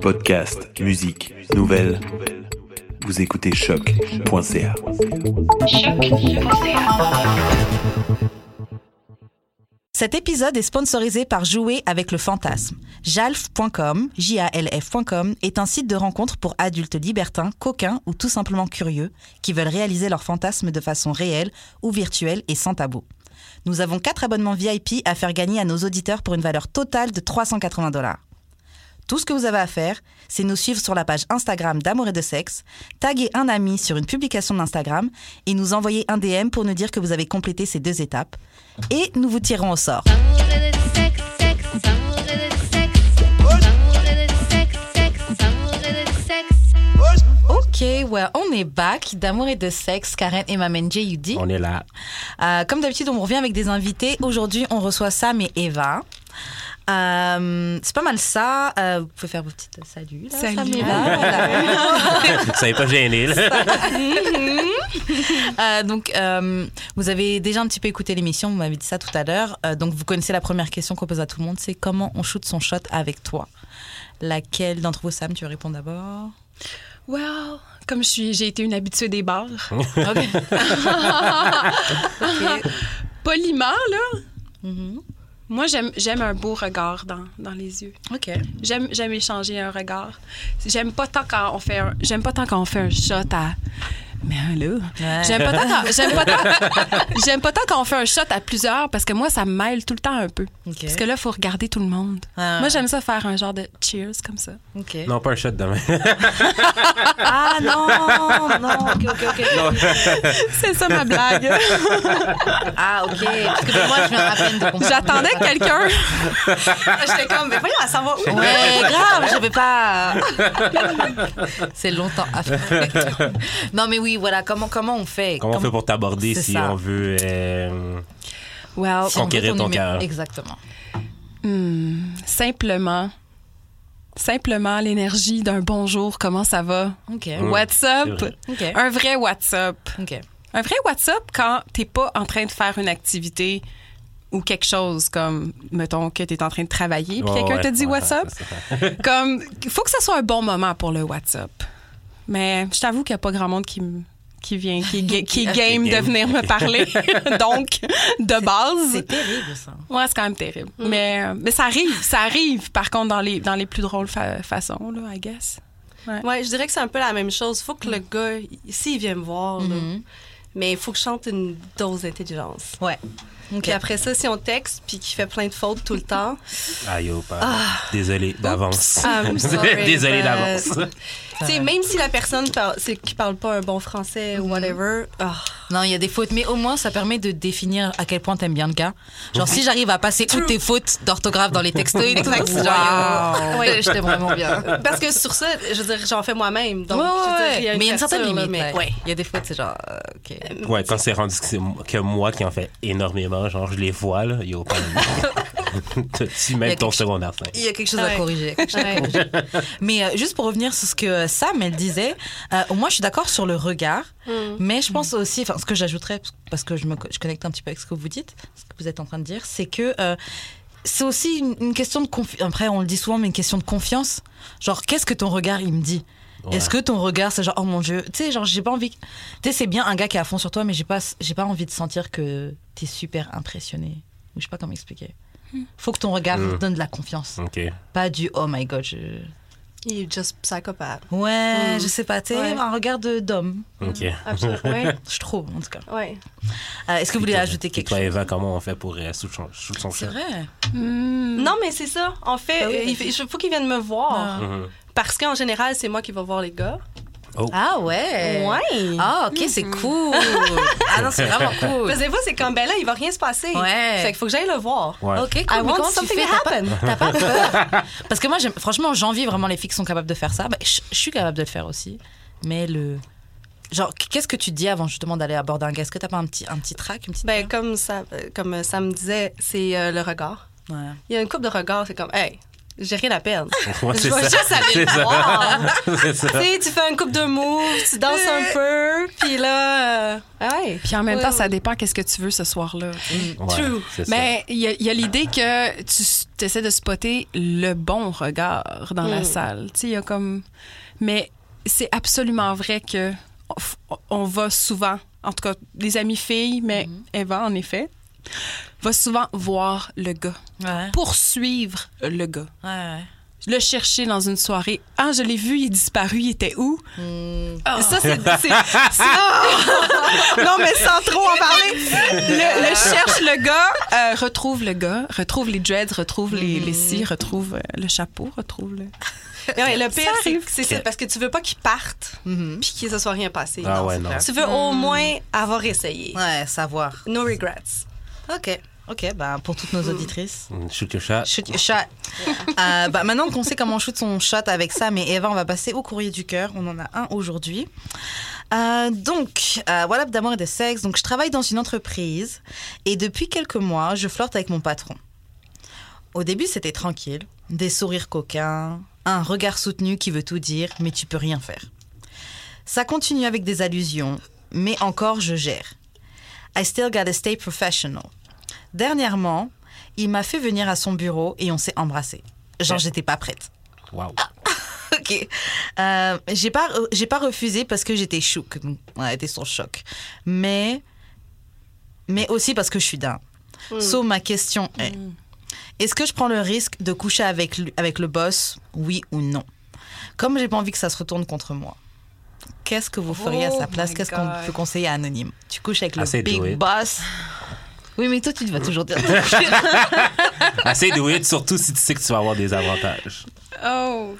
Podcast, musique, nouvelles. Vous écoutez choc.ca. Cet épisode est sponsorisé par Jouer avec le fantasme. Jalf.com, J-A-L-F.com, est un site de rencontre pour adultes libertins, coquins ou tout simplement curieux qui veulent réaliser leurs fantasmes de façon réelle ou virtuelle et sans tabou. Nous avons quatre abonnements VIP à faire gagner à nos auditeurs pour une valeur totale de 380 dollars. Tout ce que vous avez à faire, c'est nous suivre sur la page Instagram d'Amour et de Sexe, taguer un ami sur une publication d'Instagram et nous envoyer un DM pour nous dire que vous avez complété ces deux étapes. Et nous vous tirerons au sort. Ok, ouais, on est back d'amour et de sexe, Karen et Mamen J.U.D. On est là. Euh, comme d'habitude, on revient avec des invités. Aujourd'hui, on reçoit Sam et Eva. Euh, c'est pas mal ça. Euh, vous pouvez faire vos petites saluts. Là, Salut. Sam et Eva, voilà. Ça n'est pas gêné, là. Euh, donc, euh, vous avez déjà un petit peu écouté l'émission, vous m'avez dit ça tout à l'heure. Euh, donc, vous connaissez la première question qu'on pose à tout le monde, c'est comment on shoot son shot avec toi? Laquelle d'entre vous, Sam, tu veux répondre d'abord? Well, comme je suis, j'ai été une habituée des bars. Ok. Poliment, là, Mhm. Moi, j'aime, j'aime un beau regard dans, dans les yeux. Ok. J'aime, j'aime échanger un regard. J'aime pas tant quand on fait un, j'aime pas tant quand on fait un shot à. Mais là, Ouais. j'aime pas, tant quand, j'aime, pas tant, j'aime pas tant quand on fait un shot à plusieurs parce que moi, ça me mêle tout le temps un peu. Parce que là, il faut regarder tout le monde. Ah. Moi, j'aime ça faire un genre de cheers comme ça. Non, pas un shot demain. Ah non, non, ok, ok, ok. C'est ça ma blague. Ah ok, parce que moi je à peine de. J'attendais que quelqu'un. J'étais comme, mais voyons, elle s'en va où Ouais, grave, je vais pas. C'est longtemps à faire. Non, mais oui, voilà, comment, comment on fait? Comment on fait pour t'aborder si ça. on veut. euh, Well, si on veut conquérir ton numéro- cœur? Exactement. Hmm, simplement. Simplement l'énergie d'un bonjour, comment ça va? Ok. Mm. What's up? vrai. Un vrai WhatsApp. Ok. Un vrai WhatsApp quand t'es pas en train de faire une activité ou quelque chose comme, mettons, que t'es en train de travailler, puis quelqu'un ouais, te dit ouais, WhatsApp. Comme, il faut que ça soit un bon moment pour le WhatsApp. Mais je t'avoue qu'il y a pas grand monde qui me qui vient, qui game de venir me parler. Donc, de base. C'est terrible ça. Ouais, c'est quand même terrible. Mais, euh, mais ça arrive, ça arrive, par contre, dans les, dans les plus drôles fa- façons, là, I guess. Ouais, je dirais que c'est un peu la même chose. Faut que le gars, s'il vient me voir, là, Mhm. mais il faut que je chante une dose d'intelligence. Ouais. Ok. Puis après ça, si on texte puis qu'il fait plein de fautes tout le temps, Ah, yo, pas. Désolé d'avance. Désolé d'avance. tu sais, même si la personne parle, c'est qui parle pas un bon français ou whatever, ah, Non, il y a des fautes, mais au moins ça permet de définir à quel point t'aimes bien le gars. Genre, si j'arrive à passer toutes tes fautes d'orthographe dans les textos, il est comme, Exact. genre, Ouais. je t'aime vraiment bien. parce que sur ça, je veux dire, j'en fais moi-même. Donc, Ouais, ouais, dire, mais il y a une certaine limite. ouais. Il y a des fautes, c'est genre, euh, ok. Ouais, quand c'est rendu que c'est que moi qui en fais énormément, genre je les vois, là, Tu Il y a même ton secondaire 5. Il y a quelque chose à corriger. à. Mais euh, juste pour revenir sur ce que Sam, elle disait, euh, moi je suis d'accord sur le regard, Mm. mais je pense aussi, enfin ce que j'ajouterais, parce que je me je connecte un petit peu avec ce que vous dites, ce que vous êtes en train de dire, c'est que euh, c'est aussi une, une question de confiance. Après, on le dit souvent, mais une question de confiance. Genre, qu'est-ce que ton regard, il me dit? Ouais. Est-ce que ton regard, c'est genre, oh mon Dieu, tu sais, genre, j'ai pas envie. Tu sais, c'est bien un gars qui est à fond sur toi, mais j'ai pas, j'ai pas envie de sentir que t'es super impressionné. Ou je sais pas comment expliquer. Faut que ton regard Mm. donne de la confiance. Ok. Pas du oh my god, je. Il est just psychopathe. Ouais, Mm. je sais pas, tu Ouais. un regard de- d'homme, Ok. Absolument. ouais. je trouve, en tout cas. ouais. Euh, Est-ce que vous voulez ajouter quelque toi, chose? Eva, comment on fait pour euh, sous son, C'est vrai. Hmm. Non, mais c'est ça. En fait, Ah oui, il, faut qu'il vienne me voir. Ah. Mhm. Parce qu'en général, c'est moi qui vais voir les gars. Ah ouais. Ouais. Ah ok, c'est cool. ah non, c'est vraiment cool. Parce que des fois, c'est comme, ben là, il va rien se passer. Ouais. Fait qu'il faut que j'aille le voir. Ouais. Ok, cool. I want comment tu something fais? to T'as pas, happen. t'as pas peur? Parce que moi, franchement, j'envie vraiment les filles qui sont capables de faire ça. Bah, je, suis capable de le faire aussi. Mais le. Genre, qu'est-ce que tu dis avant justement d'aller aborder un gars? Est-ce que t'as pas un petit, un petit track une petite Ben, comme ça, euh, comme ça me disait, c'est euh, le regard. Ouais. Il y a une coupe de regards, c'est comme, hey, j'ai rien à perdre. Ouais, Je vais juste aller le voir. Tu fais un couple de moves, tu danses un peu, puis là, euh, ah ouais. Puis en même Ouais, temps, ça dépend qu'est-ce que tu veux ce soir-là. Ouais, True. Mais il y a, l'idée que tu essaies de spotter le bon regard dans la Mm. salle. Tu sais, il y a comme. Mais c'est absolument vrai que on- va souvent, en tout cas, les amis filles, mais Eva, en effet, va souvent voir le gars, Ouais. poursuivre le gars, Ouais, ouais. le chercher dans une soirée. Ah, je l'ai vu, il est disparu, il était où? Hmm. Ça, c'est. c'est- non, mais sans trop en parler. Le, le cherche le gars, euh, retrouve le gars, retrouve les dreads, retrouve les, les cils, retrouve euh, le chapeau, retrouve le. Ouais, le pire, Ça c'est arrive. c'est ça, parce que tu veux pas qu'ils partent, Mhm. puis qu'il ne soit rien passé. Ah ouais, non. Tu veux au moins avoir essayé. Ouais, savoir. No regrets. Ok, ok, bah pour toutes nos auditrices. Shoot your shot. Shoot your shot. Euh, bah, maintenant qu'on sait comment shoot son shot avec ça, mais Eva, on va passer au courrier du cœur. On en a un aujourd'hui. Euh, donc, euh, voilà d'amour et de sexe. Donc, je travaille dans une entreprise et depuis quelques mois, je flirte avec mon patron. Au début, c'était tranquille. Des sourires coquins, un regard soutenu qui veut tout dire, mais tu peux rien faire. Ça continue avec des allusions, mais encore je gère. I still gotta stay professional. Dernièrement, il m'a fait venir à son bureau et on s'est embrassé. Genre, Ouais. j'étais pas prête. Wow. Ok. Euh, j'ai pas, j'ai pas refusé parce que j'étais choc. Ouais, j'étais sur le choc. Mais, mais aussi parce que je suis d'un. So, ma question est est-ce que je prends le risque de coucher avec, lui- avec le boss, oui ou non? Comme j'ai pas envie que ça se retourne contre moi. Qu'est-ce que vous feriez à Oh sa place? my Qu'est-ce qu'on peut conseiller à Anonyme? Tu couches avec le big boss. Oui, mais toi, tu vas toujours dire. Assez de it, surtout si tu sais que tu vas avoir des avantages. Oh.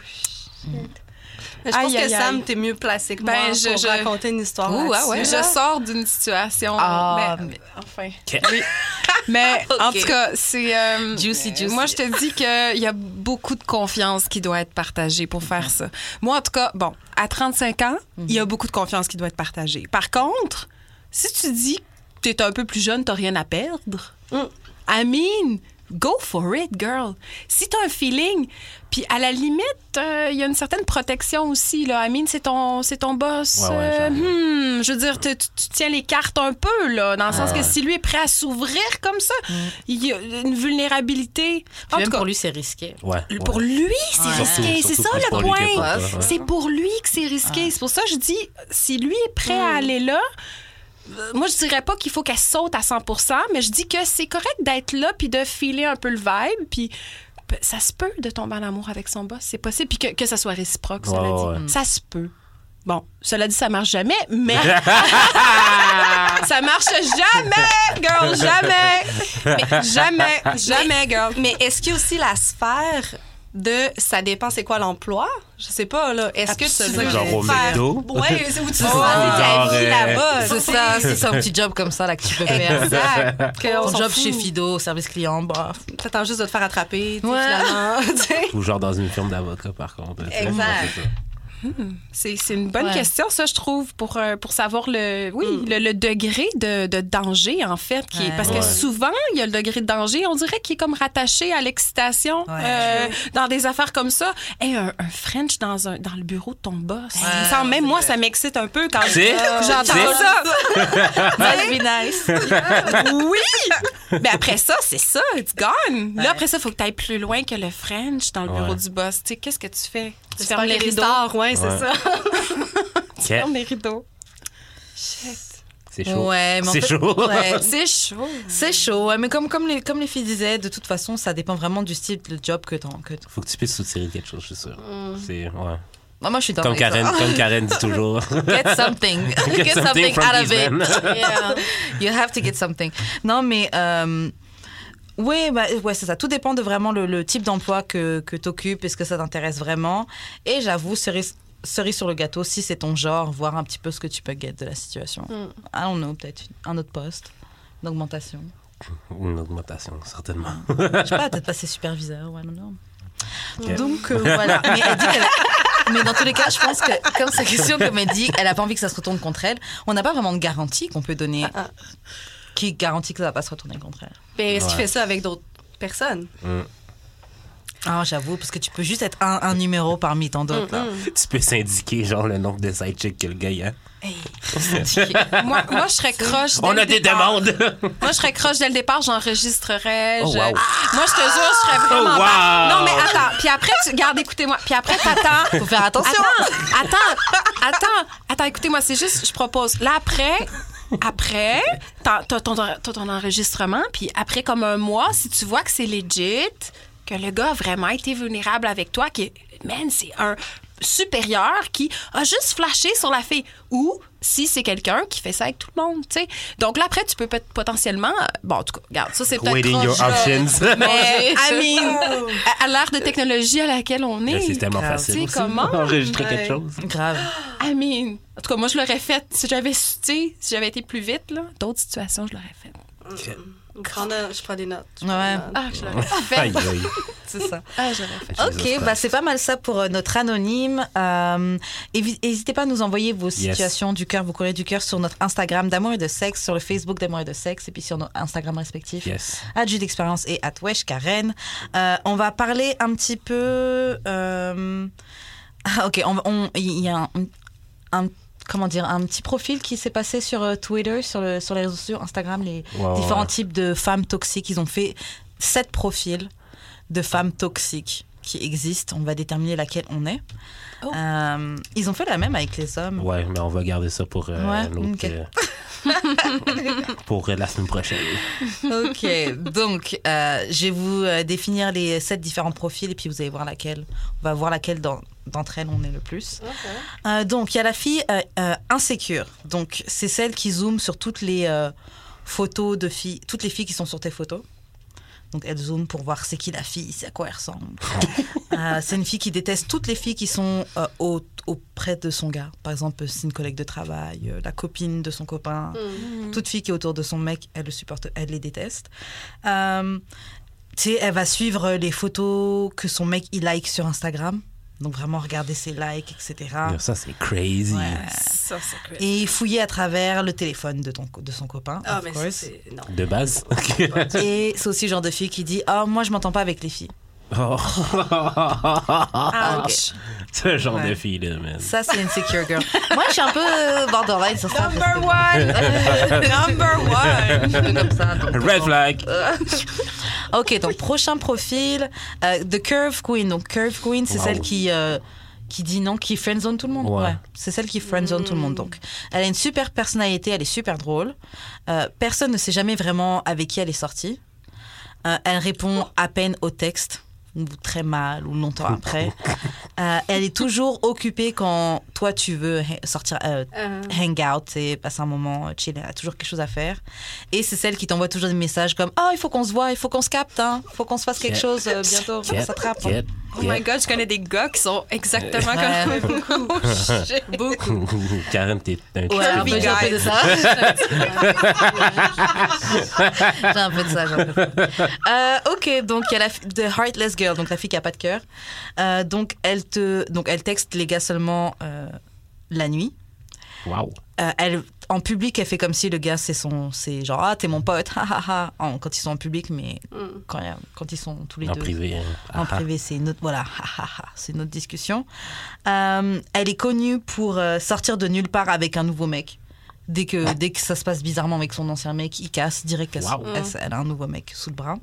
Mais je pense Aïe, que aïe, Sam, aïe. t'es mieux placé que Ben, moi je- pour je- raconter une histoire Ouh, ah ouais. Je sors d'une situation. Ah, ben, mais- enfin. Oui. Mais en tout cas, c'est. euh, Juicy, juicy. Moi, je te dis qu'il y a beaucoup de confiance qui doit être partagée pour faire ça. Moi, en tout cas, bon, à 35 ans, il y a beaucoup de confiance qui doit être partagée. Par contre, si tu dis que tu es un peu plus jeune, tu rien à perdre, Mm. I mean, go for it, girl. Si tu as un feeling, puis à la limite, euh, il y a une certaine protection aussi. Là. I mean, c'est ton, c'est ton boss. Ouais, ouais, Euh, hmm, je veux dire, tu, tiens les cartes un peu, là, dans le sens Ouais. que si lui est prêt à s'ouvrir comme ça, il y a une vulnérabilité. En Même tout cas, pour lui, c'est risqué. Ouais. pour lui, c'est Ouais. risqué. C'est ça le point. C'est pour lui que c'est risqué. C'est pour ça que je dis, si lui est prêt à aller là, euh, moi, je dirais pas qu'il faut qu'elle saute à 100% mais je dis que c'est correct d'être là puis de filer un peu le vibe. Puis ça se peut de tomber en amour avec son boss. C'est possible. Puis que, que ça soit réciproque, cela dit. ouais. Ça se peut. Bon, cela dit, ça marche jamais, mais ça marche jamais, girl, jamais. Mais jamais, jamais, girl. Mais est-ce qu'il y a aussi la sphère de ça dépend c'est quoi l'emploi? Je sais pas, là. Est-ce que tu veux Genre au faire- McDo? Ouais, c'est où tu Oh, vas vie euh, là-bas. C'est ça, c'est ça, un petit job comme ça là, que tu peux faire. Exact. Ton job fout. chez Fido, service client, bah. T'attends juste de te faire attraper, Ouais. finalement. Ou genre dans une firme d'avocat, par contre. Exact. C'est une bonne Ouais. question, ça, je trouve, pour, euh, pour savoir le, oui, le, le degré de, de danger, en fait. Qui est- Ouais. parce que Ouais. souvent, il y a le degré de danger, on dirait qu'il est comme rattaché à l'excitation Ouais. euh, dans des affaires comme ça. Hey, un, un French dans, un, dans le bureau de ton boss. Même c'est moi, vrai. ça m'excite un peu quand C'est- j'entends c'est- ça. Nice. oui! Mais après ça, c'est ça, it's gone. Là, après ça, il faut que tu ailles plus loin que le French dans le bureau Ouais. du boss. Tu sais, qu'est-ce que tu fais? Tu fermes les rideaux. stars, ouais, c'est ça. Ok. Ferme les rideaux. C'est chaud. Ouais, C'est fait- chaud. ouais. C'est chaud. C'est chaud, ouais, mais comme, comme, les, comme les filles disaient, de toute façon, ça dépend vraiment du style de job que t'en. Que Faut que tu puisses soutirer quelque chose, je suis sûr. C'est, ouais. Non, moi, je suis dans Comme Karen, comme Karen dit toujours. Get something. get, something, out of it. Yeah. You have to get something. Non, mais. Euh, oui, bah, ouais, c'est ça. Tout dépend de vraiment le, le type d'emploi que, que tu occupes. Est-ce que ça t'intéresse vraiment? Et j'avoue, cerise, cerise sur le gâteau, si c'est ton genre, voir un petit peu ce que tu peux get de la situation. Mm. I don't know, peut-être un autre poste, une augmentation. Une augmentation, certainement. Je sais pas, peut-être passer superviseur, I don't know. Ok. Donc euh, voilà. Mais, elle dit qu'elle a- mais dans tous les cas, je pense que comme sa question, comme elle dit, elle a pas envie que ça se retourne contre elle. On n'a pas vraiment de garantie qu'on peut donner Ah, ah. Qui garantit que ça va pas se retourner contre elle. Mais est-ce qu'il Ouais. fait ça avec d'autres personnes? Mm. Ah, j'avoue, parce que tu peux juste être un, un numéro parmi tant d'autres. Tu peux syndiquer, genre, le nombre de side chicks que le gars y a. moi, moi, je serais croche. On a des départ. demandes! Moi, je serais croche dès le départ, j'enregistrerais. Oh, je- wow. Moi, je te jure, je serais vraiment. Oh, wow. Non, mais attends. Puis après, tu. Garde, écoutez-moi. Puis après, t'attends. Faut faire attention. Attends, attends, attends, attends, écoutez-moi, c'est juste, je propose. Là, après, après, t'as ton enregistrement, puis après, comme un mois, si tu vois que c'est legit, que le gars a vraiment été vulnérable avec toi, que, man, c'est un supérieur qui a juste flashé sur la fille. Ou si c'est quelqu'un qui fait ça avec tout le monde, tu sais. Donc là, après, tu peux peut- potentiellement... Bon, en tout cas, regarde, ça, c'est peut-être Waiting your options. Mais, I mean, à, à l'ère de technologie à laquelle on est... C'est tellement grave. facile. Tu sais, aussi, comment? Enregistrer Ouais. quelque chose. Grave. I mean, en tout cas, moi, je l'aurais fait. Si j'avais su, tu sais, si j'avais été plus vite, là, d'autres situations, je l'aurais fait. Je prends des notes. Ouais. des notes. Ah, je l'aurais fait. Aïe, aïe. C'est ça. Ah, je fait. Ok, bah c'est pas mal ça pour euh, notre anonyme. Euh, N'hésitez pas à nous envoyer vos situations du cœur, vos courriers du cœur sur notre Instagram d'amour et de sexe, sur le Facebook d'amour et de sexe, et puis sur nos Instagram respectifs. Yes. à Jude d'expérience et à Wesh Karen. Euh, on va parler un petit peu. euh, ah, ok, on- on- il y a un, un- comment dire un petit profil qui s'est passé sur euh, Twitter, sur, le, sur les réseaux sociaux, Instagram, les différents ouais. types de femmes toxiques. Ils ont fait sept profils de femmes toxiques qui existent. On va déterminer laquelle on est. Oh. Euh, ils ont fait la même avec les hommes. Ouais, mais on va garder ça pour euh, Ouais, un autre, ok. euh, pour euh, la semaine prochaine. Ok, donc euh, je vais vous euh, définir les sept différents profils et puis vous allez voir laquelle. On va voir laquelle d'entre elles on est le plus. Euh, donc il y a la fille euh, euh, insécure. Donc c'est celle qui zoome sur toutes les euh, photos de filles, toutes les filles qui sont sur tes photos. Donc elle zoome pour voir c'est qui la fille, c'est à quoi elle ressemble. Euh, c'est une fille qui déteste toutes les filles qui sont euh, au- auprès de son gars. Par exemple, c'est une collègue de travail, euh, la copine de son copain. Toute fille qui est autour de son mec, elle le supporte, elle les déteste. Euh, tu sais, elle va suivre les photos que son mec il like sur Instagram. Donc vraiment regarder ses likes, etc. Ça, c'est crazy. Ouais. Ça, c'est crazy. Et fouiller à travers le téléphone de, ton, de son copain. Ah, of mais. Non. De base. Et c'est aussi le genre de fille qui dit Oh, moi je m'entends pas avec les filles. Oh. Ouch. C'est le genre Ouais. de fille, là, man. Ça, c'est une secure girl. moi je suis un peu euh, borderline sur ça. Number que- Number one! comme ça. donc- Red flag. Ok, donc prochain profil, euh, The Curve Queen. Donc Curve Queen, c'est Wow. celle qui euh, qui dit non, qui friendzone tout le monde. Ouais. C'est celle qui friendzone tout le monde. Donc, elle a une super personnalité, elle est super drôle. Euh, personne ne sait jamais vraiment avec qui elle est sortie. Euh, elle répond à peine au texte, ou très mal, ou longtemps après. Euh, elle est toujours occupée quand toi tu veux sortir, euh, Euh, hang out, et passer un moment euh, chill, elle a toujours quelque chose à faire. Et c'est celle qui t'envoie toujours des messages comme Oh, il faut qu'on se voit, il faut qu'on se capte, hein, il faut qu'on se fasse quelque Get- chose euh, bientôt, on s'attrape. Oh my god, je connais des gars qui sont exactement Ouais. comme beaucoup. beaucoup. Karen, t'es un Ouais, un peu, Curvy j'ai un peu guy. de ça. j'ai un peu de ça. j'ai un peu de ça. Euh, ok, donc il y a la The Heartless Girl, donc la fille qui a pas de cœur. Euh, donc elle te, donc elle texte les gars seulement euh, la nuit. Wow. Euh, elle, en public, elle fait comme si le gars c'est son, c'est genre ah t'es mon pote, ha ha ha, en- quand ils sont en public, mais Mm. quand, a- quand ils sont tous les En deux privé. hein. en Ah, ah. privé, c'est une autre, voilà, c'est une autre discussion. Euh, elle est connue pour euh, sortir de nulle part avec un nouveau mec. Dès que, dès que ça se passe bizarrement avec son ancien mec, il casse direct. Elle, Wow. elle- elle a un nouveau mec sous le bras.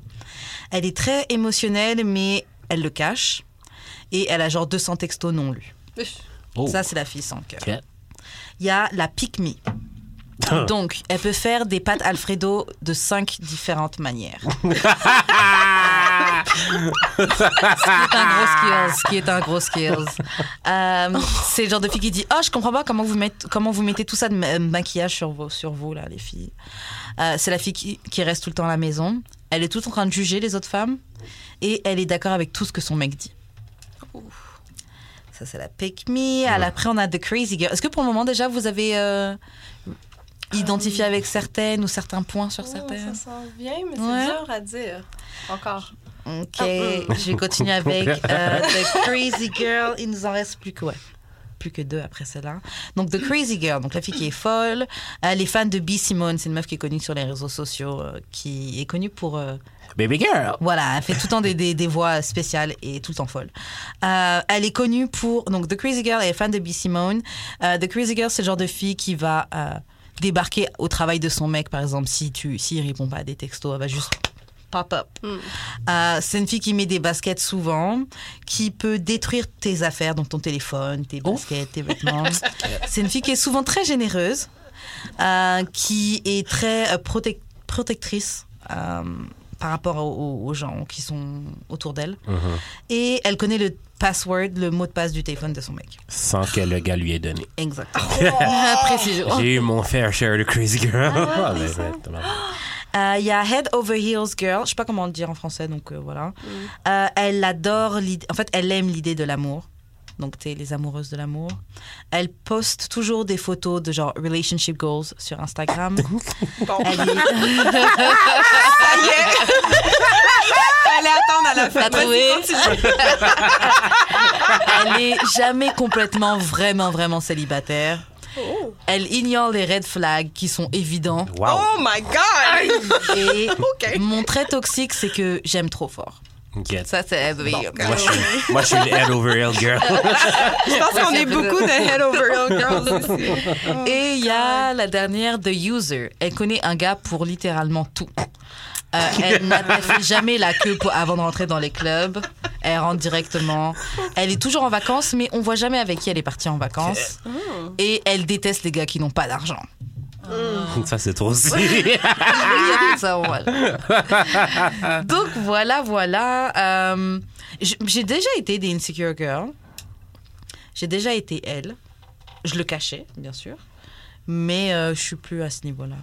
Elle est très émotionnelle, mais elle le cache. Et elle a genre 200 textos non lus. Oh. Ça, c'est la fille sans cœur. Il y a la pick me. Donc, elle peut faire des pâtes Alfredo de cinq différentes manières. ce qui est un gros skills. Ce qui est un gros skills. Euh, c'est le genre de fille qui dit Oh, je comprends pas comment vous, mettez, comment vous mettez tout ça de ma- maquillage sur vous, sur vous là, les filles. Euh, c'est la fille qui, qui reste tout le temps à la maison. Elle est tout en train de juger les autres femmes. Et elle est d'accord avec tout ce que son mec dit. Ça, c'est la pick me. Après, on a The Crazy Girl. Est-ce que pour le moment, déjà, vous avez euh, identifié avec certaines ou certains points sur Oh, certaines ça s'en vient, mais Ouais. c'est dur à dire. Encore. Ok, je vais continuer avec euh, The Crazy Girl. Il nous en reste plus que ouais. plus que deux après celle-là. Donc The Crazy Girl, donc la fille qui est folle. Elle est fan de B. Simone, c'est une meuf qui est connue sur les réseaux sociaux, euh, qui est connue pour... euh, Baby girl. voilà, elle fait tout le temps des, des, des voix spéciales et tout le temps folle. Euh, elle est connue pour. Donc, The Crazy Girl, elle est fan de B. Simone. Euh, The Crazy Girl, c'est le genre de fille qui va euh, débarquer au travail de son mec, par exemple, si tu s'il répond pas à des textos, elle va juste pop up. Euh, c'est une fille qui met des baskets souvent, qui peut détruire tes affaires, donc ton téléphone, tes baskets, tes vêtements. c'est une fille qui est souvent très généreuse, euh, qui est très euh, protec- protectrice. Par rapport aux, aux gens qui sont autour d'elle. Et elle connaît le password, le mot de passe du téléphone de son mec. Sans que le gars lui ait donné. Exactement. Précision. J'ai eu mon fair share de Crazy Girl. Ah, Ah, exactement. Euh, Il y a Head Over Heels Girl, je sais pas comment le dire en français, donc euh, voilà. Mm. Euh, elle adore l'idée, en fait, elle aime l'idée de l'amour. Donc, tu les amoureuses de l'amour. Elle poste toujours des photos de genre relationship goals sur Instagram. Elle est- Allez attendre à la fin. T'as trouvé Elle est jamais complètement, vraiment, vraiment célibataire. Elle ignore les red flags qui sont évidents. Wow. Oh my God! Et mon trait toxique, c'est que j'aime trop fort. Get. Ça, c'est oui. Moi, je suis, moi, je suis le head over heel girl. Je pense qu'on est beaucoup de head over heel girls ici. Et il y a la dernière, The User. Elle connaît un gars pour littéralement tout. Euh, elle n'a fait jamais la queue pour- avant de rentrer dans les clubs. Elle rentre directement. Elle est toujours en vacances, mais on voit jamais avec qui elle est partie en vacances. Et elle déteste les gars qui n'ont pas d'argent. Ça, c'est trop aussi. Ça, voilà. Donc voilà, voilà. Euh, J'ai déjà été des insecure girls. J'ai déjà été elle. Je le cachais, bien sûr. Mais euh, je suis plus à ce niveau-là.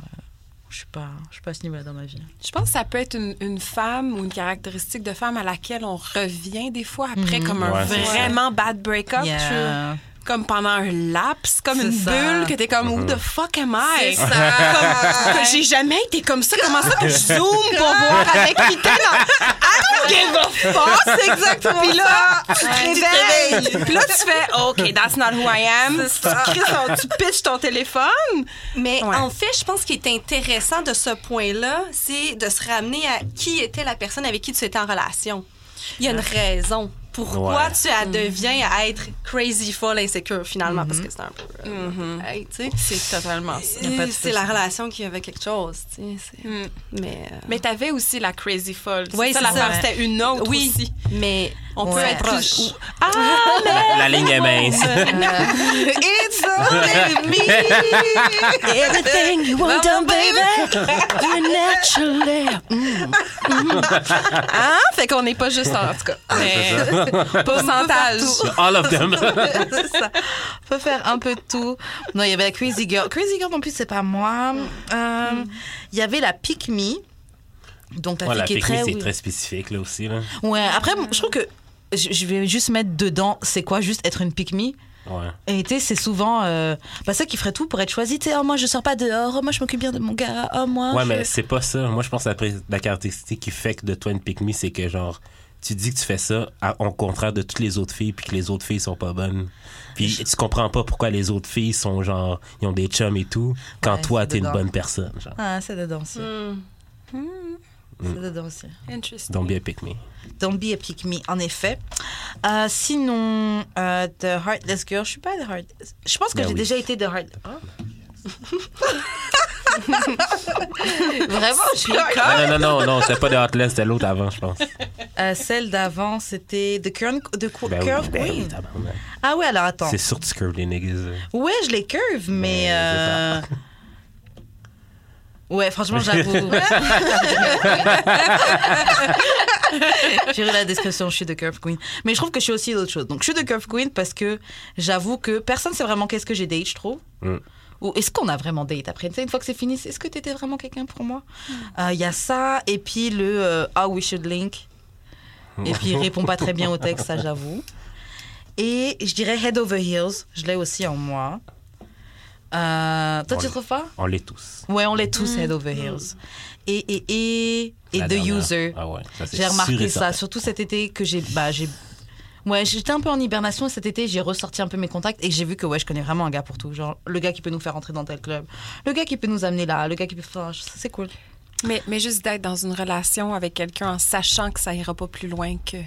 Je suis pas, je suis pas à ce niveau-là dans ma vie. Je pense que ça peut être une, une femme ou une caractéristique de femme à laquelle on revient des fois après, comme un Ouais, vraiment bad break-up. Yeah. Comme pendant un laps, comme une ça. bulle, que t'es comme, who the fuck am I? C'est ça. Comme, j'ai jamais été comme ça. Comment ça que je zoome pour voir avec qui t'es. I don't give a fuck! C'est exactement Puis là, tu te réveilles. Puis là, tu fais, OK, that's not who I am. Ça. Tu, pitches ton téléphone. Mais Ouais. en fait, je pense qu'il est intéressant de ce point-là, c'est de se ramener à qui était la personne avec qui tu étais en relation. Il y a une raison. Pourquoi Ouais. tu as- deviens à être crazy folle insécure finalement? Parce que c'est un peu euh, hey, tu sais. C'est totalement ça. C'est la relation qui avait quelque chose tu sais Mm. mais euh, Mais t'avais aussi la crazy folle. Oui, c'est ça, ça. C'était une autre oui aussi. mais On peut Ouais. être proche plus... ah La, la ligne est mince. it's only me Everything you want done, baby, it naturally. Hein? Fait qu'on n'est pas juste en, en tout cas. Mais pourcentage. All of them. Ça. Faut faire un peu de tout. Non, il y avait la Crazy Girl. Crazy Girl, en plus, c'est pas moi. Euh, Il y avait la Pick Me. Donc, la Ouais, fille la qui est pique-me, très. c'est oui. très spécifique, là aussi. Là. Ouais, après, je trouve que je vais juste mettre dedans, c'est quoi juste être une Pick Me Ouais. Et tu sais, c'est souvent euh, bah, ça qui ferait tout pour être choisi. Tu sais, oh, moi, je sors pas dehors. Oh, moi, je m'occupe bien de mon gars. Oh, moi. Ouais, je- mais c'est pas ça. Moi, je pense que la, la caractéristique qui fait que de toi une pick me, c'est que genre, tu dis que tu fais ça à- au contraire de toutes les autres filles, puis que les autres filles sont pas bonnes. Puis tu comprends pas pourquoi les autres filles sont genre, ils ont des chums et tout, quand Ouais, toi, t'es une bonne personne. Genre, Ah, c'est dedans aussi. Hmm. C'est dedans aussi. Interesting. don't be a pick me. Don't be a pick me, en effet. Euh, sinon, euh, The Heartless Girl, je suis pas The Heartless. Je pense que Ben j'ai oui. déjà été The Heartless. Vraiment, je suis Non, non, non, non, c'était pas de Heartless, c'était l'autre avant, je pense. Euh, Celle d'avant, c'était The Curve, the Cu- Ben oui, Curve ben oui, Queen. Ah ouais, alors attends. C'est sûr que tu curves les niggas. Ouais, je les curve, mais. Ben, euh, Ouais, franchement, j'avoue. J'ai lu la description, je suis de Curve Queen. Mais je trouve que je suis aussi d'autres choses. Donc, je suis de Curve Queen parce que j'avoue que personne sait vraiment qu'est-ce que j'ai date, je trouve. Mm. Ou est-ce qu'on a vraiment date après? Une fois que c'est fini, est-ce que tu étais vraiment quelqu'un pour moi? Euh, Il y a ça, et puis le euh, How We Should Link. Et puis, il répond pas très bien au texte, ça, j'avoue. Et je dirais Head Over Heels, je l'ai aussi en moi. Euh, toi, On tu trouves pas? On l'est tous. Ouais, on l'est tous Head Over Heels. Et, et, et, et The dernière. User. Ah ouais, J'ai remarqué ça, certain. surtout cet été que j'ai. Bah, j'ai Ouais, j'étais un peu en hibernation cet été, j'ai ressorti un peu mes contacts et j'ai vu que ouais, je connais vraiment un gars pour tout. Genre, le gars qui peut nous faire rentrer dans tel club, le gars qui peut nous amener là, le gars qui peut. Enfin, c'est cool. Mais, mais juste d'être dans une relation avec quelqu'un en sachant que ça ira pas plus loin que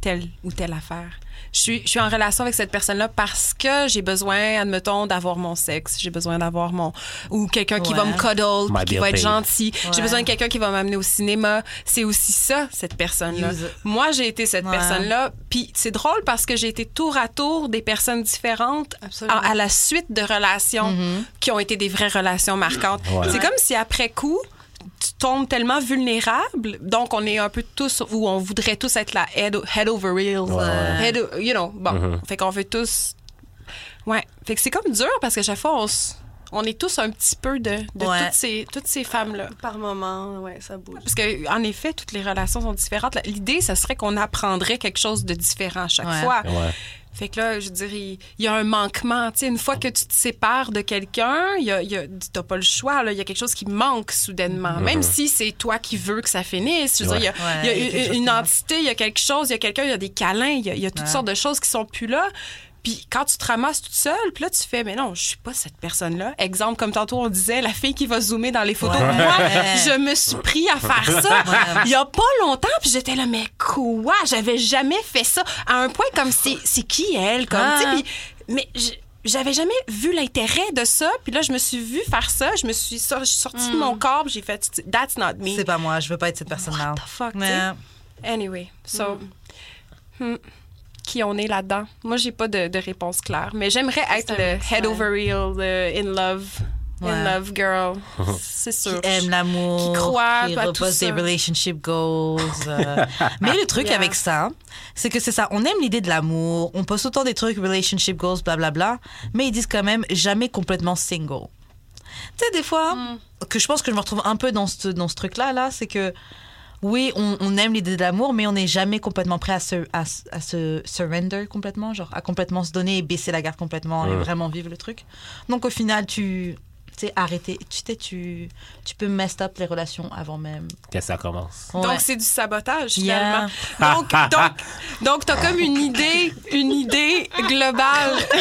telle ou telle affaire. Je suis, je suis en relation avec cette personne-là parce que j'ai besoin, admettons, d'avoir mon sexe. J'ai besoin d'avoir mon... Ou quelqu'un qui va me cuddle, My qui va être paid. gentil. J'ai besoin de quelqu'un qui va m'amener au cinéma. C'est aussi ça, cette personne-là. Moi, j'ai été cette Ouais. personne-là. Puis c'est drôle parce que j'ai été tour à tour des personnes différentes à, à la suite de relations qui ont été des vraies relations marquantes. Ouais. C'est comme si après coup, tu tombes tellement vulnérable, donc on est un peu tous, ou on voudrait tous être la head, head over heels, Ouais. euh, head you know, bon, fait qu'on veut tous, ouais, fait que c'est comme dur parce qu'à chaque fois on, on est tous un petit peu de, de Ouais. toutes ces, toutes ces femmes-là. Par moment, ouais, ça bouge. Parce que, en effet, toutes les relations sont différentes. L'idée, ça serait qu'on apprendrait quelque chose de différent à chaque Ouais. fois. Fait que là, je dirais, il il y a un manquement. Une fois que tu te sépares de quelqu'un, il y a, il y a- t'as pas le choix. là. Il y a quelque chose qui manque soudainement. Même si c'est toi qui veux que ça finisse. Je veux Ouais. dire, il y a, Ouais, il y une, entité, il y a quelque chose, il y a quelqu'un, il y a des câlins, il y a, il y a toutes Ouais. sortes de choses qui sont plus là. Puis quand tu te ramasses toute seule, puis là, tu fais, mais non, je suis pas cette personne-là. Exemple, comme tantôt on disait, la fille qui va zoomer dans les photos. Ouais. Moi, je me suis pris à faire ça Ouais. il y a pas longtemps, puis j'étais là, mais quoi? J'avais jamais fait ça. À un point comme, c'est qui elle? Comme, Ah. tu sais, puis- mais j'avais jamais vu l'intérêt de ça. Puis là, je me suis vue faire ça. Je me suis, sor- je suis sortie de mon corps, puis j'ai fait, that's not me. C'est pas moi, je veux pas être cette personne-là. What the fuck, Mais? Anyway, so. hmm, qui on est là-dedans? Moi, j'ai pas de, de réponse claire, mais j'aimerais être le head over heel, le in love, in love girl. C'est sûr. qui aime l'amour, Qui croit qui à tout repose ça. des relationship goals. euh. Mais le truc Yeah. avec ça, c'est que c'est ça. On aime l'idée de l'amour, on poste autant des trucs relationship goals, blablabla, mais ils disent quand même jamais complètement single. Tu sais, des fois, Mm. que je pense que je me retrouve un peu dans ce, dans ce truc-là, là, c'est que oui, on, on aime l'idée de l'amour, mais on n'est jamais complètement prêt à se, à, se- à se surrender complètement, genre à complètement se donner et baisser la garde complètement et vraiment vivre le truc. Donc au final, tu sais, arrêter, tu sais, tu, tu peux mess up les relations avant même. Que ça commence. Ouais. Donc, c'est du sabotage, Yeah. finalement. Donc, donc, donc t'as comme une idée, une idée globale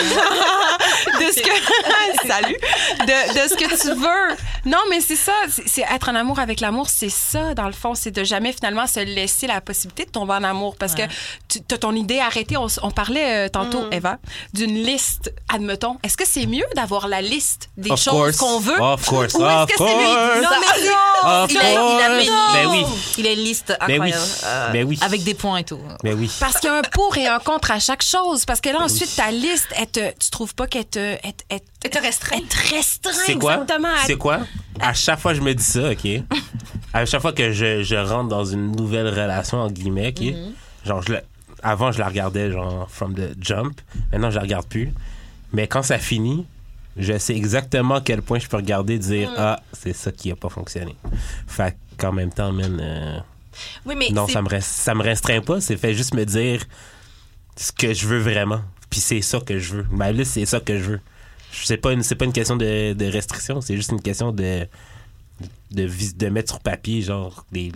de ce que... Salut! De, de ce que tu veux. Non, mais c'est ça. C'est être en amour avec l'amour, c'est ça, dans le fond. C'est de jamais, finalement, se laisser la possibilité de tomber en amour. Parce Ouais. que tu as ton idée arrêtée. On, parlait euh, tantôt, Eva, d'une liste, admettons. Est-ce que c'est mieux d'avoir la liste des Of choses course. Qu'on veut? Of course. Ou est-ce Of que c'est lui? course. Non, mais Of il, a, il, a, Ben oui. il a une liste Ben oui. incroyable. euh, Ben oui. Avec des points et tout. Mais oui. Parce qu'il y a un pour et un contre à chaque chose. Parce que là, ensuite, ta liste, elle te, tu trouves pas qu'elle te, elle, te restreint. elle te restreint C'est quoi? exactement. à- C'est quoi? À chaque fois, je me dis ça, OK? À chaque fois que je, je rentre dans une nouvelle relation, en guillemets, OK? Mm-hmm. Genre, je la- avant, je la regardais, genre, from the jump. Maintenant, je la regarde plus. Mais quand ça finit, je sais exactement à quel point je peux regarder et Mm. dire, ah, c'est ça qui a pas fonctionné. Fait qu'en même temps, man, euh, Oui, mais non, ça me, rest- ça me restreint pas. C'est fait juste me dire ce que je veux vraiment. Puis c'est ça que je veux. Ma liste, c'est ça que je veux. C'est pas une, c'est pas une question de, de restriction, c'est juste une question de, de, vis- de mettre sur papier, genre, des,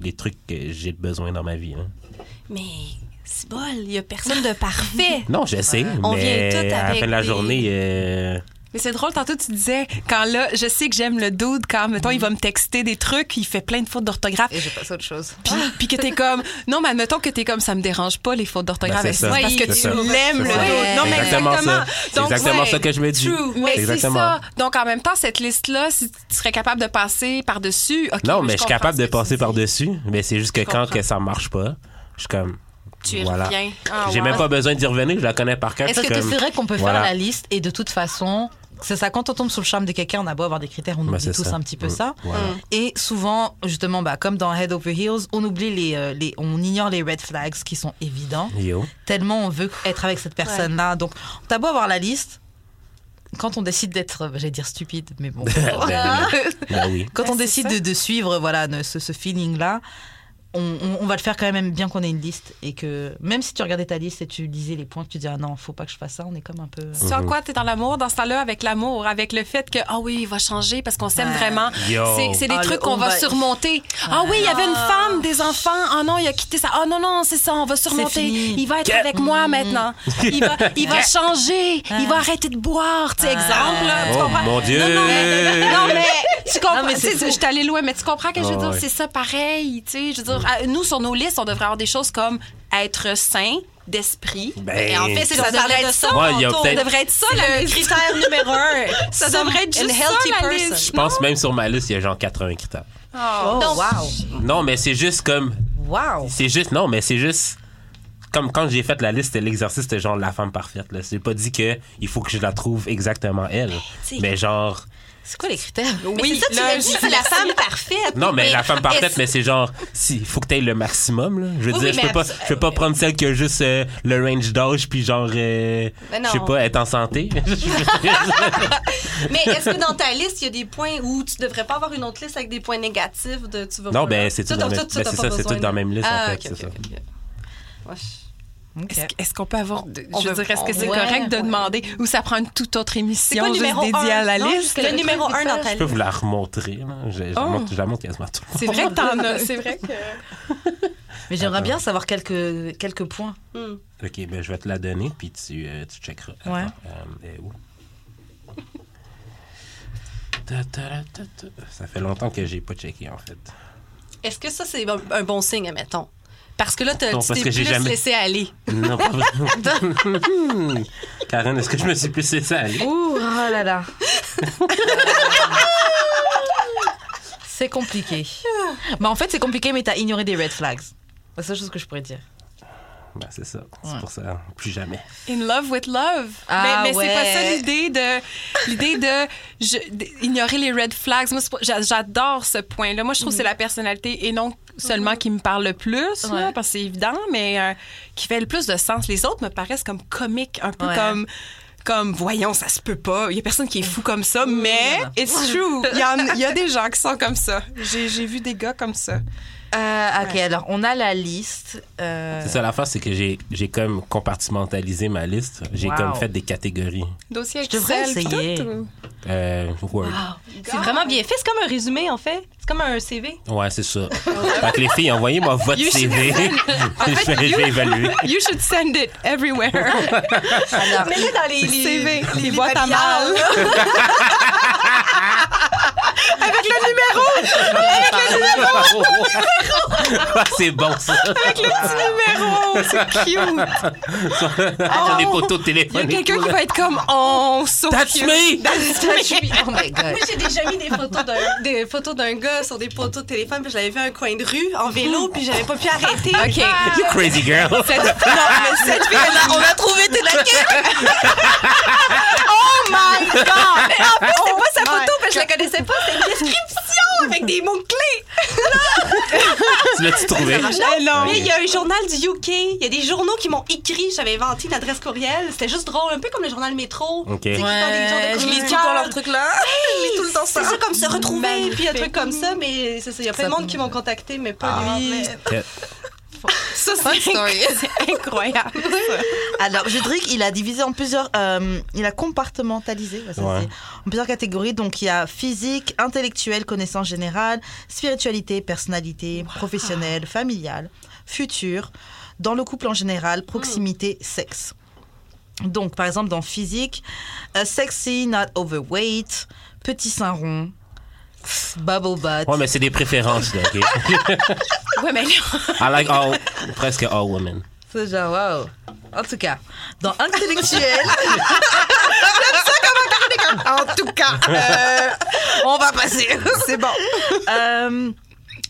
des trucs que j'ai besoin dans ma vie. hein. Mais c'est bol, il y a personne de parfait. Non, je sais, On mais vient tout à la avec fin de la des- journée, euh, Mais c'est drôle, tantôt, tu disais, quand là, je sais que j'aime le dude, quand, mettons, il va me texter des trucs, il fait plein de fautes d'orthographe. Et j'ai passé autre chose. Puis, puis que t'es comme, non, mais admettons que t'es comme, ça me dérange pas les fautes d'orthographe. Ben, c'est ça. parce que C'est tu ça. l'aimes, C'est le ça. dude? Non, mais C'est exactement exactement. ça. C'est Donc, exactement ouais, ça que je me dis. True. C'est Mais c'est exactement. ça. Donc, en même temps, cette liste-là, si tu serais capable de passer par-dessus. ok, Non, mais je suis comprends capable ce de que tu passer dis. par-dessus. Mais c'est juste que Je quand comprends. que ça marche pas, je suis comme. Tu y voilà. reviens. Ah, J'ai wow. même pas besoin d'y revenir, je la connais par cœur. Est-ce que comme- c'est vrai qu'on peut Voilà. faire la liste et de toute façon, c'est ça, quand on tombe sous le charme de quelqu'un, on a beau avoir des critères, on Ben, oublie tous ça. un petit peu Mm. ça. Voilà. Et souvent, justement, bah, comme dans Head Over Heels, on oublie les, euh, les, on ignore les red flags qui sont évidents. Yo. Tellement on veut être avec cette personne-là. Donc, t'as beau avoir la liste, quand on décide d'être, euh, j'allais dire stupide, mais bon. Ben. Ben oui. quand Ouais, on décide de, de suivre voilà, ce feeling-là, on, on- on va le faire quand même bien qu'on ait une liste et que même si tu regardais ta liste et tu lisais les points tu dis ah non faut pas que je fasse ça on est comme un peu Tu vois quoi, t'es dans l'amour? Dans ce temps-là avec l'amour, avec le fait que ah oui, il va changer parce qu'on s'aime Ouais. vraiment. C'est, c'est des Ah, trucs qu'on on va, va- surmonter. Ah oui, il y avait une femme, des enfants. Ah non, il a quitté ça. Ah non non, c'est ça, on va surmonter. Il va être avec moi maintenant. Il va, il va changer. Il va arrêter de boire. Tu sais, exemple là, tu Oh comprends? mon Dieu! Non, non, mais, non, mais tu comprends? Non, mais je suis allée loin, mais tu comprends que je veux dire, c'est ça pareil. Tu sais, je veux dire, à- nous sur nos listes, on devrait avoir des choses comme être sain d'esprit. Ben, Et en fait, c'est Ça ça, devrait être ça. Ouais, devrait être C'est le critère numéro un. Ça devrait être juste healthy ça, la person. liste. Je pense même sur ma liste, il y a genre 80 critères. oh Donc- wow Non, mais c'est juste comme. wow C'est juste. Non, mais c'est juste. Comme quand j'ai fait la liste, c'était l'exercice, c'était genre la femme parfaite. Là. J'ai pas dit que il faut que je la trouve exactement elle. C'est- Mais genre. C'est quoi les critères? Oui, c'est ça, tu dit, c'est la femme parfaite. Non, mais, Mais la femme parfaite, mais c'est genre. Si, il faut que tu aies le maximum. Là. Je veux Oui, dire, oui, je peux pas, je peux pas prendre celle qui a juste euh, le range d'âge, puis genre. euh, non. je sais pas, être en santé. Mais est-ce que dans ta liste, il y a des points où tu devrais pas avoir une autre liste avec des points négatifs de tu vas non, ben c'est tout dans, ça, ben, c'est ça, c'est tout dans la même liste, Ah, en fait. ok, c'est ça. Est-ce, qu'on peut avoir. de- je veux dire, est-ce que c'est ouais, correct de ouais. demander ou ça prend une toute autre émission quoi le juste numéro dédiée un? à la Non, liste? le numéro un dans ta Je peux vous la remontrer. Je, je la Oh. montre, je la montre quasiment tout. C'est vrai que t'en as. C'est vrai que. mais j'aimerais bien savoir quelques quelques points Hmm. Ok, ben je vais te la donner, puis tu, euh, tu checkeras. Ouais. Attends, euh, où? Ta, ta, ta, ta, ta. Ça fait longtemps que j'ai pas checké, en fait. Est-ce que ça, c'est un un bon signe, admettons? Parce que là, t'as- Non, tu t'es plus jamais- laissé aller. Non, pas vraiment. Karen, est-ce que je me suis plus laissé aller? ouh oh là là c'est compliqué mais en fait c'est compliqué mais t'as ignoré des red flags c'est la seule chose que je pourrais dire Ben, c'est ça. C'est Ouais. pour ça. Plus jamais. In love with love. Ah, mais mais c'est pas ça l'idée de l'idée de, je- d'ignorer les red flags. Moi, j'adore ce point-là. Moi, je trouve que c'est la personnalité et non seulement qui me parle le plus, là, parce que c'est évident, mais euh, qui fait le plus de sens. Les autres me paraissent comme comiques, un peu Ouais. comme comme voyons ça se peut pas il y a personne qui est fou comme ça mais it's true il y, en- il y a des gens qui sont comme ça j'ai j'ai vu des gars comme ça Euh, ok alors on a la liste euh, C'est ça l'affaire, c'est que j'ai, j'ai comme compartimentalisé ma liste. J'ai Wow. comme fait des catégories. dossier Je devrais Excel, puis essayer. ou- Euh, Word. C'est vraiment bien fait. C'est comme un résumé, en fait. C'est comme un CV. Ouais, c'est ça. fait que les filles, envoyez-moi votre You CV. je, vais, je vais évaluer. you should send it everywhere alors, Mets-le dans les, les, CV, les boîtes à babillards, mal. là. avec le numéro Ah, c'est bon, ça. avec le petit numéro c'est cute J'en ai pas tout il y a téléphone. quelqu'un qui va être comme oh so That's cute. me! oh my god Moi, j'ai déjà mis des photos d'un des photos d'un gars sur des poteaux de téléphone, puis je l'avais vu à un coin de rue en vélo, puis j'avais pas pu arrêter. Ok. You crazy girl. Cette- non, mais cette fille-là, On a trouvé tes laquelle. oh my god Mais en fait, c'est pas sa photo, parce que je la connaissais pas. C'est description avec des mots-clés. tu l'as-tu trouvé? Eh non. Mais il y a un journal du UK. Il y a des journaux qui m'ont écrit. J'avais inventé une adresse courriel. C'était juste drôle, un peu comme le journal Métro. Ok. Tu sais, qui font des de leur truc là lis tout le temps C'est ça ça, comme se retrouver, puis un truc comme ça, mais c'est ça. Il y a plein de Ça- monde qui m'ont contacté, mais pas Ah, lui. mais- ça c'est incroyable. Alors, Judric, il a divisé en plusieurs. euh, il a compartimentalisé ça, Ouais. en plusieurs catégories. Donc, il y a physique, intellectuel, connaissance générale, spiritualité, personnalité, professionnelle, familiale, futur, dans le couple en général, proximité, sexe. Donc, par exemple, dans physique, euh, sexy, not overweight, petit sein rond, bubble butt. Ouais, mais c'est des préférences, là, ok? ouais mais I like all, presque all women. C'est genre, wow. En tout cas, dans intellectuel. en tout cas euh, On va passer. c'est bon Euh,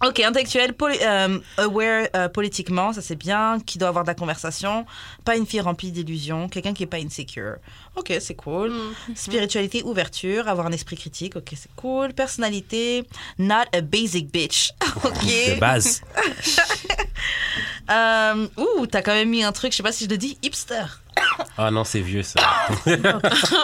ok, intellectuel, poli- euh, aware euh, politiquement, ça c'est bien, qui doit avoir de la conversation, pas une fille remplie d'illusions, quelqu'un qui est pas insecure. Ok, c'est cool. Spiritualité, ouverture, avoir un esprit critique, ok, c'est cool. Personnalité, not a basic bitch. ok. De base. Euh, ouh, t'as quand même mis un truc, je sais pas si je le dis, hipster. Ah non, c'est vieux, ça.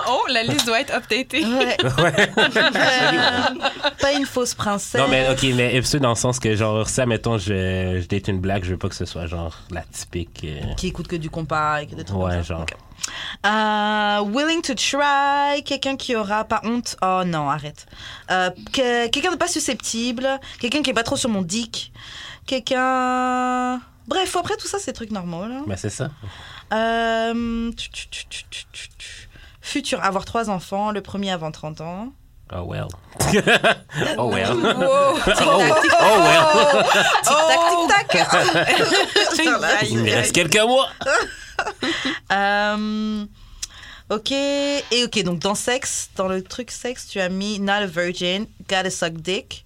oh, la liste doit être updatée. Ouais. Euh, pas une fausse princesse. Non, mais OK, mais hipster dans le sens que, genre, ça, mettons, je, je date une blague, je veux pas que ce soit, genre, la typique... euh, Qui écoute que du compas et que des trucs Ouais, comme ça. genre. Euh, willing to try, quelqu'un qui aura pas honte. Oh non, arrête. Que- quelqu'un de pas susceptible, quelqu'un qui est pas trop sur mon dick, quelqu'un. Bref, après tout ça, c'est des trucs normaux. Là. Ben, c'est ça. Euh, tu- tu- tu- tu- tu- tu- tu. Futur, avoir trois enfants, le premier avant 30 ans. Oh well. oh well. Wow. oh, oh well. Tic-tac, tic-tac. Il me reste quelques mois. Euh, ok, et ok, donc dans sexe, dans le truc sexe, tu as mis not a virgin, gotta suck dick.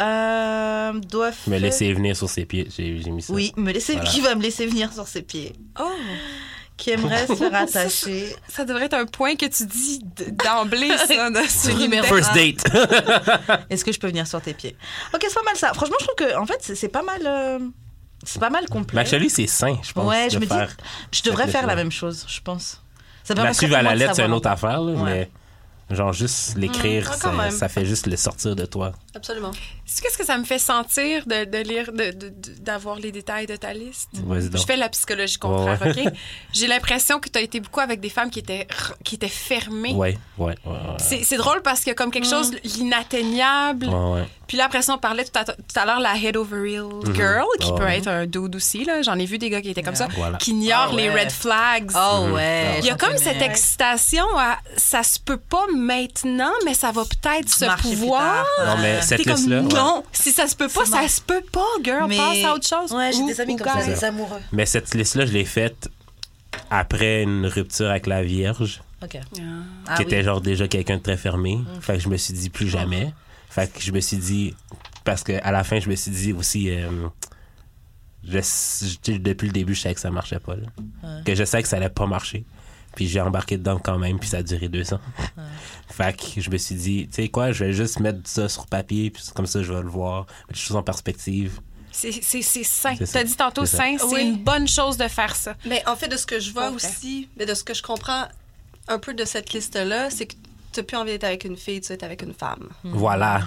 Euh, doit Me laisser venir sur ses pieds, j'ai j'ai mis ça. Oui, me laisser, Voilà. qui va me laisser venir sur ses pieds? Oh, Qui aimerait se faire attacher. ça devrait être un point que tu dis d'emblée, ça. de- une numéro. First date. Est-ce que je peux venir sur tes pieds? Ok, c'est pas mal ça. Franchement, je trouve que, en fait, c'est c'est pas mal. euh, c'est pas mal complet. Actually, c'est sain, je pense. ouais, je me faire dis, je devrais faire la même chose, je pense. Ça La suivre à la lettre, c'est une autre affaire, là, Ouais. mais genre juste l'écrire, Mm, quand ça, fait juste le sortir de toi. Absolument. Sais-tu qu'est-ce que ça me fait sentir de, de lire, de- de- de- d'avoir les détails de ta liste? Donc. Je fais la psychologie contraire, Ouais, ouais. OK? J'ai l'impression que tu as été beaucoup avec des femmes qui étaient, qui étaient fermées. Ouais, ouais, ouais. ouais. C'est, c'est drôle parce a comme quelque chose l'inatteignable. Puis là, après ça, on parlait tout à, tout à l'heure la head over heel girl, qui peut être un dude aussi. Là. J'en ai vu des gars qui étaient comme ça, Voilà. qui ignorent Ah les red flags. Oh ouais. Il y a comme cette excitation à ça se peut pas maintenant, mais ça va peut-être se Marcher pouvoir. Non, mais cette liste-là. ouais. non, si ça se peut pas, Ça se peut pas, girl. Mais- Passe à autre chose. Ouais, j'ai Ou- des amis ou comme ça, des amoureux. Mais cette liste-là, je l'ai faite après une rupture avec la Vierge, Ok. Ah. Ah qui oui. était genre déjà quelqu'un de très fermé. Fait que je me suis dit plus jamais. Fait que je me suis dit, parce que à la fin, je me suis dit aussi, euh, je, je- depuis le début, je savais que ça marchait pas. là. Que je savais que ça allait pas marcher. Puis j'ai embarqué dedans quand même, puis ça a duré deux ans. fait que je me suis dit, tu sais quoi, je vais juste mettre ça sur papier, puis comme ça, je vais le voir, mettre les choses en perspective. C'est, c'est, c'est sain. Tu as dit tantôt sain, c'est Oui. une bonne chose de faire ça. Mais en fait, de ce que je vois aussi, mais de ce que je comprends un peu de cette liste-là, c'est que tu n'as plus envie d'être avec une fille, tu veux être avec une femme. Voilà.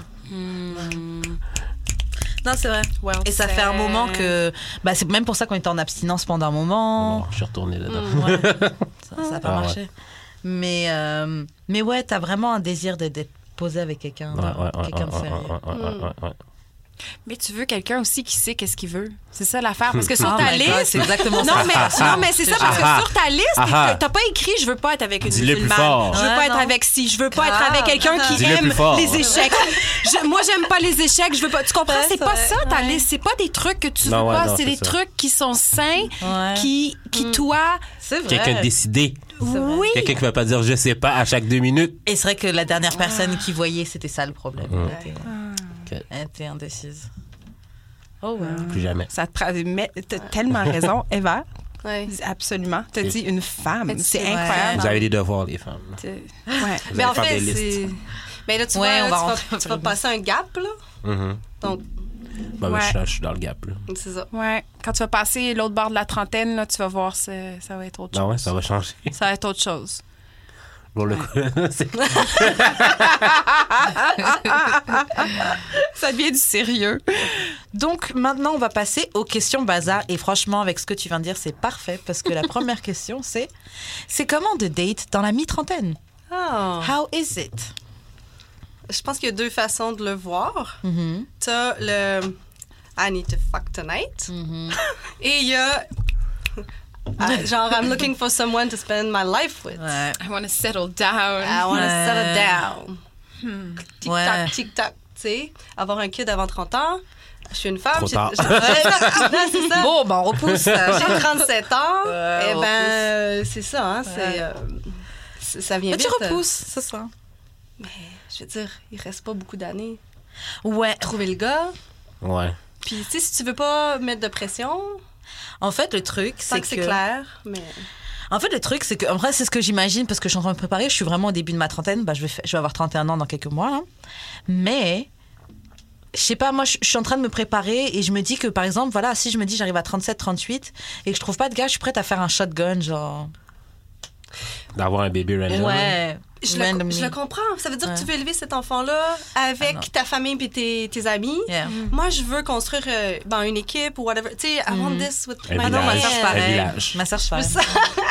Non, c'est vrai. Well Et ça fait un moment que. Bah, c'est même pour ça qu'on était en abstinence pendant un moment. Bon, je suis retourné dedans. Ouais. ça n'a pas Ah, ouais. marché. Mais, euh, mais ouais, t'as vraiment un désir de- d'être posé avec quelqu'un. Ouais, ouais, ouais, quelqu'un de ouais, ouais, sérieux. Mais tu veux quelqu'un aussi qui sait qu'est-ce qu'il veut. C'est ça l'affaire. Parce que sur Oh ta my God, liste. c'est exactement non, ça. mais, non, mais c'est ça, parce Ah. que sur ta liste, Ah. t'as pas écrit je veux pas être avec une Dis-le plus musulmane. fort. Je veux Ouais, pas être non. avec si. Je veux pas être avec quelqu'un qui Dis-le aime les échecs. Je- moi, j'aime pas les échecs. Je veux pas. Tu comprends? Ouais, c'est pas ça ta Ouais. liste. C'est pas des trucs que tu Non, veux ouais, pas. non, c'est des ça. trucs qui sont sains, qui, qui toi. C'est vrai. Quelqu'un décidé. Oui. Quelqu'un qui va pas dire je sais pas à chaque deux minutes. Et c'est vrai que la dernière personne qui voyait, c'était ça le problème. Ouais. Elle, était, Ok. elle était indécise. Oh ouais. Plus jamais. Ça te tra- mais T'as tellement raison, Eva. Absolument. T'as dit une femme. C'est incroyable. Vous avez des devoirs, les femmes. C'est- Ouais. Vous Mais en fait, c'est. Mais là, tu Ouais, vois, là, tu, vas, tu vas passer un gap, là. Mhm. Donc, Bah, bah, Ouais. je, suis- je suis dans le gap. Là. c'est ça. Ouais. Quand tu vas passer l'autre bord de la trentaine, là, tu vas voir, ça va être autre chose. Non, ouais, ça va changer. Ça va être autre chose. Pour le coup, Ça devient du sérieux. Donc maintenant, on va passer aux questions bazar. Et franchement, avec ce que tu viens de dire, c'est parfait parce que la première question, c'est c'est comment de date dans la mi-trentaine? Ah. How is it? Je pense qu'il y a deux façons de le voir. Mhm. T'as le I need to fuck tonight. Mhm. Et il y a. genre, I'm looking for someone to spend my life with. Ouais. I want to settle down. I want to Ouais. settle down. Tic-tac, Ouais. tic-tac. Tu sais, avoir un kid avant 30 ans. Je suis une femme. Trop j'ai- tard. c'est ça. Bon, ben on repousse. J'ai 37 ans. Ouais, et on ben, c'est ça, hein, Ouais. c'est, euh, c'est- ça vient Mais tu vite. repousses, c'est ça. Je veux dire, il reste pas beaucoup d'années. Ouais. Trouver le gars. ouais. Puis, tu sais, si tu veux pas mettre de pression, En fait, le truc, c'est que c'est clair. Mais En fait, le truc, c'est que, en vrai, c'est ce que j'imagine parce que je suis en train de me préparer. Je suis vraiment au début de ma trentaine. Bah, je, vais je vais avoir 31 ans dans quelques mois. là. Mais, je sais pas, moi, je, je suis en train de me préparer et je me dis que, par exemple, voilà, si je me dis j'arrive à 37, 38 et que je trouve pas de gars, je suis prête à faire un shotgun, genre. D'avoir un bébé random. Ouais. Je le, je comprends. Ça veut dire Ouais. que tu veux élever cet enfant-là avec Ah ta famille et tes, tes amis. Yeah. Moi, je veux construire euh, ben, une équipe ou whatever. Tu sais, I want this with Un my ma village. soeur, pareil. village. Ma soeur, c'est pareil.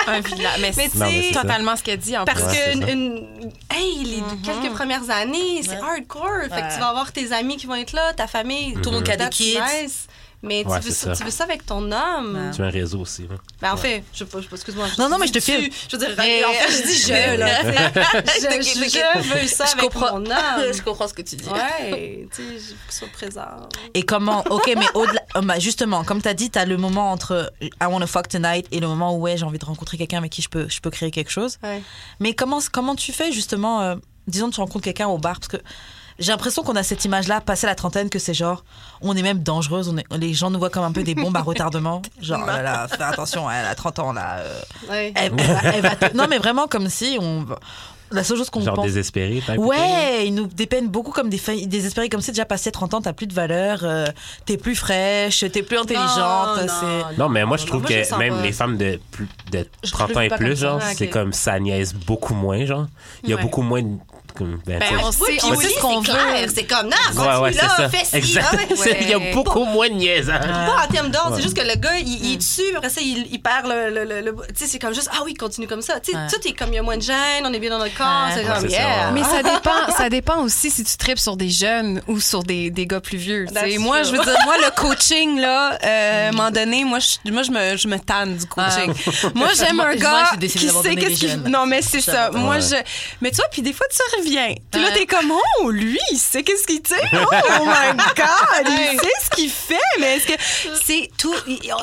Un village. Mais, c'est ça. totalement ce qu'elle dit en Parce Ouais, que une, hey, les quelques premières années, c'est hardcore. Fait que tu vas avoir tes amis qui vont être là, ta famille. Tout le monde qui a des That's kids. nice. Mais Ouais, tu, veux ça, ça. tu veux ça avec ton homme? Tu as un réseau aussi. là. Ben, en fait, je, je, je- excuse-moi. Non, non, mais je te file. tu. Je veux dire, Mais- en fait, je dis je, là. je, je, je veux ça Je avec comprends. mon homme. Je comprends ce que tu dis. Ouais, tu sais, je soit présent. Et comment Ok, mais au-delà, euh, bah, justement, comme t'as dit, t'as le moment entre I wanna fuck tonight et le moment où ouais, j'ai envie de rencontrer quelqu'un avec qui je peux, je peux créer quelque chose. Ouais. Mais comment, comment tu fais justement euh, Disons, tu rencontres quelqu'un au bar parce que j'ai l'impression qu'on a cette image-là, passé la trentaine, que c'est genre, on est même dangereuse, on est, les gens nous voient comme un peu des bombes à retardement. Genre, oh là là, fais attention, elle a 30 ans là. euh, Ouais. elle, elle va, elle va te- Non, mais vraiment comme si on. La seule chose qu'on Genre pense. désespéré. type thing. Ouais, ils nous dépeignent beaucoup comme des filles désespérées, comme si déjà passé 30 ans, t'as plus de valeur, euh, t'es plus fraîche, t'es plus intelligente. Non, c'est... Non, mais moi, je trouve moi, je le que même les femmes de, plus, de Je 30 le ans et pas plus, ça. genre, Ah, c'est comme ça niaise beaucoup moins, genre. Il y a Ouais. beaucoup moins de. Comme, ben, Ben, on Oui, sait, puis on sait ce qu'on c'est veut. clair. C'est comme, non, Ouais, ouais, là, ça. fais ci. Exact. ah Il y a beaucoup moins de niaisage. Pas en termes d'ordre, c'est juste que le gars, il, dessus, après ça, il, il perd le. le, le, le- tu sais, c'est comme juste, ah oui, continue comme ça. Tu sais, Ouais. tout est comme, il y a moins de gêne, on est bien dans notre corps, Ouais. c'est Ouais, comme, yeah. Mais ça dépend, ça dépend aussi si tu tripes sur des jeunes ou sur des, des gars plus vieux. tu sais. That's Moi, je veux dire, moi, le coaching, là, euh, à un moment donné, moi, je, moi, je, me, je me tanne du coaching. Moi, j'aime un gars qui sait qu'est-ce qu'il... Non, mais c'est ça. Moi, je... Mais tu vois, puis des fois, tu reviens. Puis là, Ouais. t'es comme, oh, lui, il sait qu'est-ce qu'il... Tu sais, oh, oh my God, il sait ce qu'il fait. Mais est-ce que... C'est tout...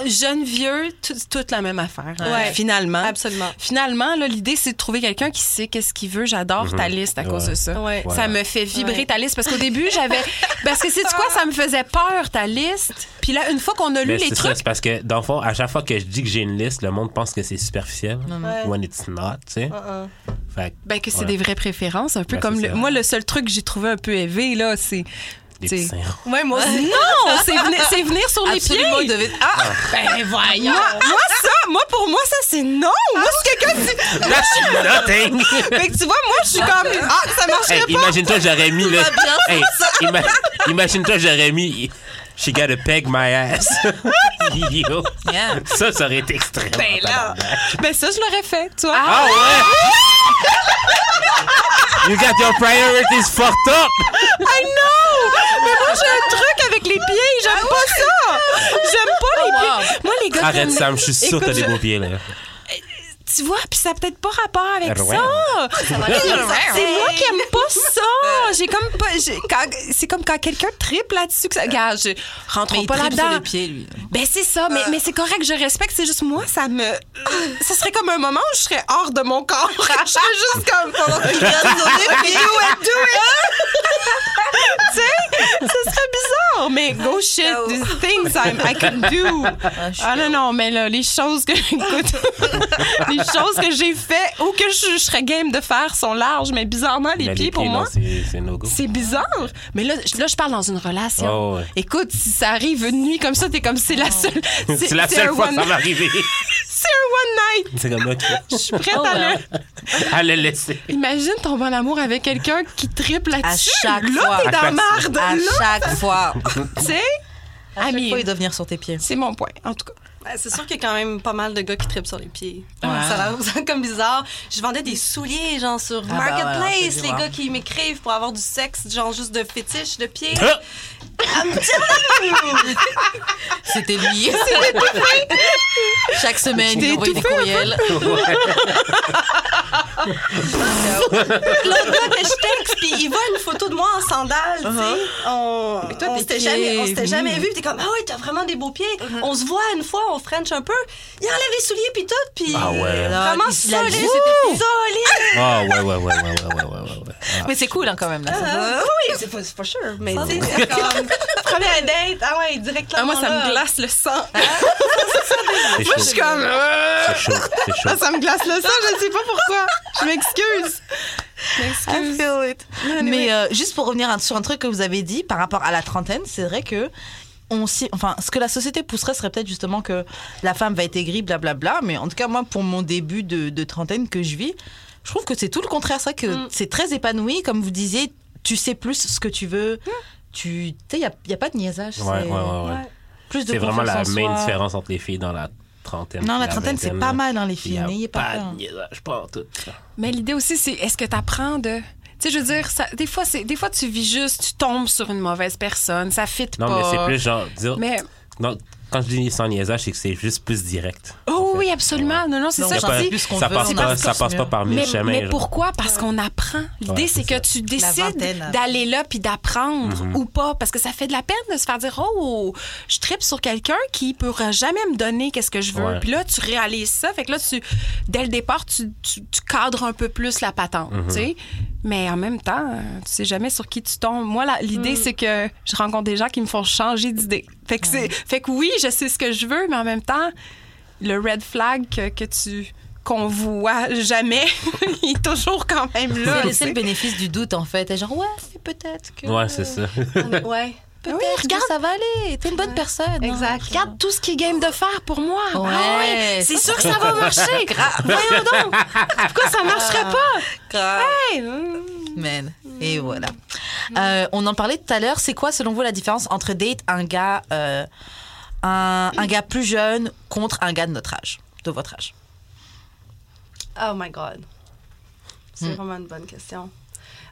Jeune, vieux, tout- toute la même affaire. Ouais. Finalement. Absolument. Finalement, là, l'idée, c'est de trouver quelqu'un qui sait qu'est-ce qu'il veut. J'adore ta liste à cause Ouais. de ça. Ouais. Ça me fait vibrer Ouais. ta liste parce qu'au début, j'avais. Parce que c'est quoi, ça me faisait peur ta liste? Puis là, une fois qu'on a lu Mais les trucs. c'est parce que, dans le fond, à chaque fois que je dis que j'ai une liste, le monde pense que c'est superficiel. When it's not, tu sais. Uh-uh. Fait Ben, que c'est Ouais. des vraies préférences, un peu Ben, comme c'est le- moi le seul truc que j'ai trouvé un peu élevé là, c'est. Ouais, moi aussi. non, c'est venir, c'est venir sur les Absolument, pieds. il devait- Ah, ben voyons. Moi, moi, ça, moi pour moi ça c'est non. Moi si quelqu'un dit, That's nothing! fait que tu vois moi je suis comme ah ça marcherait Hey, pas. imagine-toi, j'aurais mis là. Hey, ima- imagine-toi, j'aurais mis. She gotta peg my ass. Yo. Yeah. Ça, ça aurait été extrême. Ben là, ben ça je l'aurais fait, tu vois. Ah ouais! You got your priorities fucked up! I know! Mais moi, j'ai un truc avec les pieds. J'aime pas ça! J'aime pas les pieds. Moi, les gars. Arrête, Sam, je suis sûr que t'as des beaux pieds, là. Tu vois, puis ça a peut-être pas rapport avec Ouais. ça. C'est moi qui aime pas ça. J'ai comme pas. C'est comme quand quelqu'un triple là-dessus. Que ça, regarde, je rentre pas là-dedans. les pieds, lui. Ben c'est ça, mais, mais c'est correct, je respecte. C'est juste moi, ça me. Ça serait comme un moment où je serais hors de mon corps. Je serais juste comme. pendant regarde tu sais, ce serait bizarre, mais go shit, these things I'm- I can do. suis Ah non, non, mais là, les choses que. Écoute, les choses que j'ai fait ou que je, je serais game de faire sont larges, mais bizarrement, les Mais pieds, pour non, moi. c'est no go. C'est bizarre. Mais là, je- là, je parle dans une relation. Oh, ouais. Écoute, si ça arrive une nuit comme ça, t'es comme c'est la seule. C'est la seule fois que one- ça m'est arrivé. C'est un one night. C'est comme, OK. Je suis prête Oh, à ouais. le. À le laisser. Imagine tomber en amour avec quelqu'un qui triple À là-dessus. chaque là, fois. t'es À dans marde. À chaque fois. tu sais? À chaque fois, il doit venir sur tes pieds. C'est mon point, en tout cas. Ouais, C'est sûr qu'il y a quand même pas mal de gars qui tripent sur les pieds. Ouais. Ça a l'air comme bizarre. Je vendais des souliers, genre sur Ah bah Marketplace. on le les gars qui m'écrivent pour avoir du sexe, genre juste de fétiche de pieds. Ah! C'était lui. Chaque semaine, il envoyait des courriels. L'autre gars que je texte, puis il voit une photo de moi en sandales, tu sais. On, toi, on tes s'était jamais, on s'était jamais vu. T'es comme, ah ouais, t'as vraiment des beaux pieds. On se voit une fois, on French un peu, il enlève les souliers puis tout, puis ah vraiment solide, solide. Ah Mais c'est cool hein, quand même. Ah, c'est pas, sûr, mais tu sais, comme première date, ah ouais, directement. Ah, moi, ça me glace le sang. Ah, moi, je suis comme. Euh, ah, ça me glace le sang, je ne sais pas pourquoi. Je m'excuse. I feel Mais euh, juste pour revenir sur un truc que vous avez dit par rapport à la trentaine, c'est vrai que on enfin, ce que la société pousserait serait peut-être justement que la femme va être aigrie, blablabla. Mais en tout cas, moi, pour mon début de, de trentaine que je vis, je trouve que c'est tout le contraire. C'est vrai que Mm. c'est très épanoui, comme vous disiez. Tu sais plus ce que tu veux. Tu sais, il n'y a, y a pas de niaisage. Ouais, c'est ouais, ouais, ouais. Plus de C'est vraiment la main soi. différence entre les filles dans la trentaine. Non, la trentaine, c'est pas mal dans les Il y filles. a N'ayez pas pas de niaisage, pas en tout. Mais l'idée aussi, c'est est-ce que tu apprends de. Tu sais, je veux dire, ça, des, fois, c'est, des fois, tu vis juste, tu tombes sur une mauvaise personne, ça fit Non, pas. mais c'est plus genre. dire- Mais- Non, quand je dis sans niaisage, c'est que c'est juste plus direct. Oh en fait. oui, absolument. Non, non, c'est ça, a je pas- dis. plus qu'on ça veut, passe on pas, ça passe pas par mille Mais, chemins. mais genre. pourquoi? Parce qu'on apprend. L'idée, Ouais, c'est que tu décides vingtaine. d'aller là puis d'apprendre Mhm. ou pas. Parce que ça fait de la peine de se faire dire Oh, je tripe sur quelqu'un qui pourra jamais me donner qu'est-ce que je veux. Ouais. Puis là, tu réalises ça. Fait que là, tu, dès le départ, tu, tu- tu cadres un peu plus la patente. Tu sais. Mais en même temps, euh, tu sais jamais sur qui tu tombes. Moi, l'idée, c'est que je rencontre des gens qui me font changer d'idée. Fait que, c'est, fait que oui, je sais ce que je veux, mais en même temps, le red flag que, que tu qu'on voit jamais, il est toujours quand même là. C'est le bénéfice du doute, en fait. Et genre, ouais, peut-être que. Ouais, c'est ça. Ouais. Peut-être Oui, que regarde. ça va aller. T'es une bonne personne. Exact. hein. Regarde tout ce qui est game de faire pour moi. Ouais, Ah ouais, c'est sûr que ça va marcher. Voyons donc. Pourquoi ça marcherait pas? Hey, hum. Man. Et voilà. Euh, on en parlait tout à l'heure. C'est quoi, selon vous, la différence entre date un gars, euh, un, un gars plus jeune contre un gars de notre âge, de votre âge? Oh my God. C'est Hmm. vraiment une bonne question.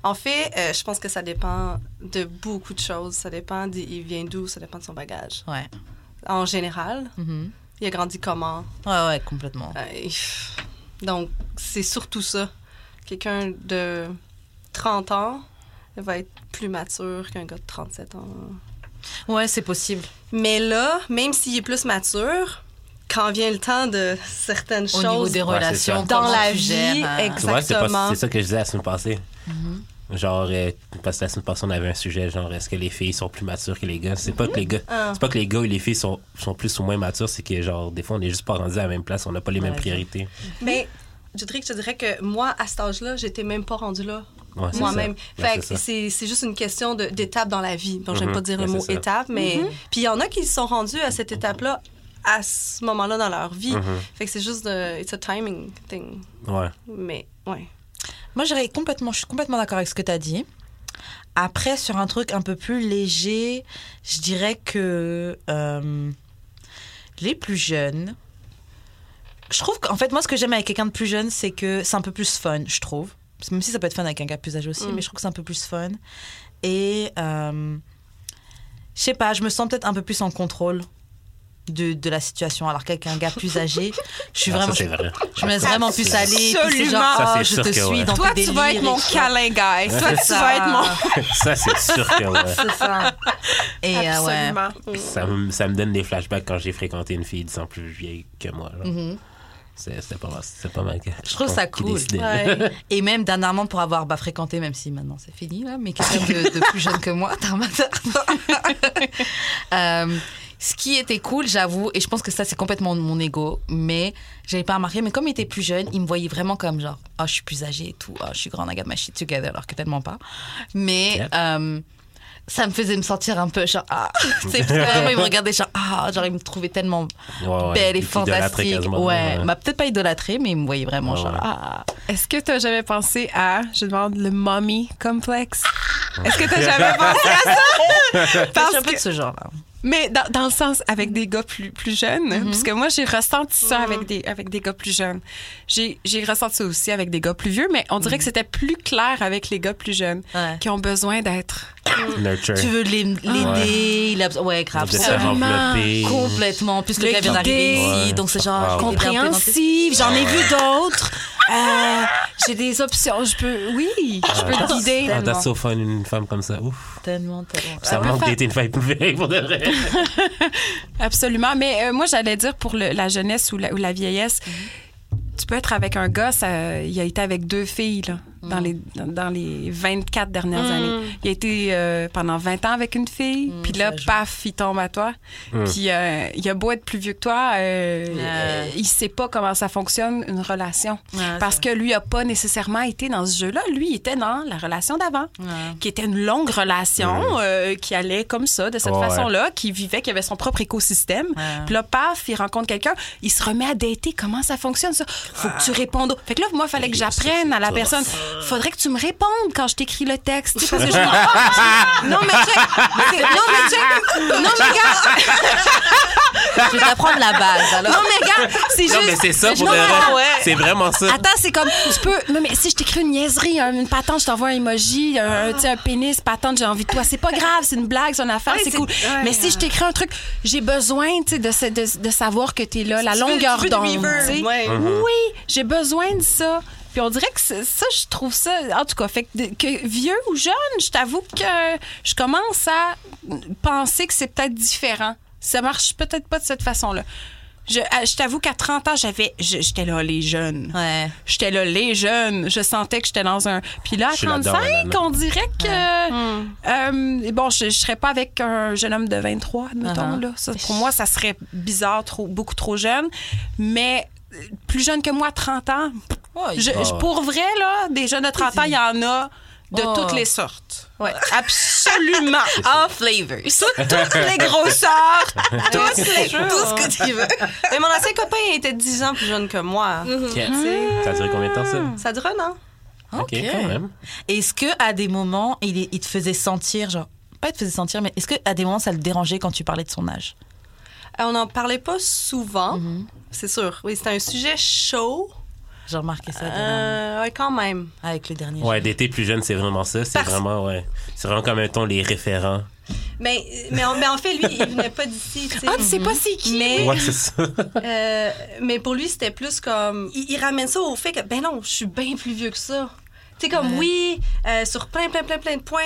En fait, euh, je pense que ça dépend de beaucoup de choses. Ça dépend d'il vient d'où, ça dépend de son bagage. Ouais. En général, Mhm. il a grandi comment? Ouais, ouais, complètement. Euh, donc, c'est surtout ça. Quelqu'un de 30 ans va être plus mature qu'un gars de 37 ans. Ouais, c'est possible. Mais là, même s'il est plus mature, quand vient le temps de certaines Au choses niveau des relations, dans la vie, gères, exact. Tu vois, c'est pas- Exactement. c'est ça que je disais la semaine passée. Mm-hmm. Genre, euh, parce que la semaine passée, on avait un sujet, genre, est-ce que les filles sont plus matures que les gars? C'est pas que les gars, Ah. c'est pas que les gars ou les filles sont, sont plus ou moins matures, c'est que, genre, des fois, on est juste pas rendu à la même place, on n'a pas les mêmes priorités. Mais je dirais que je dirais que moi, à cet âge-là, j'étais même pas rendue là. Ouais, Moi-même. Ouais, Fait c'est juste une question de- d'étape dans la vie. Bon, j'aime Mhm. pas dire le mot étape, mais. Puis il y en a qui se sont rendus à cette étape-là à ce moment-là dans leur vie. Mhm. Fait que c'est juste de. It's a timing thing. Ouais. Mais, ouais. Moi, j'irais complètement, je suis complètement d'accord avec ce que tu as dit. Après, sur un truc un peu plus léger, je dirais que euh, les plus jeunes. Je trouve qu'en fait, moi, ce que j'aime avec quelqu'un de plus jeune, c'est que c'est un peu plus fun, je trouve. Même si ça peut être fun avec un gars plus âgé aussi, Mm. mais je trouve que c'est un peu plus fun. Et euh, je sais pas, je me sens peut-être un peu plus en contrôle de, de la situation. Alors qu'avec un gars plus âgé, je suis Ah, vraiment. ça, c'est vrai. je me laisse vraiment plus aller. puis genre, Ça, c'est je te suis ouais. dans Toi, tes tu vas être mon câlin, guy. Toi, tu ça. vas être mon. ça, c'est sûr que, ouais. C'est ça. Et euh, ouais. Ça me, ça me donne des flashbacks quand j'ai fréquenté une fille 10 ans plus vieille que moi. genre. Mhm. C'est- C'était pas, c'était pas mal. Je trouve ça cool. Ouais. Et même dernièrement pour avoir bah, fréquenté, même si maintenant c'est fini, là, mais quelqu'un de, de plus jeune que moi, Euh, Ce qui était cool, j'avoue, et je pense que ça c'est complètement mon ego, mais j'avais pas remarqué, mais comme il était plus jeune, il me voyait vraiment comme genre, ah je suis plus âgée et tout, ah je suis grande, I got my shit together, alors que tellement pas. Mais Yep. euh, ça me faisait me sentir un peu genre, ah, sais, vraiment, il me regardait genre, ah, genre il me trouvait tellement Ouais, ouais. belle et fantastique. quasiment, Ouais, m'a peut-être pas idolâtré, mais il me voyait vraiment Ouais, genre, ouais. ah. Est-ce que tu as jamais pensé à, je demande, le mommy complexe? Est-ce que tu as jamais pensé à ça? Je suis Parce un peu que- de ce genre-là. Mais dans, dans le sens avec des gars plus, plus jeunes, parce que moi, j'ai ressenti ça avec, des, avec des gars plus jeunes. J'ai j'ai ressenti ça aussi avec des gars plus vieux, mais on dirait que c'était plus clair avec les gars plus jeunes Ouais. qui ont besoin d'être. Nurture. Tu veux l'aider, a- ouais, grave. se complètement. plus, le vient d'arriver ici, Ouais. donc c'est genre Ah, ouais. Compréhensive, j'en ai vu d'autres. Euh, j'ai des options, je peux. Oui, je peux te guider. Ah, that's so fun, une femme comme ça. Ouf. Tellement, tellement. Ça peut manque d'être une femme plus vieille pour de vrai. Absolument. Mais euh, moi, j'allais dire pour la jeunesse ou la, vieillesse, tu peux être avec un gars, il a été avec deux filles. Dans, les, dans les 24 dernières années. Il a été euh, pendant 20 ans avec une fille, puis là, paf, il tombe à toi. Puis euh, il a beau être plus vieux que toi, euh, il sait pas comment ça fonctionne, une relation. Parce que lui a pas nécessairement été dans ce jeu-là. Lui, il était dans la relation d'avant, qui était une longue relation, euh, qui allait comme ça, de cette façon-là, qui vivait, qui avait son propre écosystème. Puis là, paf, il rencontre quelqu'un, il se remet à dater. Comment ça fonctionne, ça? Faut que tu répondes. au- Fait que là, moi, il fallait que j'apprenne à la personne. Faudrait que tu me répondes quand je t'écris le texte. Tu sais, parce que je- Non, mais check. Non, mais check. Non, mais regarde. Je vais t'apprendre la base. Alors. Non, mais regarde, c'est juste. Non, mais c'est ça pour vrai. attends, C'est vraiment ça. Attends, c'est comme, tu peux. Non, mais si je t'écris une niaiserie, un- une patente, je t'envoie un emoji, un, pénis, patente, j'ai envie de toi. C'est pas grave, c'est une blague, c'est une affaire, Ouais, c'est cool. ouais, mais si je t'écris un truc, j'ai besoin, de, de, de savoir que t'es là, la longueur d'onde. ouais. Oui, j'ai besoin de ça. Puis on dirait que ça, je trouve ça. En tout cas, fait que, vieux ou jeune, je t'avoue que je commence à penser que c'est peut-être différent. Ça marche peut-être pas de cette façon-là. Je, euh, je t'avoue qu'à 30 ans, j'avais, j'étais là, les jeunes. Ouais. J'étais là, les jeunes. Je sentais que j'étais dans un. Puis là, à Je suis là-dedans, 35, là-dedans. on dirait que. euh, bon, je, je serais pas avec un jeune homme de 23, admettons. Uh-huh. là. Ça, pour moi, ça serait bizarre, trop, beaucoup trop jeune. Mais euh, plus jeune que moi, 30 ans. Je- Ah je- pour vrai, là, des jeunes de 30 ans, il y en a de Oh. toutes les sortes. Ouais, absolument. All flavors. toutes les grosseurs. Tous les, tout ce que tu veux. Mais mon ancien copain était 10 ans plus jeune que moi. Ok. Ça a duré combien de temps, ça? Ça dure un an. Ok, quand même. Est-ce que à des moments, il, est- il te faisait sentir, genre, pas il te faisait sentir, mais est-ce que à des moments, ça le dérangeait quand tu parlais de son âge? Euh, On n'en parlait pas souvent, Mm-hmm. c'est sûr. Oui, c'était un sujet chaud. J'ai remarqué ça Euh, ouais, quand même. avec le dernier. Ouais, d'été plus jeune, c'est vraiment ça. C'est Parce- vraiment, ouais. C'est vraiment comme, mettons, les référents. Mais, mais, en, mais en fait, lui, il venait pas d'ici. Ah, tu sais pas c'est qui? Mais, Ouais, c'est ça. euh, mais pour lui, c'était plus comme. Il, il ramène ça au fait que, ben non, je suis bien plus vieux que ça. Tu sais, comme, oui, euh, sur plein, plein, plein, plein de points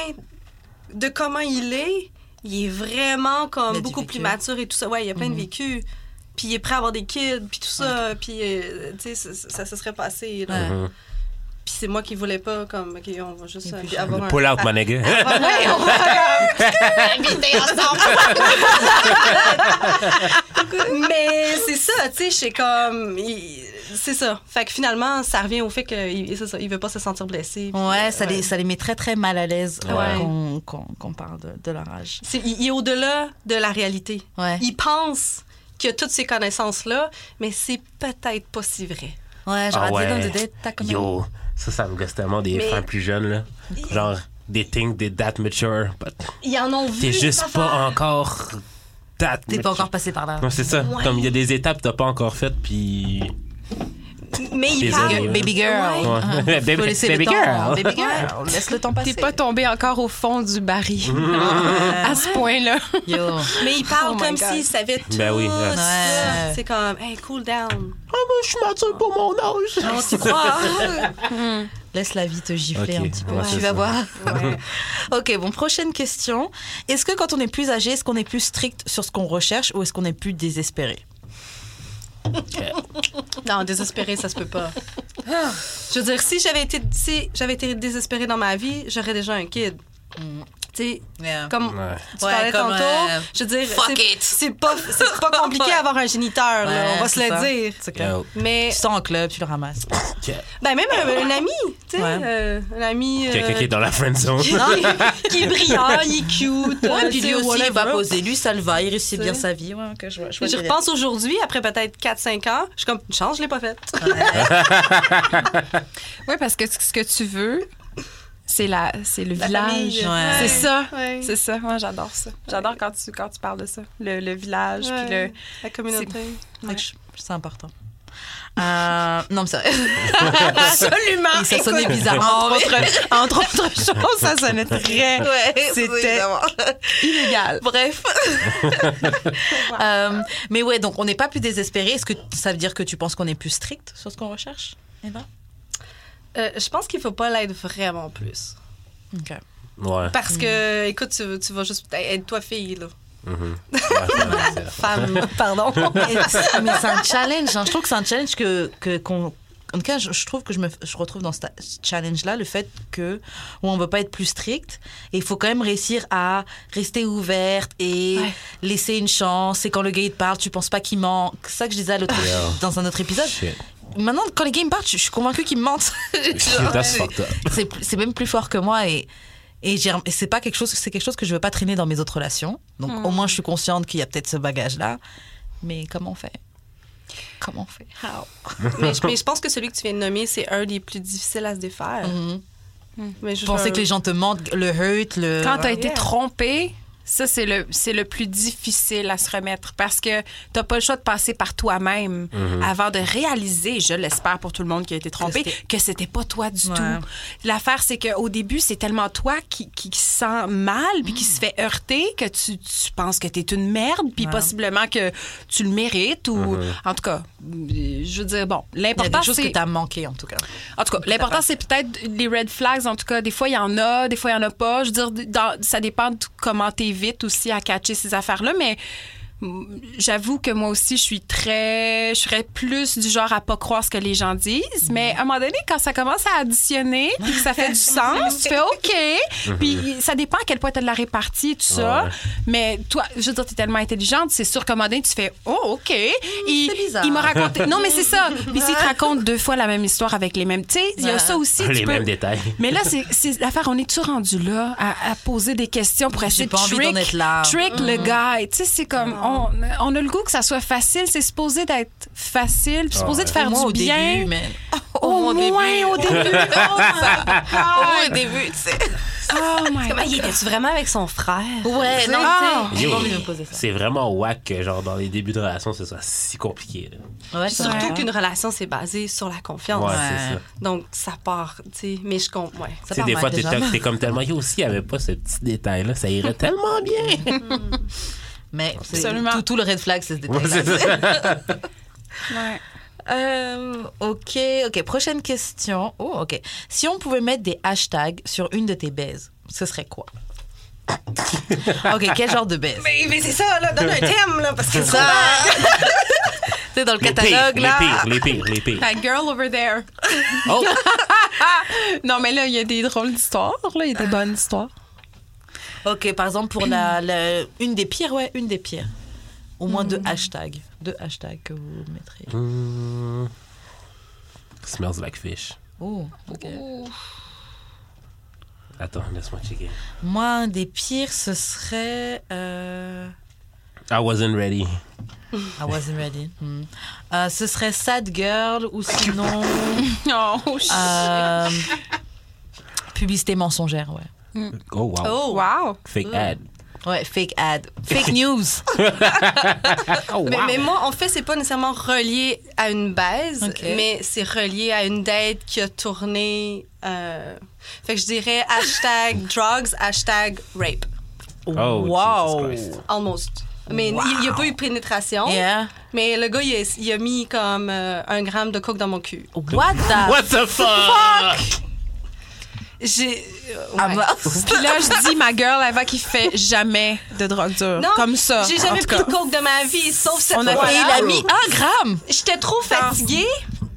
de comment il est, il est vraiment comme beaucoup plus mature et tout ça. Ouais, il y a plein de vécu. Puis il est prêt à avoir des kids, puis tout ça. Puis, euh, tu sais, ça, se serait passé. là. Ouais. Mhm. Puis c'est moi qui voulais pas, comme, OK, on va juste euh, puis, avoir un... Pull out, my nigga. Ouais, on va habiter ensemble. Mais c'est ça, tu sais, c'est comme... C'est ça. Fait que finalement, ça revient au fait qu'il c'est ça, il veut pas se sentir blessé. puis, Ouais, euh, ça, Les, ça les met très très mal à l'aise euh, Ouais. qu'on qu'on- qu'on parle de, de leur âge. C'est- il, il est au-delà de la réalité. Ouais. Il pense qu'il a toutes ces connaissances-là, mais c'est peut-être pas si vrai. Ouais, genre Ah à ouais. dire comme Yo, ça, ça me gosse tellement des Mais- femmes plus jeunes, là. Genre, they think they're that mature, but Ils en ont vu. t'es juste pas affaire. encore T'es pas mature. encore passé par là. Non, c'est ça. Ouais. Comme il y a des étapes que t'as pas encore faites, puis. Mais il Désolé, parle... ouais. Baby girl. Ouais. Ah, Baby- faut laisser baby le temps. girl. Baby girl. Laisse le temps passer. T'es pas tombé encore au fond du baril. à ce point-là. Mais il parle Oh comme s'il savait tout Ben oui, ouais. ça. Ouais. C'est comme, hey, cool down. Ah, moi, je suis mature pour mon âge. Non, tu crois? Laisse la vie te gifler Ok, un petit peu. ouais, tu vas ça. voir. ok, bon, prochaine question. Est-ce que quand on est plus âgé, est-ce qu'on est plus strict sur ce qu'on recherche ou est-ce qu'on est plus désespéré? Non, désespéré, ça se peut pas. Je veux dire, si j'avais été, si j'avais été désespérée dans ma vie, j'aurais déjà un kid. Tu sais, comme Ouais. tu Ouais, parlais comme, tantôt, euh, je veux dire, fuck c'est- it. c'est pas, c'est pas compliqué d'avoir un géniteur, là, on va se le ça. dire. Mais, Tu sors en club, tu le ramasses. ben même un, un ami, tu sais, Ouais. euh, un ami euh, Quelqu'un qui est dans la friend zone. qui, qui est brillant, il est cute. Ouais, euh, puis lui aussi, il va poser. Lui, ça le va. Il réussit bien sa vie. Ouais, ok, je vois, je Je repense aujourd'hui, après peut-être 4-5 ans, je suis comme, une chance, je l'ai pas faite. Oui, parce que ce que tu veux, c'est la, c'est le La village. Ouais. C'est ça. Ouais. C'est ça. Moi, j'adore ça. J'adore quand tu, quand tu parles de ça. Le, le village, Ouais. puis le... La communauté. C'est important. Euh, non, mais ça. Absolument. Et ça sonnait bizarrement. Entre autres, entre autres choses, ça sonnait très Ouais, C'était- illégal. Bref. Euh, mais ouais, donc on n'est pas plus désespéré. Est-ce que ça veut dire que tu penses qu'on est plus strict sur ce qu'on recherche Eva? Euh, je pense qu'il faut pas l'être vraiment plus. Ok. Ouais. Parce que, écoute, tu, tu vas juste être toi fille, là. Mhm. Ouais, Femme, pardon. mais c'est un challenge. hein. Je trouve que c'est un challenge que, que, qu'on- en tout cas, je, je trouve que je me je retrouve dans ce challenge-là le fait que où on veut pas être plus strict et il faut quand même réussir à rester ouverte et Ouais. laisser une chance. Et quand le gars il te parle, tu penses pas qu'il ment. C'est ça que je disais à l'autre- Yeah. dans un autre épisode. Shit. Maintenant, quand les gars ils me parlent, je, je suis convaincue qu'ils me mentent. C'est même plus fort que moi et et j'ai- et c'est pas quelque chose c'est quelque chose que je veux pas traîner dans mes autres relations donc Hmm. au moins je suis consciente qu'il y a peut-être ce bagage là mais comment on fait? Comment on fait? Mais, je, mais je pense que celui que tu viens de nommer, c'est un des plus difficiles à se défaire. Mhm. Mais je penser que les gens te mentent le hurt le Quand t'as été Yeah. trompé, ça, c'est le, c'est le plus difficile à se remettre parce que t'as pas le choix de passer par toi-même avant de réaliser, je l'espère pour tout le monde qui a été trompé, c'était- que c'était pas toi du Ouais. tout. L'affaire, c'est qu'au début, c'est tellement toi qui, qui, qui se sent mal puis qui se fait heurter que tu, tu penses que t'es une merde puis Ouais. possiblement que tu le mérites ou... En tout cas, je veux dire, bon, il y a l'important, des choses c'est... que t'as manqué en tout cas En tout cas, l'important, c'est peut-être les red flags. En tout cas, des fois, il y en a, des fois, il y en a pas. Je veux dire, dans- ça dépend de comment t'es vite aussi à catcher ces affaires-là, mais j'avoue que moi aussi, je suis très... Je serais plus du genre à pas croire ce que les gens disent, mais à un moment donné, quand ça commence à additionner puis que ça fait du sens, tu fais OK. Puis ça dépend à quel point t'as de la répartie et tout ça. Ouais. Mais toi, je veux dire, t'es tellement intelligente, c'est sûr qu'à un moment donné, tu fais Oh, OK. Il, c'est bizarre. il m'a raconté... Non, mais c'est ça. Puis s'il te raconte deux fois la même histoire avec les mêmes... Tu sais, il y a ça aussi. Les tu peux- mêmes détails. mais là, c'est- c'est l'affaire, on est-tu rendu là à, à poser des questions pour essayer pas de envie trick, là. trick le gars? Tu sais, c'est comme, on, on a le goût que ça soit facile, c'est supposé d'être facile, puis supposé de faire au moins du au bien. début mais Au moins au début. au moins au début tu sais Oh my Comment il était-tu vraiment avec son frère? ouais non Ah. tu sais, j'ai Yo, pas envie de me poser ça C'est vraiment whack que, genre, dans les débuts de relation, ce soit si compliqué. ouais, Surtout qu'une relation, c'est basé sur la confiance. Ouais, ça. Donc, ça part, tu sais. Mais je compte, ouais. Ça Tu sais, part des fois, t'es comme tellement. Yo, aussi, il n'y avait pas ce petit détail-là, ça irait tellement bien. Mais c'est- Absolument. tout, tout le red flag c'est ce détail Ouais, c'est ça. Ouais. Euh, ok, ok. Prochaine question. Oh, ok. Si on pouvait mettre des hashtags sur une de tes baises, ce serait quoi? Ok, quel genre de baise? Mais, mais c'est ça, là. Donne un thème, là. Parce que Ça Tu sais, dans le Les pires, catalogue, les là. pires, les pires, les pires. That girl over there. Oh! Non, mais là, il y a des drôles d'histoires, là. Il y a des bonnes histoires. Ok, par exemple, pour la, la- une des pires, ouais, une des pires. Au moins Hmm. deux hashtags. Deux hashtags que vous mettrez. Mm. Smells like fish. Oh, ok. Attends, laisse-moi checker. Moi, un des pires, ce serait. euh, I wasn't ready. I wasn't ready. Hmm. Euh, ce serait Sad Girl ou sinon. Oh, shit. euh, publicité mensongère, ouais. Oh, wow. Oh, Wow. Fake ad. Ouais, fake ad. Fake news. Oh, Mais, wow. mais moi, en fait, c'est pas nécessairement relié à une baise, Ok. mais c'est relié à une date qui a tourné. euh, Fait que je dirais hashtag drugs, hashtag rape. Oh, wow. Almost. Mais il n'y a pas eu de pénétration. Yeah. Mais le gars, il a, il a mis comme euh, un gramme de coke dans mon cul. What the What the fuck? J'ai. euh, Ah, ouais. bah. Puis là, je dis ma girl avant qu'il fait jamais de drogue dure. Non, comme ça. J'ai jamais pris de coke de ma vie, sauf cette On a fois Et il a mis un gramme. J'étais trop fatiguée,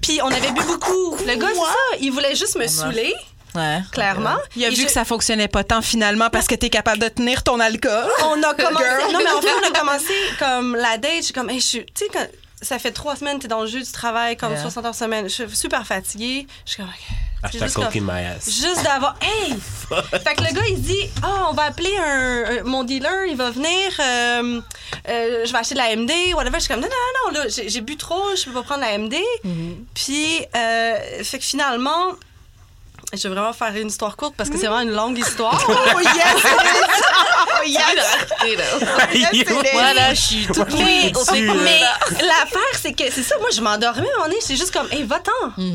puis on avait bu beaucoup. Le gars, c'est ça, il voulait juste me saouler, Ouais. clairement. Il a Et vu je- que ça fonctionnait pas tant finalement parce que t'es capable de tenir ton alcool. On a commencé. Girl. Non, mais en fait, on a commencé comme la date. Je suis comme, hey, je suis. Tu sais, ça fait trois semaines que t'es dans le jeu du travail, comme Yeah. 60 heures semaine, je suis super fatiguée. Je suis comme, OK. Hashtag juste coke comme- in my ass. Juste d'avoir. Hey! fait que le gars, il se dit Ah, on va appeler un, un- mon dealer, il va venir, euh, euh, je vais acheter de la MD, whatever. Je suis comme Non, non, non, là, j'ai bu trop, je peux pas prendre la MD. Puis, euh, fait que finalement, je vais vraiment faire une histoire courte parce que c'est vraiment une longue histoire. Oh yes! oh yes! Voilà, je suis toute Mais, nue. mais l'affaire, c'est que c'est ça, moi, je m'endormais à un moment donné, c'est juste comme, hey, va-t'en,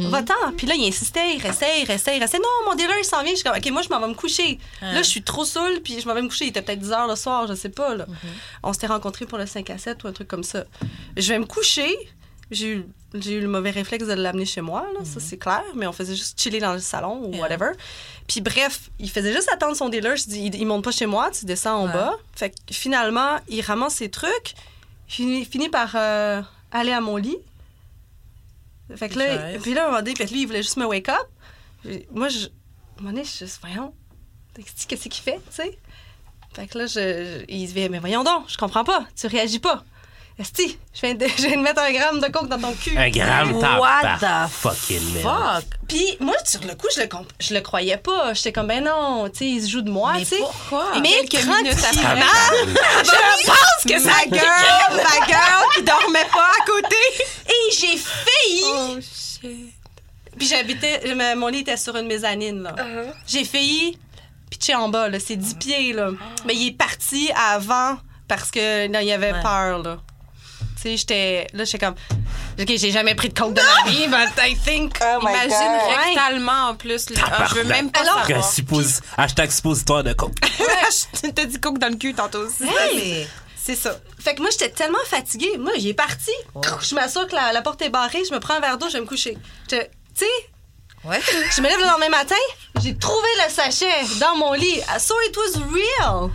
va-t'en. Puis là, il insistait, il restait, il restait, il restait. Non, mon dealer, il s'en vient. Je suis comme, OK, moi, je m'en vais me coucher. Là, je suis trop saoule, puis je m'en vais me coucher. Il était peut-être 10 heures le soir, je sais pas. Là. On s'était rencontrés pour le 5 à 7 ou un truc comme ça. Je vais me coucher. J'ai eu, j'ai eu le mauvais réflexe de l'amener chez moi, là, ça c'est clair, mais on faisait juste chiller dans le salon ou Yeah. whatever. Puis bref, il faisait juste attendre son dealer. Je dis, il, il monte pas chez moi, tu descends en Ouais. bas. Fait que finalement, il ramasse ses trucs, finit, finit par euh, aller à mon lit. Fait que là, puis là, à un moment donné, puis lui, il voulait juste me wake up. Puis Moi, je, à un moment donné, je suis juste, voyons, qu'est-ce qu'il fait, tu sais? Fait que là, je, je- il se dit, mais voyons donc, je comprends pas, tu réagis pas. Esti, je viens, de, je viens de mettre un gramme de coke dans ton cul. Un gramme, What the fucking merde. Fuck! Puis moi, sur le coup, je le, comp- je le croyais pas. J'étais comme, ben non, tu sais, il se joue de moi, Mais tu sais. pourquoi? Mais Quelques minutes après. je pense que Ma girl, ma girl qui dormait pas à côté. Et j'ai failli. Oh, shit. Puis j'habitais, mon lit était sur une mezzanine, là. Uh-huh. J'ai failli pitcher en bas, là. C'est 10 pieds, là. Mais il est parti avant parce que, là, il avait Ouais. peur, là. Tu sais, j'étais. Là, j'étais comme. OK, j'ai jamais pris de coke de ma vie, but I think. Imagine God. rectalement en plus. là. Ah, je veux même pas Alors- savoir. Suppose- hashtag suppositoire de coke. Ouais, je t'ai dit coke dans le cul tantôt aussi. Mais- C'est ça. Fait que moi, j'étais tellement fatiguée. Moi, il est parti. Je m'assure que la, la porte est barrée. Je me prends un verre d'eau, je vais me coucher. Tu sais, Ouais. je me lève le lendemain matin. J'ai trouvé le sachet dans mon lit. So it was real.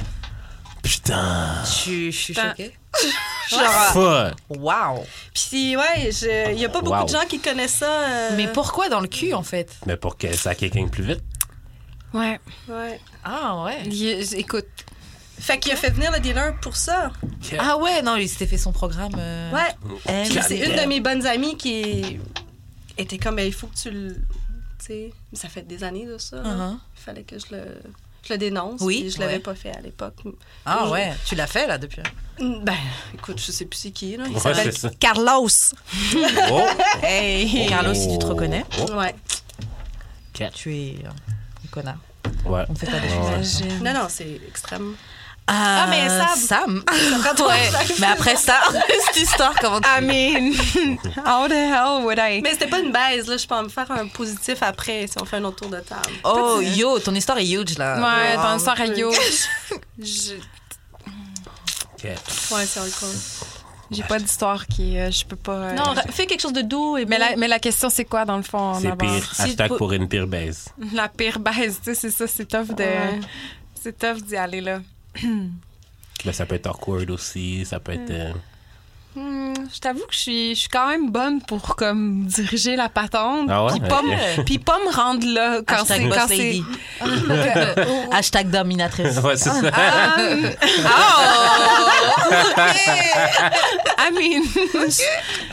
Putain. Je suis- choquée. Fuck. Wow! Puis, ouais, je- il y a pas beaucoup Wow. de gens qui connaissent ça. euh, Mais pourquoi dans le cul, en fait? Mais pour que ça quelqu'un plus vite. Ouais. Ouais. Ah ouais. Il- écoute, Fait qu'il a fait venir le dealer pour ça. Ah ouais, non, il s'était fait son programme. euh, Ouais. Puis c'est une de mes bonnes amies qui était comme, Ben, il faut que tu le. Tu sais, ça fait des années de ça. Uh-huh. Il fallait que je le, je le dénonce. Oui, puis je l'avais ouais. pas fait à l'époque. Ah ouais, tu l'as fait là depuis. Ben, écoute, je sais plus c'est qui, là. Il Ouais, s'appelle. Carlos. Oh. Hey, Carlos, si tu te reconnais, Oh. Ouais. tu es euh, un connard. Ouais. On fait pas des Ouais. choses. Non, non, c'est extrême. Ah, mais Sam. Sam. Quand ouais. Mais après ça, cette histoire, comment tu... I mean, how the hell would I? Mais c'était pas une baise, là. Je peux en me faire un positif après si on fait un autre tour de table. Oh, yo, ton histoire est huge là. Ouais, Wow. le soir à yo. Je- Ok. Ouais, c'est hardcore. J'ai pas d'histoire qui. euh, je peux pas. euh, Non, fais quelque chose de doux et Mais la, mais la question, c'est quoi, dans le fond? C'est pire. Hashtag pour- une pire baise. La pire baisse, tu sais, c'est ça, c'est tough de. Ouais. C'est tough d'y aller là. Là, ça peut être awkward aussi. Ça peut être. euh, Hmm, je t'avoue que je suis, je suis quand même bonne pour comme diriger la patente. Ah ouais? Puis pas, Ok. me- puis pas me rendre là quand c'est. Hashtag Quand c'est. Hashtag dominatrice. Ouais, c'est ça. I mean,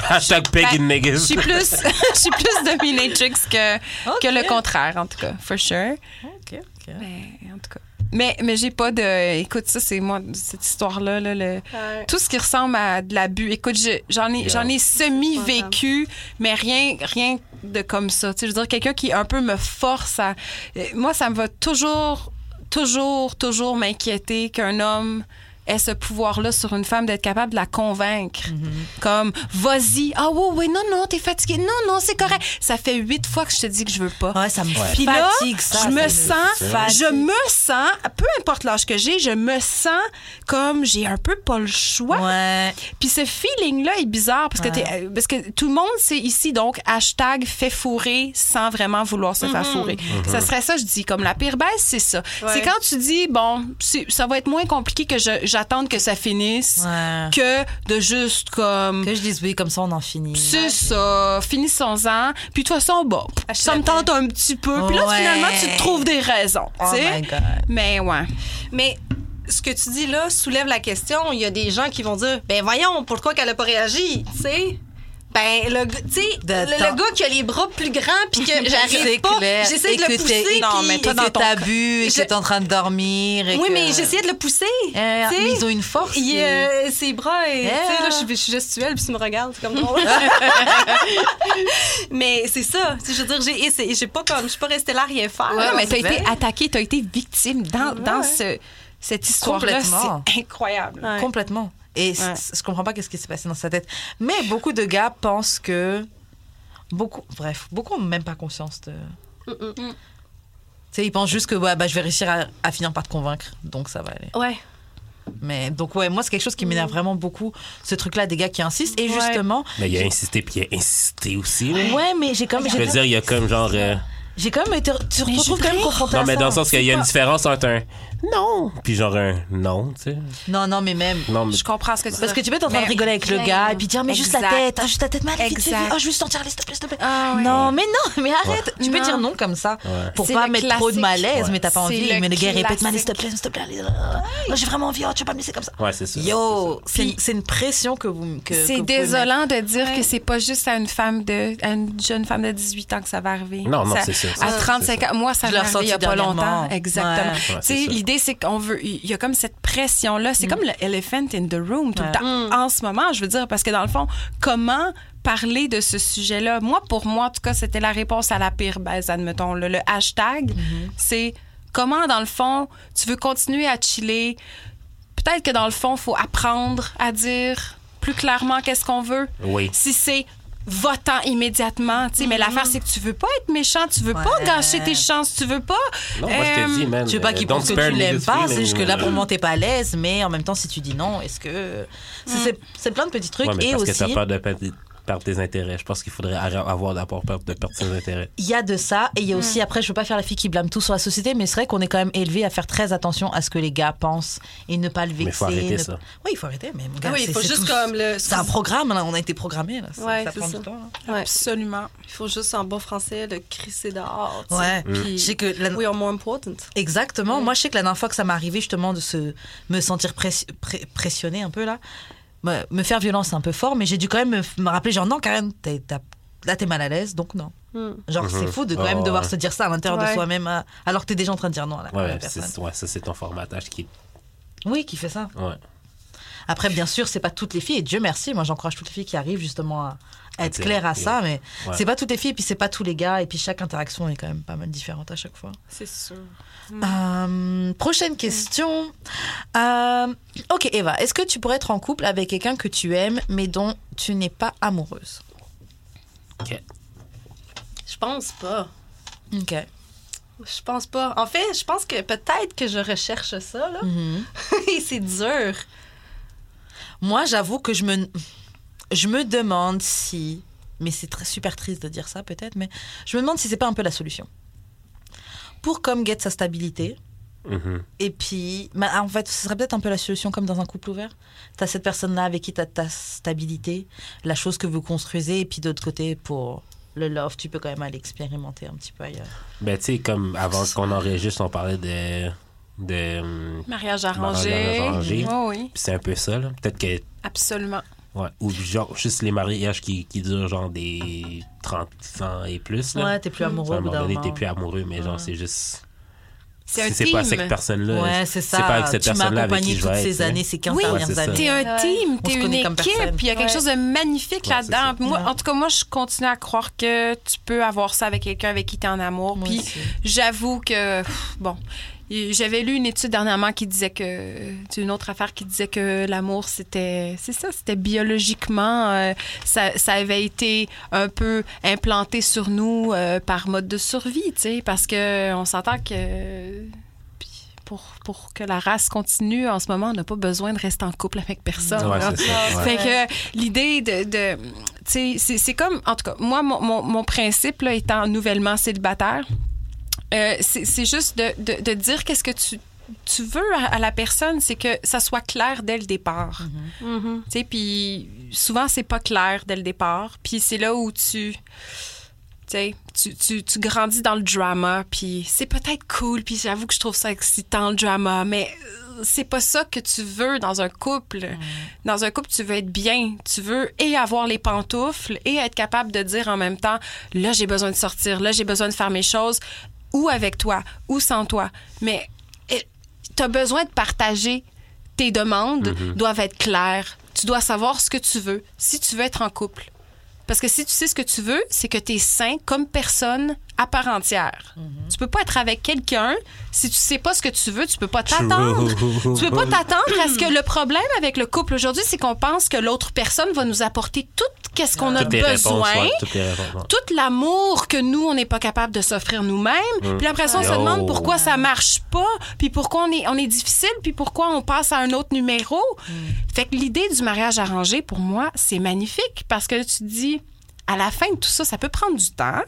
Hashtag pegging je niggas. suis plus, je suis plus dominatrix que, que le contraire, en tout cas, for sure. Ok, ok. Mais en tout cas. Mais, mais j'ai pas de. Écoute, ça, c'est moi, cette histoire-là. Là, le, Ouais. tout ce qui ressemble à de l'abus. Écoute, je- j'en ai, j'en ai semi-vécu, mais rien, rien de comme ça. Tu sais, je veux dire, quelqu'un qui un peu me force à. euh, Moi, ça me va toujours, toujours, toujours m'inquiéter qu'un homme ait ce pouvoir-là sur une femme d'être capable de la convaincre. Comme, vas-y. Ah, oui, oui, non, non, t'es fatiguée. Non, non, c'est correct. Ça fait huit fois que je te dis que je veux pas. Ouais, ça me Puis là, fatigue ça. je me sens, fatigue. je me sens, peu importe l'âge que j'ai, je me sens comme j'ai un peu pas le choix. Ouais. Puis ce feeling-là est bizarre parce que, Ouais. euh, parce que tout le monde, c'est ici, donc, hashtag fait fourrer sans vraiment vouloir se faire fourrer. Ça serait ça, je dis, comme la pire baisse, c'est ça. Ouais. C'est quand tu dis, bon, ça va être moins compliqué que je- j'attende que ça finisse Ouais. que de juste comme... Que je dise oui, comme ça on en finit. C'est ça, finissons-en. Puis de toute façon, bon, ça me tente un petit peu. Puis là, Ouais. finalement, tu te trouves des raisons, Oh my God. Mais ouais. Mais ce que tu dis là soulève la question. Il y a des gens qui vont dire Ben voyons, pourquoi qu'elle a pas réagi Tu sais? Ben, le, gars- tu sais, De le, gars qui a les bras plus grands puis que C'est j'arrive pas, j'essaie Et de le pousser. Non, mais toi, Et dans que ton t'as cas- bu, et que Je- t'es en train de dormir. et Oui, que- mais j'essayais de le pousser. Mais ils ont une force. Il, qui- euh, ses bras, et, tu sais, Yeah. là, je, suis- je suis gestuelle, puis tu me regardes, c'est comme drôle. mais c'est ça. Je veux dire, j'ai, et c'est- j'ai pas comme, je suis pas restée là à rien faire. Ouais, mais t'as c'est été vrai. attaqué, t'as été victime dans, dans ce, cette histoire-là. Complètement. C'est incroyable. Ouais. Complètement. Et Ouais. je comprends pas qu'est-ce qui s'est passé dans sa tête. Mais beaucoup de gars pensent que. Beaucoup, bref, beaucoup n'ont même pas conscience de. Mm, Tu sais, ils pensent juste que ouais, bah, je vais réussir à, à finir par te convaincre, donc ça va aller. Ouais. Mais donc, ouais, moi, c'est quelque chose qui m'énerve vraiment beaucoup, ce truc-là, des gars qui insistent. Et Ouais. justement. Mais il a insisté, puis il a insisté aussi. là. Ouais, mais j'ai comme. Je veux dire, il y a comme genre. euh, J'ai quand même été. Tu te retrouves quand même confronté Non, à mais dans le sens qu'il y a une différence entre un non, puis genre un non, tu sais. Non, non, mais même. Non, mais Je comprends ce que tu Parce que tu peux être en train de Mais- rigoler avec le gars et puis dire mais juste la tête, ah, juste la tête mal, vite, vite, vite. Exact. oh je veux sentir, s'il te plaît, s'il te plaît. Ah ouais. Non, mais non, mais arrête. Tu peux Non. dire non comme ça Ouais. pour pas mettre trop de classique. malaise, Ouais. mais t'as pas envie. le Mais le gars répète mal, s'il te classique. plaît, s'il te plaît. allez, Moi j'ai vraiment envie, oh, tu vas pas me laisser comme ça. Ouais, c'est ça. Yo, c'est une pression que vous C'est désolant de dire que c'est pas juste à une femme de à une jeune femme de 18 ans que ça va arriver. Non, non, c'est ça, c'est À ça, 35 c'est ça. ans, moi ça l'ai arrivé il y a pas longtemps. Exactement. Tu c'est sais, ça. L'idée c'est qu'on veut il y a comme cette pression là, c'est comme le elephant in the room tout Ouais. le temps en ce moment, je veux dire parce que dans le fond, comment parler de ce sujet-là? Moi pour moi en tout cas, c'était la réponse à la pire baisse admettons le, le hashtag, c'est comment dans le fond, tu veux continuer à chiller? Peut-être que dans le fond, faut apprendre à dire plus clairement qu'est-ce qu'on veut. Oui. si c'est votant immédiatement, tu sais, mais l'affaire c'est que tu veux pas être méchant, tu veux pas gâcher tes chances, tu veux pas Non, moi je te Euh, dis, man. Tu veux pas euh, qu'il don't pense que tu l'aimes pas, c'est juste que là, euh, pour le moment, t'es pas à l'aise, mais en même temps, si tu dis non, est-ce que. c'est- C'est c'est plein de petits trucs. Ouais, mais et parce aussi, que t'as peur de perdre tes intérêts. Je pense qu'il faudrait avoir d'abord peur de perdre ses intérêts. il y a de ça. Et il y a aussi, après, je veux pas faire la fille qui blâme tout sur la société, mais c'est vrai qu'on est quand même élevé à faire très attention à ce que les gars pensent et ne pas le vexer. Mais faut arrêter ne- ça. Oui, il faut arrêter, mais mon gars, oui, c'est- il faut c'est juste tout- comme le. C'est un programme, là. on a été programmé. Ça, Ouais, ça c'est prend ça. du temps. là. Ouais. Absolument. Il faut juste en bon français le crisser dehors. Ouais. Puis, Je sais que la- We are more important. Exactement. Moi, je sais que la dernière fois que ça m'est arrivé justement de se, me sentir pressi- pré- pressionnée un peu là, me, me faire violence, c'est un peu fort, mais j'ai dû quand même me, me rappeler genre non, Karen, t'es- t'as- là t'es mal à l'aise, donc non. Hmm. Genre c'est fou de quand même Oh, devoir ouais. se dire ça à l'intérieur de soi-même, alors que t'es déjà en train de dire non à la, à la Ouais, personne. c'est- ouais, ça c'est ton formatage qui. Oui, qui fait ça. Ouais. Après, bien sûr, c'est pas toutes les filles, et Dieu merci, moi j'encourage toutes les filles qui arrivent justement à, à être claires à ça, mais Ouais. c'est pas toutes les filles, et puis c'est pas tous les gars, et puis chaque interaction est quand même pas mal différente à chaque fois. C'est sûr. Euh, prochaine question. Euh, ok, Eva, est-ce que tu pourrais être en couple avec quelqu'un que tu aimes mais dont tu n'es pas amoureuse? Ok. Je pense pas. Ok. Je pense pas. En fait, je pense que peut-être que je recherche ça, là. Mhm. Et c'est dur. Moi, j'avoue que je me, je me demande si, mais c'est très super triste de dire ça peut-être, mais je me demande si c'est pas un peu la solution. Pour comme get sa stabilité, Mhm. Et puis, bah, en fait, ce serait peut-être un peu la solution comme dans un couple ouvert. Tu as cette personne-là avec qui tu as ta stabilité, la chose que vous construisez, et puis d'autre côté, pour le love, tu peux quand même aller expérimenter un petit peu ailleurs. Ben, tu sais, comme avant qu'on enregistre, on parlait de. De Mariage arrangé. arrangé. Oh, oui, puis c'est un peu ça, là. Peut-être que. absolument. Ouais. Ou genre, juste les mariages qui, qui durent genre des 30 ans et plus, là. Ouais, t'es plus À un amoureux moment donné, moment. t'es plus amoureux, mais genre, c'est juste. C'est si c'est pas team. cette personne-là. Ouais, c'est ça. pas avec cette tu m'as personne-là avec accompagné qui je toutes vais être, ces années, ces 15 Oui, dernières Ouais, c'est années. T'es un team, t'es une équipe, il y a quelque Ouais. chose de magnifique Ouais, c'est là-dedans. Moi, Ouais. en tout cas, moi, je continue à croire que tu peux avoir ça avec quelqu'un avec qui tu es en amour. Moi Puis j'avoue que, bon, j'avais lu une étude dernièrement qui disait que, c'est une autre affaire qui disait que l'amour, c'était, c'est ça, c'était biologiquement, euh, ça, ça avait été un peu implanté sur nous euh, par mode de survie, tu sais, parce que on s'entend que pour, pour que la race continue, en ce moment, on n'a pas besoin de rester en couple avec personne. Ouais, ça. ouais. Fait que l'idée de. de c'est comme. En tout cas, moi, mon, mon, mon principe, là, étant nouvellement célibataire, euh, c'est juste de, de, de dire qu'est-ce que tu, tu veux à, à la personne, c'est que ça soit clair dès le départ. Mhm. Tu sais, puis souvent, c'est pas clair dès le départ. Puis c'est là où tu. Tu sais, tu, tu, grandis dans le drama, puis c'est peut-être cool, puis j'avoue que je trouve ça excitant, le drama, mais euh, c'est pas ça que tu veux dans un couple. Dans un couple, tu veux être bien. Tu veux et avoir les pantoufles et être capable de dire en même temps, là, j'ai besoin de sortir, là, j'ai besoin de faire mes choses, ou avec toi, ou sans toi. Mais tu as besoin de partager tes demandes doivent être claires. Tu dois savoir ce que tu veux si tu veux être en couple. Parce que si tu sais ce que tu veux, c'est que tu es sain comme personne à part entière. Tu peux pas être avec quelqu'un si tu sais pas ce que tu veux, tu peux pas t'attendre. Tu peux pas t'attendre à ce que le problème avec le couple aujourd'hui, c'est qu'on pense que l'autre personne va nous apporter tout qu'est-ce qu'on a réponses, besoin ouais, réponses. tout l'amour que nous, on n'est pas capable de s'offrir nous-mêmes. Puis après ça, on se demande pourquoi ça marche pas, puis pourquoi on est, on est difficile, puis pourquoi on passe à un autre numéro. Fait que l'idée du mariage arrangé, pour moi, c'est magnifique parce que tu te dis, à la fin de tout ça, ça peut prendre du temps.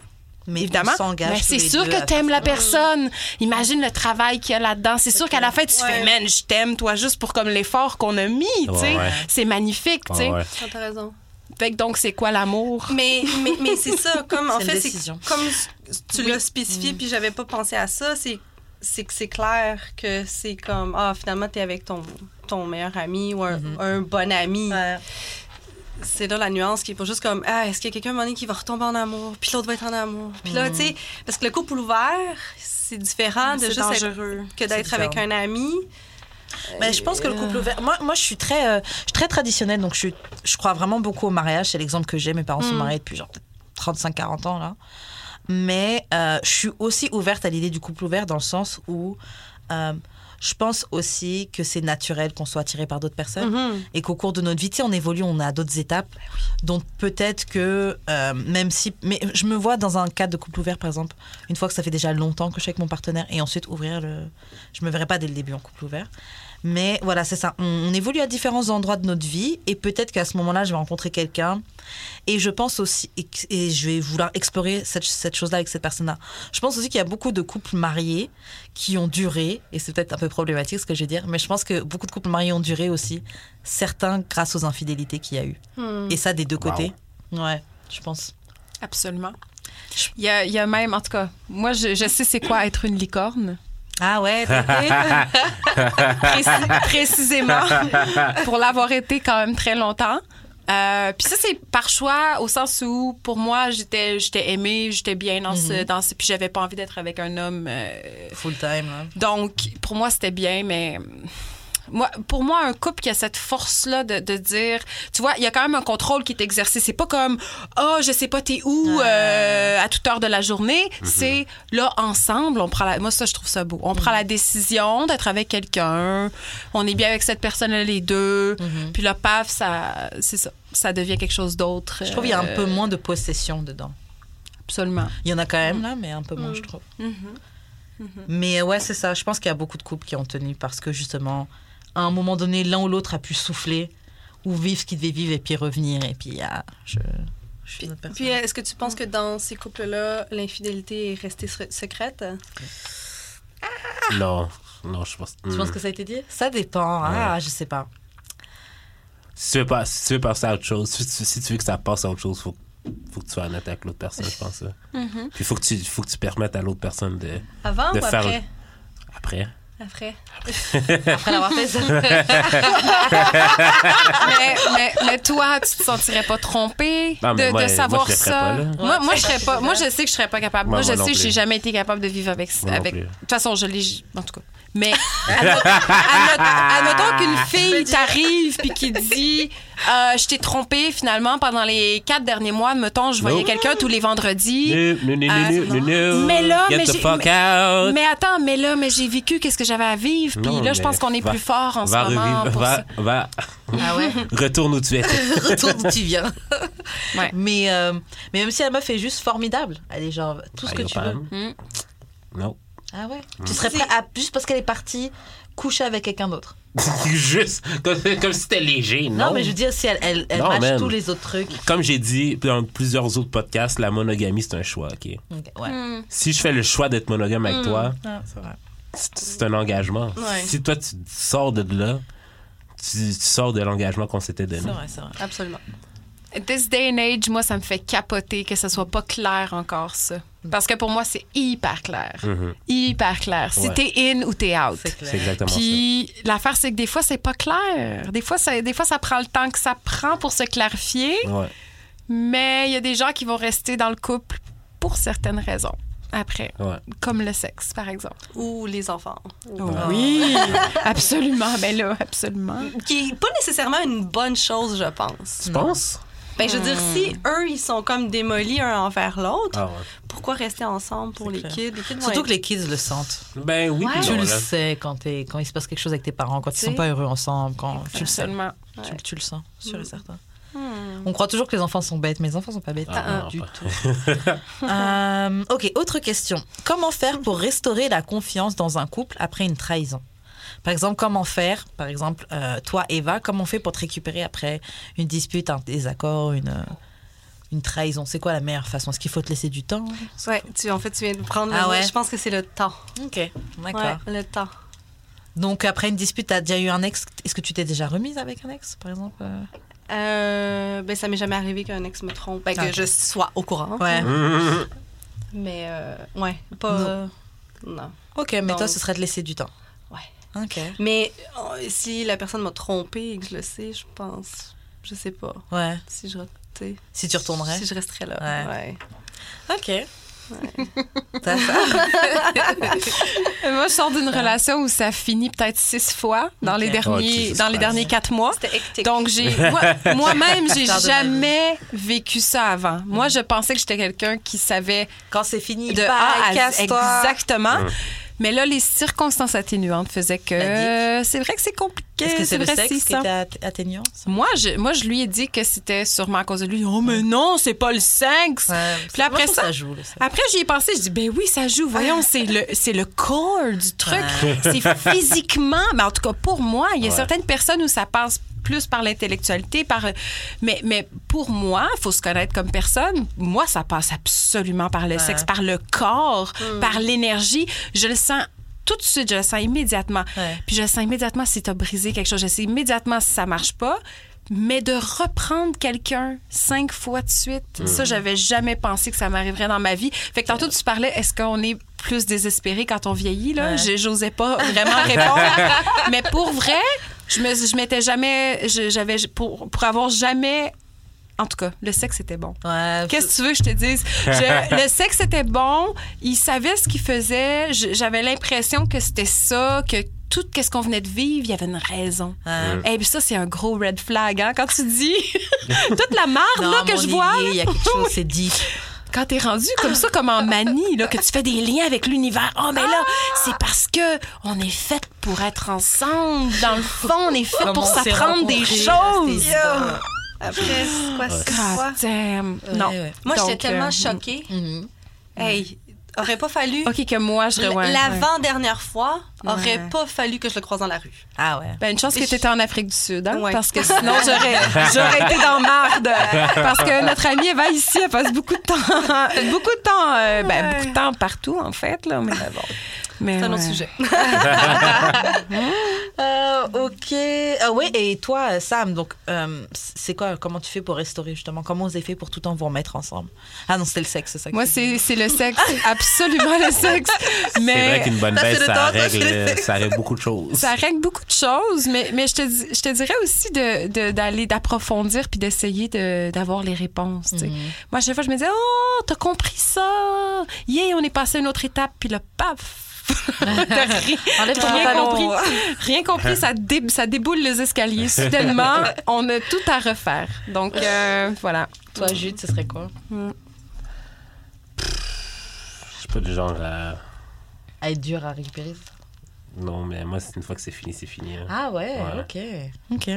Mais évidemment. Mais c'est sûr que t'aimes la personne. Imagine le travail qu'il y a là-dedans. C'est sûr qu'à la fin, tu Ouais. fais, man, je t'aime, toi, juste pour comme l'effort qu'on a mis, tu sais. Ouais, ouais. C'est magnifique, tu sais. Ah, T'as raison. Fait que donc, c'est quoi l'amour? Mais, mais, mais c'est ça, comme en fait, c'est décision. comme tu l'as spécifié, puis j'avais pas pensé à ça, c'est c'est que c'est clair que c'est comme ah finalement t'es avec ton ton meilleur ami ou un, un bon ami. C'est là la nuance qui est pas juste comme ah est-ce qu'il y a quelqu'un à un moment donné qui va retomber en amour, puis l'autre va être en amour? Puis là tu sais parce que le couple ouvert c'est différent de juste être- dangereux. que d'être avec un ami. Mais je pense que le couple ouvert. Moi, moi je suis très, euh, je suis très traditionnelle, donc je, suis- je crois vraiment beaucoup au mariage. C'est l'exemple que j'ai. Mes parents sont mariés depuis genre 35-40 ans là. Mais euh, je suis aussi ouverte à l'idée du couple ouvert dans le sens où euh, je pense aussi que c'est naturel qu'on soit attiré par d'autres personnes et qu'au cours de notre vie, tu sais, on évolue, on a d'autres étapes. Donc peut-être que euh, même si, mais je me vois dans un cadre de couple ouvert, par exemple, une fois que ça fait déjà longtemps que je suis avec mon partenaire et ensuite ouvrir le, je me verrai pas dès le début en couple ouvert. Mais voilà, c'est ça. On, on évolue à différents endroits de notre vie et peut-être qu'à ce moment-là, je vais rencontrer quelqu'un. Et je pense aussi, et, et je vais vouloir explorer cette, cette chose-là avec cette personne-là. Je pense aussi qu'il y a beaucoup de couples mariés qui ont duré, et c'est peut-être un peu problématique ce que je vais dire, mais je pense que beaucoup de couples mariés ont duré aussi, certains grâce aux infidélités qu'il y a eu. Et ça des deux Wow. côtés. Ouais, je pense. Absolument. Il y a, il y a même, en tout cas, moi, je, je sais c'est quoi être une licorne. Ah ouais, Précis- précisément. pour l'avoir été quand même très longtemps. Euh, puis ça, c'est par choix, au sens où, pour moi, j'étais j'étais aimée, j'étais bien dans ce... Dans ce puis j'avais pas envie d'être avec un homme... euh, full time. hein. donc, pour moi, c'était bien, mais moi, pour moi, un couple qui a cette force-là de, de dire, tu vois, il y a quand même un contrôle qui est exercé. C'est pas comme, oh, je sais pas, t'es où euh, à toute heure de la journée. C'est là, ensemble, on prend la. Moi, ça, je trouve ça beau. On prend la décision d'être avec quelqu'un. On est bien avec cette personne-là, les deux. Puis là, paf, ça, c'est ça. Ça devient quelque chose d'autre. Je trouve qu'il y a un Euh, peu moins de possession dedans. Absolument. Il y en a quand même là, mais un peu moins, je trouve. Mais ouais, c'est ça. Je pense qu'il y a beaucoup de couples qui ont tenu parce que justement, à un moment donné, l'un ou l'autre a pu souffler ou vivre ce qu'il devait vivre et puis revenir. Et puis, ah, je, je suis Puis, personne. est-ce que tu penses que dans ces couples-là, l'infidélité est restée se- secrète? Non, non, je pense. tu hmm. penses que ça a été dit? Ça dépend. Ah, je sais pas. Si tu veux, pas, si tu veux passer à autre chose, si tu, si tu veux que ça passe à autre chose, faut, faut que tu sois honnête avec l'autre personne, je pense. Mm-hmm. Puis faut que tu, faut que tu permettes à l'autre personne de. Avant De ou faire- après? Après. Après. Après l'avoir fait ça. mais, mais, mais toi, tu te sentirais pas trompé Non, de, moi- de savoir moi, ça? pas, moi, moi, je serais pas. Moi, je sais que je serais pas capable. Moi, Moi, je sais que j'ai jamais été capable de vivre avec. Avec... De toute façon, je l'ai. En tout cas. Mais admettons, qu'une fille t'arrive puis qui dit euh, Je t'ai trompé finalement pendant les quatre derniers mois. Mettons, je voyais Nope. quelqu'un tous les vendredis. No, no, no, Ah, no, no, no. Mais là, Get mais the j'ai- fuck out. Mais attends, mais là, mais j'ai vécu qu'est-ce que j'avais à vivre. Puis là, je mais pense qu'on est va- plus fort en ce va moment. revivre- pour va, ça. va, Ah ouais? Retourne où tu étais. Retourne où tu viens. Ouais. Mais, euh, mais même si la meuf est juste formidable, elle est genre tout ce que Aïe, tu veux. femme. Mm. Non. Ah ouais Tu serais prêt à, juste parce qu'elle est partie, coucher avec quelqu'un d'autre Juste comme, comme si c'était léger. Non, Non, mais je veux dire, si elle, elle, elle Non, match man. tous les autres trucs. Comme j'ai dit dans plusieurs autres podcasts, la monogamie, c'est un choix, OK? Ok, ouais. Mm. Si je fais le choix d'être monogame avec toi, Ah, c'est un engagement. Ouais. Si toi, tu sors de là, tu, tu sors de l'engagement qu'on s'était donné. C'est vrai, c'est vrai. Absolument. This day and age, moi, ça me fait capoter que ce soit pas clair encore, ça. Parce que pour moi, c'est hyper clair. Mhm. Hyper clair. Si Ouais. t'es in ou t'es out. C'est clair. C'est exactement Puis l'affaire, c'est que des fois, c'est pas clair. Des fois, ça, des fois, ça prend le temps que ça prend pour se clarifier. ça. Ouais. Mais il y a des gens qui vont rester dans le couple pour certaines raisons. Après, Ouais. comme le sexe, par exemple. Ou les enfants. Oui, absolument. Ben là, absolument. Qui n'est pas nécessairement une bonne chose, je pense. Tu penses? Ben, je veux dire, si eux, ils sont comme démolis un envers l'autre, Ah ouais. pourquoi rester ensemble pour les clair. kids? Les kids vont Surtout être- que les kids le sentent. Ben oui, puis tu non, le là. sais quand, t'es- quand il se passe quelque chose avec tes parents, quand ils sont pas heureux ensemble, quand tu le sais. Tu, tu le sens, sûr et certain. On croit toujours que les enfants sont bêtes, mais les enfants sont pas bêtes. Ah, non, du pas. tout. Euh, ok, autre question. Comment faire pour restaurer la confiance dans un couple après une trahison? Par exemple, comment faire, par exemple, euh, toi, Eva, comment on fait pour te récupérer après une dispute, un désaccord, une, une trahison? C'est quoi la meilleure façon? Est-ce qu'il faut te laisser du temps? Ouais, tu, en fait, tu viens de prendre Ah le ouais? Je pense que c'est le temps. Ok, d'accord. Ouais, le temps. Donc après une dispute, t'as déjà eu un ex? Est-ce que tu t'es déjà remise avec un ex, par exemple euh? Euh, ben, ça m'est jamais arrivé qu'un ex me trompe. Ben, que Ah, je sois au courant. Ouais. Mais, euh, ouais, pas. Non. non. Ok, mais toi, ce serait de laisser du temps. Ouais. Ok. Mais euh, si la personne m'a trompé et que je le sais, je pense. Je sais pas. Ouais. Si je, Si tu retournerais? si je resterais là. Ouais. Ouais. Ok. T'as ça Moi, je sors d'une relation où ça finit peut-être six fois dans les. Oh, derniers, Jesus dans les derniers quatre mois. C'était hectique. Donc, j'ai moi- moi-même, j'ai jamais vécu ça avant. Moi, je pensais que j'étais quelqu'un qui savait Quand c'est fini, de bye, A à Z. casse-toi. Mais là, les circonstances atténuantes faisaient que c'est vrai que c'est compliqué. Est-ce que c'est le vrai, sexe qui était at- atténuant ça? Moi je, moi, je lui ai dit que c'était sûrement à cause de lui. Oh, mais non, c'est pas le sexe. Ouais, Puis après moi, ça- ça joue. Après, j'y ai pensé, je dis, ben oui, ça joue. Voyons, c'est le, c'est le corps du truc. C'est physiquement. Mais en tout cas, pour moi, il y a certaines personnes où ça passe plus par l'intellectualité, par. Mais, mais pour moi, il faut se connaître comme personne. Moi, ça passe absolument par le sexe, par le corps, par l'énergie. Je le sens tout de suite, je le sens immédiatement. Ouais. Puis je le sens immédiatement si tu as brisé quelque chose. Je sais immédiatement si ça marche pas. Mais de reprendre quelqu'un cinq fois de suite, ça, j'avais jamais pensé que ça m'arriverait dans ma vie. Fait que tantôt, tu parlais, est-ce qu'on est plus désespéré quand on vieillit? Là? Ouais. Je- J'osais pas vraiment répondre. Mais pour vrai, je me je m'étais jamais. je- J'avais. Pour, pour avoir jamais. En tout cas, le sexe était bon. Ouais, Qu'est-ce que tu veux que je te dise? Je- le sexe était bon, il savait ce qu'il faisait, j'avais l'impression que c'était ça, que tout ce qu'on venait de vivre, il y avait une raison. Ouais. Et puis ça, c'est un gros red flag, hein, quand tu dis toute la marde Non, là, que je vois. Il y a quelque chose, c'est dit. Quand t'es rendu comme ça, comme en manie, là, que tu fais des liens avec l'univers. Oh, mais là, c'est parce que on est fait pour être ensemble. Dans le fond, on est fait pour s'apprendre des choses. Après, c'est quoi, c'est quoi? Non. Ouais, ouais. Moi, j'étais Donc, tellement euh, choquée. Mhm. Hey, aurait pas fallu. OK, que moi, je. L'avant-dernière fois, aurait Ouais. pas fallu que je le croise dans la rue. Ah ouais. Ben, une chance que tu étais en Afrique du Sud, hein? Ouais. Parce que sinon, j'aurais, j'aurais été dans marde. Parce que notre amie Eva ici, elle passe beaucoup de temps, beaucoup de temps, euh, ben, beaucoup de temps partout, en fait, là. Mais bon. C'est un autre sujet. Euh, ok. Ah ouais, et toi, Sam, donc, euh, c'est quoi, comment tu fais pour restaurer justement? Comment vous avez fait pour tout le temps vous remettre ensemble? Ah non, c'était le sexe, c'est ça que Moi, c'est, c'est le sexe, absolument le sexe. C'est vrai Mais qu'une bonne baisse, ça règle, sexe. ça règle beaucoup de choses. ça règle beaucoup de choses, mais, mais je, te, je te dirais aussi de, de- d'aller, d'approfondir puis d'essayer de, d'avoir les réponses. Mhm. Moi, à chaque fois, je me disais, oh, t'as compris ça? Yeah, on est passé à une autre étape, puis là, paf. Rien, Enlève ton rien pantalon. compris. Rien compris, ça, dé- ça déboule les escaliers. Soudainement, on a tout à refaire. Donc, euh, voilà. Toi, Jude, ce serait quoi? Je suis pas du genre à... À être dur à récupérer ça. Non, mais moi, c'est une fois que c'est fini, c'est fini. hein. Ah ouais, Ouais. ok. Ok.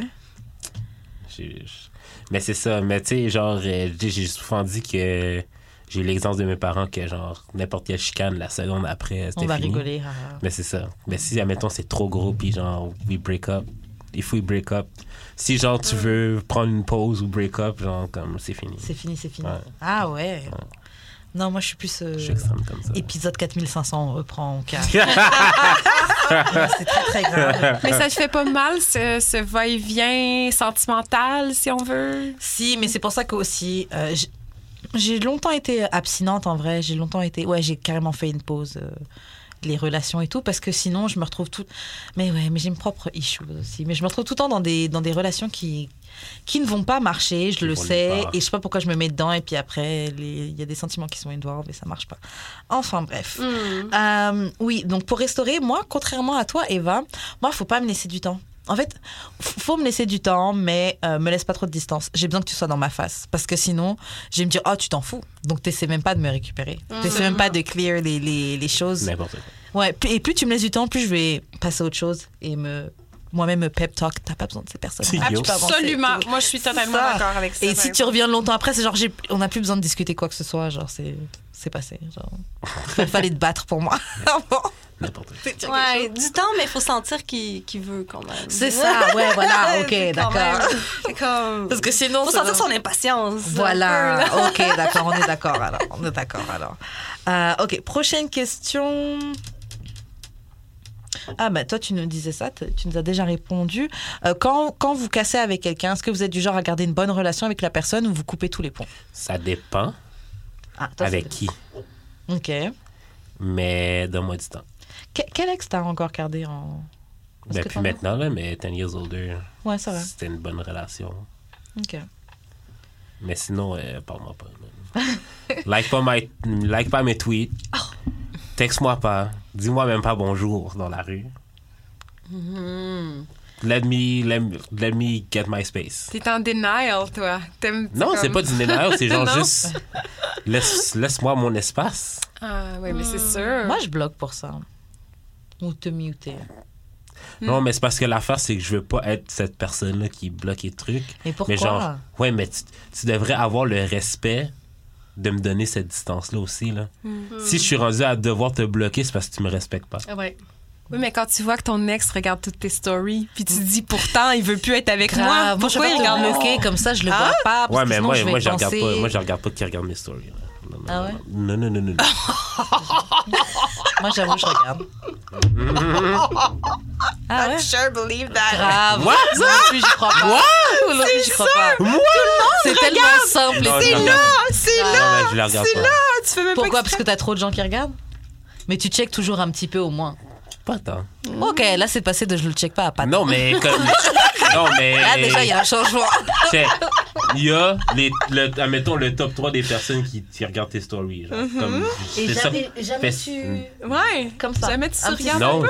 Mais c'est ça. Mais tu sais, genre, euh, j'ai j'ai souvent dit que j'ai eu l'exemple de mes parents que, genre, n'importe quelle chicane, la seconde après, On c'était va fini. rigoler. ah, ah. Mais c'est ça. Mais si, admettons, c'est trop gros, puis genre, we break up, il faut y break up. Si, genre, tu veux prendre une pause ou break up, genre, comme, c'est fini. C'est fini, c'est fini. Ouais. Ah ouais. Non, moi, je suis plus. euh, Je suis comme ça. Épisode 4500, on reprend au cas. c'est très, très grave. Mais ça te fait pas mal, ce, ce va-et-vient sentimental, si on veut? Si, mais c'est pour ça que aussi, euh, j'ai longtemps été abstinente en vrai. J'ai longtemps été. Ouais, j'ai carrément fait une pause. euh, les relations et tout parce que sinon je me retrouve tout mais ouais mais j'ai mes propres issues aussi mais je me retrouve tout le temps dans des dans des relations qui qui ne vont pas marcher je Qui le sais et je sais pas pourquoi je me mets dedans et puis après les- il y a des sentiments qui sont involved et ça marche pas enfin bref euh, oui, donc pour restaurer, moi, contrairement à toi, Eva, moi, faut pas me laisser du temps. En fait, faut me laisser du temps, mais euh, me laisse pas trop de distance. J'ai besoin que tu sois dans ma face. Parce que sinon, je vais me dire, oh, tu t'en fous. Donc, t'essaies même pas de me récupérer. T'essaies même pas de clear les, les, les choses. N'importe quoi. Ouais, et plus tu me laisses du temps, plus je vais passer à autre chose et me moi-même me pep talk. T'as pas besoin de ces personnes. Ah, Absolument. Moi, je suis totalement d'accord avec ça. Et si tu reviens longtemps après, c'est genre, j'ai- on n'a plus besoin de discuter quoi que ce soit. Genre, c'est c'est passé. Genre, il fallait te battre pour moi. N'importe quoi. Ouais, du temps, mais il faut sentir qu'il qu'il veut quand même. C'est ça, ouais, voilà, ok, d'accord. comme... Parce que sinon, faut sentir son impatience. Voilà, là. ok, d'accord, on est d'accord alors. On est d'accord alors. Euh, ok, prochaine question. Ah, bah toi, tu nous disais ça, tu nous as déjà répondu. Euh, quand, quand vous cassez avec quelqu'un, est-ce que vous êtes du genre à garder une bonne relation avec la personne ou vous coupez tous les ponts? Ça dépend ah, toi, avec qui, Ok. mais donne-moi du temps. Que- quel ex t'as encore gardé en. Ben, plus maintenant, là, mais 10 years older, Ouais, ça va. c'était une bonne relation. Ok. Mais sinon, euh, parle-moi pas. like, pas my- like pas mes tweets. Oh. Texte-moi pas. Dis-moi même pas bonjour dans la rue. Mm-hmm. Let me, let me, let me get my space. T'es en denial, toi. T'aimes- Non, c'est comme- pas du denial, c'est genre juste laisse, laisse-moi mon espace. Ah, oui, mais c'est sûr. Moi, je bloque pour ça. Ou te muter. Hmm. Non, mais c'est parce que l'affaire, c'est que je veux pas être cette personne-là qui bloque les trucs. Mais pourquoi Mais genre, ouais, mais tu, tu devrais avoir le respect de me donner cette distance-là aussi. Là. Hmm. Si je suis rendu à devoir te bloquer, c'est parce que tu me respectes pas. Ah Ouais. Oui, mais quand tu vois que ton ex regarde toutes tes stories, puis tu dis pourtant, il veut plus être avec Grave. moi, Moi, je pourquoi il te regarde bloquer, comme ça, je le vois pas. parce Ouais, que mais sinon, moi, je vais moi, je regarde pas, moi, je regarde pas qui regarde mes stories. là. Non, non, Ah ouais? non, non, non, non, non. Moi, j'avoue, je regarde. ah ouais? Sure believe that. Grave. What? Moi non plus, j'y crois pas. Moi non plus, j'y crois pas. C'est tellement simple. Non, et non, simple. non. C'est Ah, Non, là, je les regarde c'est là. Tu fais même Pourquoi? Pas Parce que t'as trop de gens qui regardent? Mais tu checkes toujours un petit peu au moins. Pas tant. Ok, là, c'est passé de je le check pas à pas. Non, mais comme. non, mais. Là, déjà, il y a un changement. Check. Il y a, les, le, admettons, le top 3 des personnes qui, qui regardent tes stories. Genre, comme, Et c'est ça. jamais, jamais Fais- tu... Ouais. Comme ça. Jamais tu regardes. Non,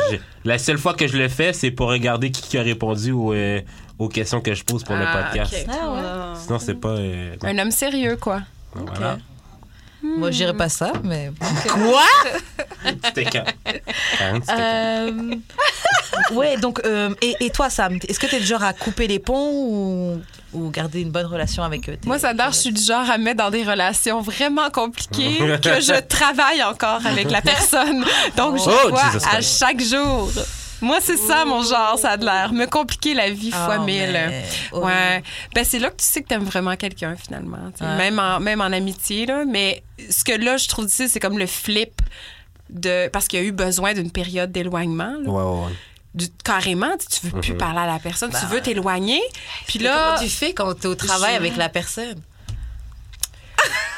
la seule fois que je le fais, c'est pour regarder qui, qui a répondu aux, euh, aux questions que je pose pour le Ah, podcast. ok. Ah ouais. Sinon, c'est pas. euh, Un homme sérieux, quoi. Voilà. Moi, je dirais pas ça, mais... Quand, c'était? Euh... ouais, donc... euh, et, et toi, Sam, est-ce que t'es du genre à couper les ponts ou, ou garder une bonne relation avec eux Moi, ça je suis du genre à me mettre dans des relations vraiment compliquées que je travaille encore avec la personne. Donc, je Oh, vois Jesus à Christ. chaque jour. Moi, c'est ça, mon genre, ça a de l'air. Me compliquer la vie fois Oh, mille. mais- Ouais. Ben, c'est là que tu sais que t'aimes vraiment quelqu'un, finalement. Même, en, même en amitié, là. Mais ce que là, je trouve difficile, c'est comme le flip de. Parce qu'il y a eu besoin d'une période d'éloignement. Ouais, ouais, ouais. Du- carrément, tu veux plus Mhm. parler à la personne, tu veux t'éloigner. Puis Là, là, comment tu fais quand t'es au travail Je- avec la personne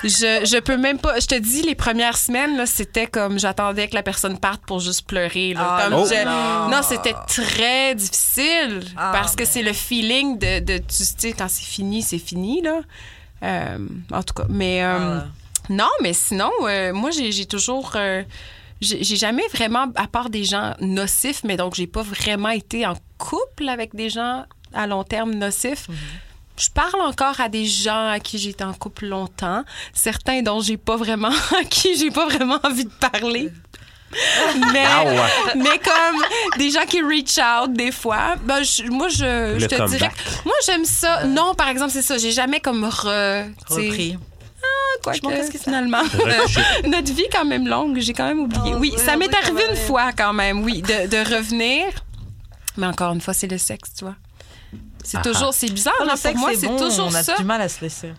Je, je peux même pas. Je te dis, les premières semaines, là, c'était comme j'attendais que la personne parte pour juste pleurer. Là, Ah, Comme Oh. je- non. non, c'était très difficile Ah, parce que mais- c'est le feeling de, de tu sais, quand c'est fini, c'est fini, là. Euh, en tout cas, mais euh, Ah. non, mais sinon, euh, moi, j'ai toujours. j'ai j'ai jamais vraiment, à part des gens nocifs, mais donc j'ai pas vraiment été en couple avec des gens à long terme nocifs. Je parle encore à des gens à qui j'ai été en couple longtemps, certains dont j'ai pas vraiment, à qui j'ai pas vraiment envie de parler. Mais, Ah comme des gens qui reach out des fois, ben je- moi je, te comeback. dirais, moi j'aime ça. Non, par exemple c'est ça, j'ai jamais comme re, Repris. quoi Je m'en que, qu'est-ce que finalement. Notre vie est quand même longue, j'ai quand même oublié. Oh, oui, oui, ça m'est oui, arrivé une même. fois quand même, oui, de, de revenir. Mais encore une fois, c'est le sexe, tu vois. C'est toujours, c'est bizarre, Ah, là, sexe, pour moi, c'est c'est bon, toujours on a ça. du mal à se laisser.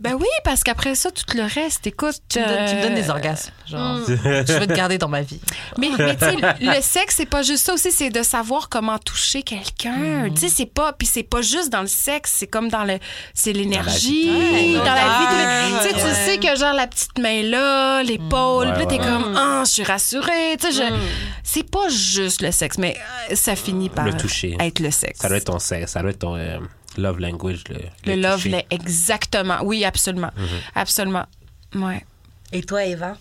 Ben oui, parce qu'après ça, tout le reste, écoute. Tu me, donnes, tu me donnes des euh, orgasmes. Genre, Mm. je veux te garder dans ma vie. Mais, mais tu sais, le sexe, c'est pas juste ça aussi, c'est de savoir comment toucher quelqu'un. Tu sais, c'est pas, puis c'est pas juste dans le sexe, c'est comme dans le, c'est l'énergie, dans Ouais, la vie. ouais, Tu sais, tu ouais. sais que genre la petite main là, l'épaule, Ouais, puis là t'es ouais, comme, ah, je suis rassurée. Tu sais, je- c'est pas juste le sexe, mais euh, ça finit par Le toucher. être le sexe. Ça doit être ton, ça doit être ton euh, love language. Le, le love, toucher. l'est exactement. Oui, absolument, absolument. Ouais, Et toi, Eva?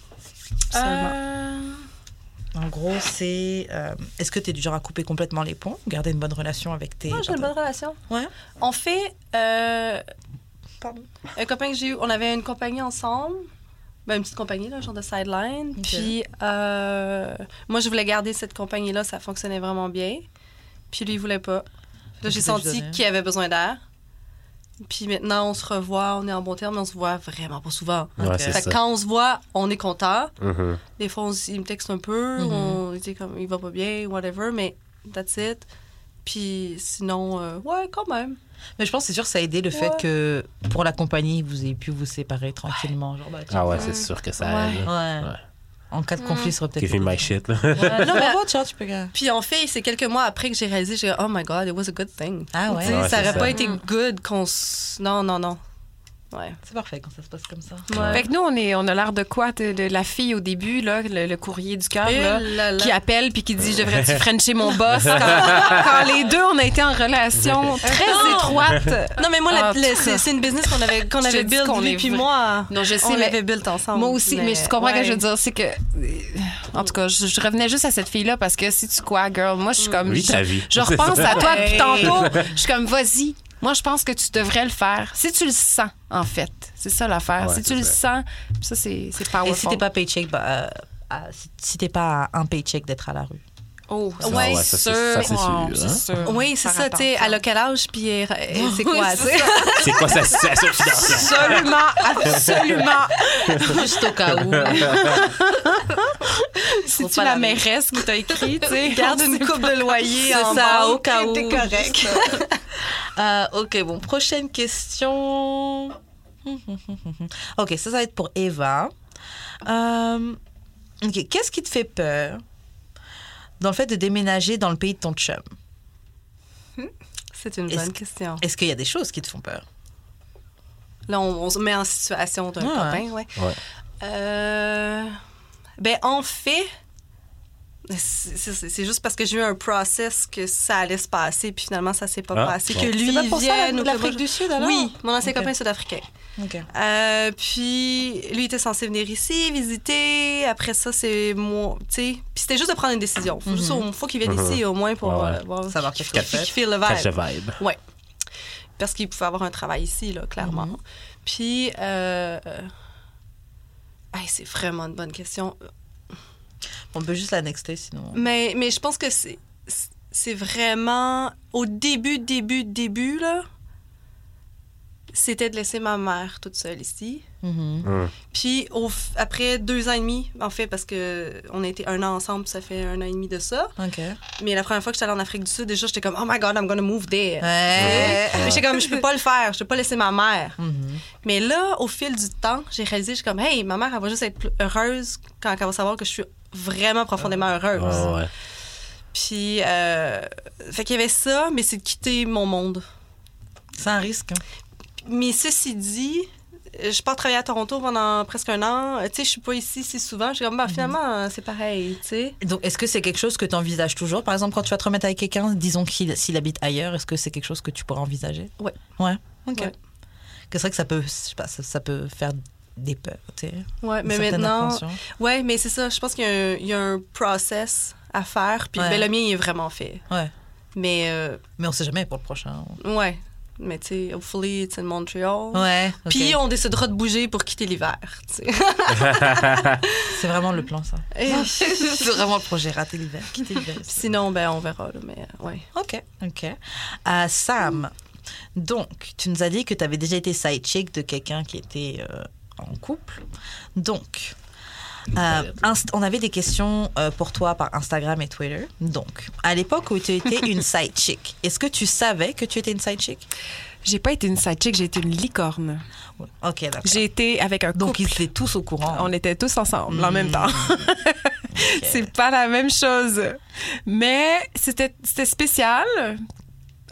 Absolument. Euh, En gros, c'est. euh, Est-ce que tu es du genre à couper complètement les ponts, garder une bonne relation avec tes. Moi, j'ai une bonne relation. Ouais. On fait. euh, Pardon. un copain que j'ai eu, on avait une compagnie ensemble. Ben, une petite compagnie, là, genre de sideline. Puis, euh, moi, je voulais garder cette compagnie-là, ça fonctionnait vraiment bien. Puis, lui, il voulait pas. Là, j'ai senti qu'il avait besoin d'air. Puis maintenant, on se revoit, on est en bon terme, mais on se voit vraiment pas souvent. Ouais, Ok. c'est Fait que ça. quand on se voit, on est content. Mhm. Des fois, on il me texte un peu, Mhm. on il comme il va pas bien, whatever, mais that's it. Puis sinon, euh, ouais, quand même. Mais je pense que c'est sûr que ça a aidé le fait que pour la compagnie, vous ayez pu vous séparer tranquillement. Genre, bah. Ah ouais, c'est sûr que ça Ouais. aide. Ouais. En cas de conflit, ça serait peut-être. Give me my shit, là. Ouais. Non, mais bravo, tiens, tu peux. Puis en fait, c'est quelques mois après que j'ai réalisé, j'ai dit, oh my god, it was a good thing. Ah ouais. Ça aurait ça. pas été good qu'on s... Non, non, non. Ouais. C'est parfait quand ça se passe comme ça. Ouais. Fait que nous, on, est, on a l'air de quoi? De, de la fille au début, là, le, le courrier du cœur, là. qui appelle puis qui dit Je devrais-tu frencher mon boss? Quand, quand les deux, on a été en relation très Non. étroite. Non, mais moi, Ah, c'est une business qu'on avait, qu'on avait dis build, qu'on lui est puis moi. Non, je sais, on mais- l'avait build ensemble. Moi aussi, mais, je comprends ouais. que je veux dire, c'est que. En tout cas, je, je revenais juste à cette fille-là parce que si tu quoi, girl, moi, je suis comme. Oui, je, ta vie. je repense à toi depuis tantôt. Je suis comme, vas-y. Moi, je pense que tu devrais le faire. Si tu le sens, en fait. C'est ça l'affaire. Ouais, si tu le sens, ça, c'est c'est Et powerful. si t'es pas paycheck, bah, euh, si- t'es pas un paycheck d'être à la rue? Oh, ça, Ouais, ouais, ça, ça, sûr, hein? Oui, c'est ça, tu sais, elle a quel âge, puis c'est quoi? C'est quoi sa situation financière? Absolument, absolument. Juste au cas où. Si Faut tu pas la la mairesse qui t'a écrit, tu sais. Garde une coupe de loyer C'est en ça, banque, au cas où. T'es correct. Euh, ok, bon, prochaine question. Ok, ça, ça va être pour Eva. Euh, ok, qu'est-ce qui te fait peur? Dans le fait de déménager dans le pays de ton chum C'est une bonne que- question. Est-ce qu'il y a des choses qui te font peur? Là, on, on se met en situation d'un Ouais. copain, ouais. Ouais. Euh, ben, en fait, c'est juste parce que j'ai eu un process que ça allait se passer, puis finalement, ça s'est pas Ah, passé. bon. Que lui, C'est pas pour ça, l'Afrique du Sud, alors? Oui, mon ancien Ok. copain est sud-africain. Ok. Euh, puis lui était censé venir ici, visiter. Après ça, c'est moi, tu sais. Puis c'était juste de prendre une décision. Faut juste au- faut qu'il vienne Mhm. ici au moins pour Ouais, ouais. euh, voir Savoir qu'est-ce qu'il fait. feel le Catch vibe. the vibe. Ouais. Parce qu'il pouvait avoir un travail ici, là, clairement. Mhm. Puis, euh, euh, hey, c'est vraiment une bonne question. On peut juste la nexter sinon. Mais, mais je pense que c'est, c'est vraiment au début, début, début, là. C'était de laisser ma mère toute seule ici. Mhm. Puis au f- après deux ans et demi, en fait, parce que on a été un an ensemble, ça fait un an et demi de ça. Ok. Mais la première fois que j'étais allée en Afrique du Sud, déjà, j'étais comme, oh my God, I'm gonna move there. Ouais. Mais j'étais comme, je peux pas le faire, je peux pas laisser ma mère. Mhm. Mais là, au fil du temps, j'ai réalisé, je suis comme, hey, ma mère, elle va juste être plus heureuse quand elle va savoir que je suis vraiment profondément heureuse. Ouais, ouais. Puis, euh, fait qu'il y avait ça, mais c'est de quitter mon monde. C'est un risque. Mais ceci dit, je pars travailler à Toronto pendant presque un an. Tu sais, je suis pas ici si souvent. Je suis comme, bah, finalement, c'est pareil, tu sais. Donc, est-ce que c'est quelque chose que tu envisages toujours? Par exemple, quand tu vas te remettre avec quelqu'un, disons qu'il s'il habite ailleurs, est-ce que c'est quelque chose que tu pourrais envisager? Ouais. Ouais? Ok. Ouais. C'est vrai que ça peut, je sais pas, ça, ça peut faire des peurs, tu sais. Ouais, mais maintenant, ouais, mais c'est ça. Je pense qu'il y, a un- il y a un process à faire. Puis Ouais. ben, le mien, il est vraiment fait. Ouais. Mais, euh, Mais on sait jamais pour le prochain. ouais. Mais tu sais, hopefully, it's in Montreal. Ouais. Puis on décidera de bouger pour quitter l'hiver. tu sais. C'est vraiment le plan, ça. Et- c'est vraiment le projet rater l'hiver, quitter l'hiver. Sinon, ben, on verra. là, mais ouais. Ok, ok. Euh, Sam, donc, tu nous as dit que tu avais déjà été side chick de quelqu'un qui était euh, en couple. Donc, euh, on avait des questions euh, pour toi par Instagram et Twitter. Donc, à l'époque où tu étais une side chick, est-ce que tu savais que tu étais une side chick? J'ai pas été une side chick, j'ai été une licorne. Ouais. Ok, d'accord. J'ai été avec un Donc, ils étaient tous au courant. On était tous ensemble en même temps. C'est pas la même chose. Mais c'était c'était spécial.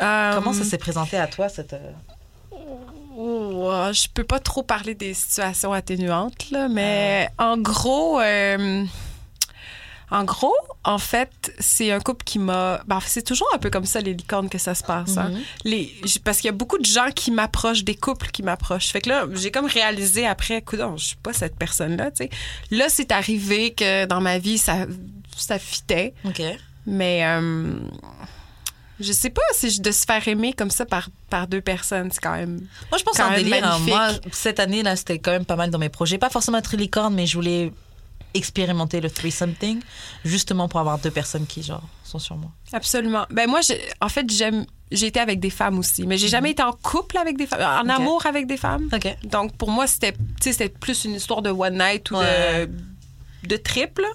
Euh, Comment ça s'est présenté à toi, cette... Oh, je peux pas trop parler des situations atténuantes, là, mais en gros, euh, en gros, en fait, c'est un couple qui m'a. ben, c'est toujours un peu comme ça, les licornes, que ça se passe. hein. Mhm. Les, parce qu'il y a beaucoup de gens qui m'approchent, des couples qui m'approchent. Fait que là, j'ai comme réalisé après, écoute, je suis pas cette personne-là, tu sais. Là, c'est arrivé que dans ma vie, ça, ça fitait. Ok. Mais euh, je sais pas si de se faire aimer comme ça par, par deux personnes, c'est quand même. Moi, je pense un même délire. hein. Moi, cette année, là, c'était quand même pas mal dans mes projets. Pas forcément être licorne, mais je voulais expérimenter le three something, justement pour avoir deux personnes qui, genre, sont sur moi. Absolument. Ben moi, en fait, j'aime j'ai été avec des femmes aussi, mais j'ai jamais été en couple avec des femmes, en Mhm. Amour avec des femmes. OK. Donc, pour moi, c'était plus une histoire de one night ou Ouais. de, de trip. là.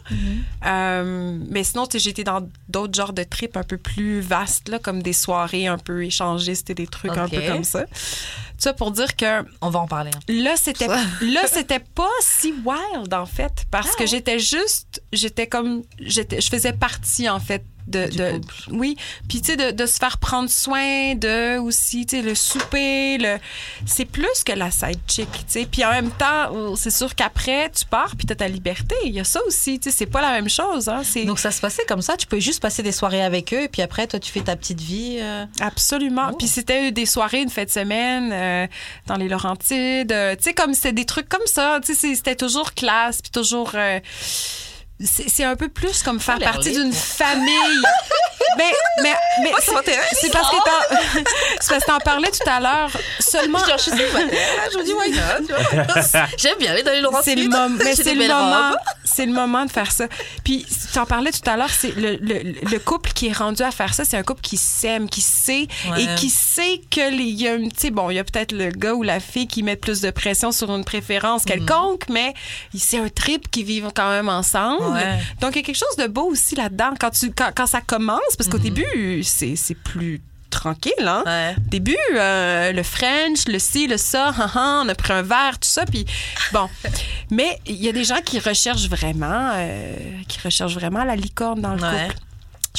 Euh, mais sinon, été dans d'autres genres de trips un peu plus vastes, là, comme des soirées un peu échangistes et des trucs un peu comme ça. Ça pour dire que On va en parler. hein. là, c'était là, c'était pas si wild, en fait, parce que j'étais juste, j'étais comme, j'étais, je faisais partie, en fait, de, de- oui, puis tu sais de, de se faire prendre soin de aussi, tu sais le souper, le c'est plus que la side chick, tu sais. Puis en même temps, euh, c'est sûr qu'après tu pars puis t'as ta liberté, il y a ça aussi, tu sais, c'est pas la même chose, hein, Donc ça se passait comme ça. Tu peux juste passer des soirées avec eux et puis après, toi, tu fais ta petite vie. euh. Absolument. Oh. Puis c'était des soirées, une fête de semaine euh, dans les Laurentides. euh, tu sais, comme c'était des trucs comme ça. Tu sais, c'était toujours classe, puis toujours. C'est un peu plus comme faire partie d'une famille. mais mais, mais c'est parce que t'en- c'est parce que t'en parlais tout à l'heure. Seulement. je suis célibataire. Je me dis, why not? J'aime bien aller dans les Laurentides. C'est le, mom- le moment. C'est le moment de faire ça. Puis tu en parlais tout à l'heure, c'est le, le- le couple qui est rendu à faire ça, c'est un couple qui s'aime, qui sait Ouais. et qui sait que les, y a une- tu sais bon, il y a peut-être le gars ou la fille qui met plus de pression sur une préférence quelconque, mais c'est un trip qui vivent quand même ensemble. Ouais. Donc il y a quelque chose de beau aussi là-dedans quand tu quand, quand ça commence parce qu'au début c'est c'est plus tranquille hein. Ouais. Début, euh, le French, le ci, le ça, hein, hein, on a pris un verre, tout ça, puis bon. Mais il y a des gens qui recherchent vraiment, euh, qui recherchent vraiment la licorne dans le Ouais. couple.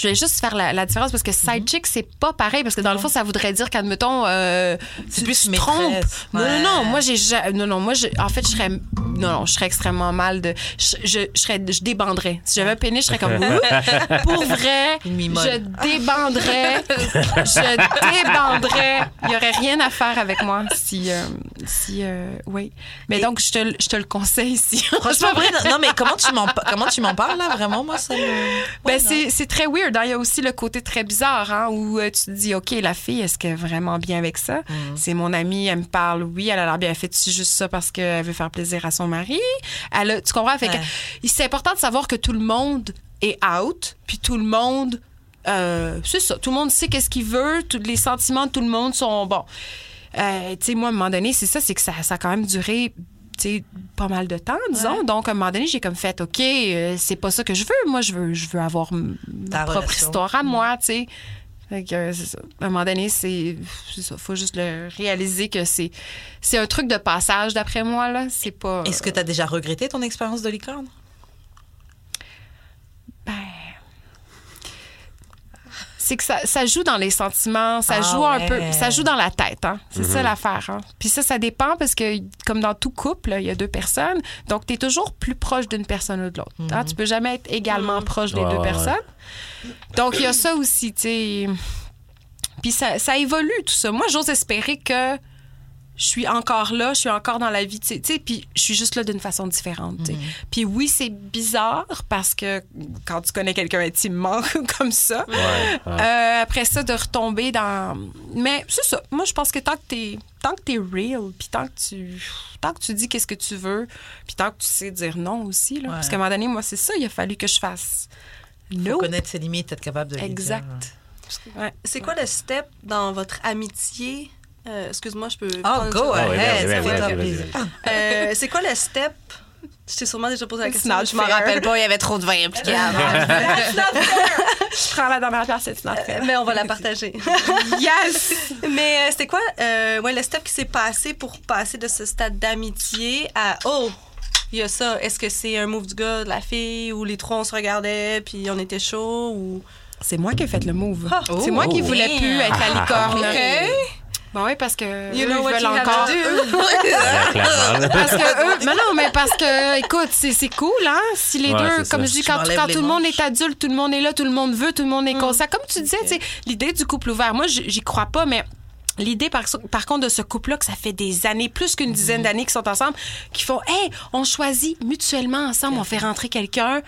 Je voulais juste faire la, la différence parce que side chick, c'est pas pareil. Parce que dans le fond, ça voudrait dire qu'admettons, euh, C'est tu plus trompes. Non, non, non. Moi, j'ai ja- non, non. Moi, en fait, je serais, non, non, je serais extrêmement mal de, je, je, je serais, je débanderais. Si j'avais un pénis, je serais comme, pour vrai, je débanderais, je débanderais. Il y aurait rien à faire avec moi si, euh, si, euh, oui. Mais Et- donc, je te, le- je te le conseille ici. Franchement, vrai, non, mais comment tu m'en comment tu m'en parles là vraiment moi ça me... Ben, Ouais, c'est, c'est très weird. Hein. Il y a aussi le côté très bizarre hein, où euh, tu te dis, OK, la fille, est-ce qu'elle est vraiment bien avec ça? Mm. C'est mon amie, elle me parle, oui, elle a l'air bien. Elle fait juste ça parce qu'elle veut faire plaisir à son mari? Elle a- tu comprends? Fait que Ouais. c'est important de savoir que tout le monde est out, puis tout le monde. euh, c'est ça. Tout le monde sait qu'est-ce qu'il veut. Tous les sentiments de tout le monde sont bons. Euh, tu sais, moi, à un moment donné, c'est ça, c'est que ça, ça a quand même duré pas mal de temps, disons. Donc, à un moment donné, j'ai comme fait, OK, euh, c'est pas ça que je veux. Moi, je veux, je veux avoir ma propre relation. histoire à moi, tu sais. Fait que, euh, ça. À un moment donné, c'est ça. Faut juste le réaliser que c'est c'est un truc de passage, d'après moi, là. C'est pas... Est-ce que tu as déjà regretté ton expérience de licorne Ben, c'est que ça, ça joue dans les sentiments, ça Ah joue un ouais. peu, ça joue dans la tête, hein. C'est ça l'affaire, hein. Puis ça, ça dépend parce que, comme dans tout couple, il y a deux personnes, donc tu es toujours plus proche d'une personne ou de l'autre. hein. Tu peux jamais être également proche des Ouais, deux ouais, personnes. Donc il y a ça aussi, tu sais. Puis ça, ça évolue tout ça. Moi, j'ose espérer que je suis encore là, je suis encore dans la vie, tu sais, tu puis je suis juste là d'une façon différente, tu sais. Puis oui, c'est bizarre parce que quand tu connais quelqu'un intimement comme ça, Ouais, ouais. euh, après ça, de retomber dans... Mais c'est ça. Moi, je pense que tant que t'es tant que t'es real, puis tant que tu tant que tu dis qu'est-ce que tu veux, puis tant que tu sais dire non aussi, là. Ouais. Parce qu'à un moment donné, moi, c'est ça, il a fallu que je fasse Faut no. connaître ses limites, être capable de les dire. Exact. Ouais. C'est quoi le step dans votre amitié? Euh, Excuse-moi, je peux. Oh, go? Ah ahead. Euh, c'est quoi le step? Je t'ai sûrement déjà posé la question. Je m'en rappelle pas. il y avait trop de vin impliqué Je prends la dernière place, c'est not fair. Mais on va la partager. Yes! Mais euh, c'était quoi euh, ouais, le step qui s'est passé pour passer de ce stade d'amitié à Oh, il y a ça. Est-ce que c'est un move du gars, de la fille, ou les trois on se regardait puis on était chaud ou. C'est moi qui ai fait le move. Ah. c'est moi qui Oh. voulais plus être la licorne. OK. Bon, oui, parce que You eux, know ils what veulent encore. Parce que eux, mais non, mais parce que, écoute, c'est, c'est cool, hein? Si les Ouais, deux, comme ça. je dis, quand, quand tout le monde est adulte, tout le monde est là, tout le monde veut, tout le monde est conscient. Comme tu disais, tu sais, l'idée du couple ouvert, moi, j'y crois pas, mais. L'idée, par, par contre, de ce couple-là, que ça fait des années, plus qu'une dizaine d'années qu'ils sont ensemble, qui font, hey, on choisit mutuellement ensemble, on fait rentrer quelqu'un.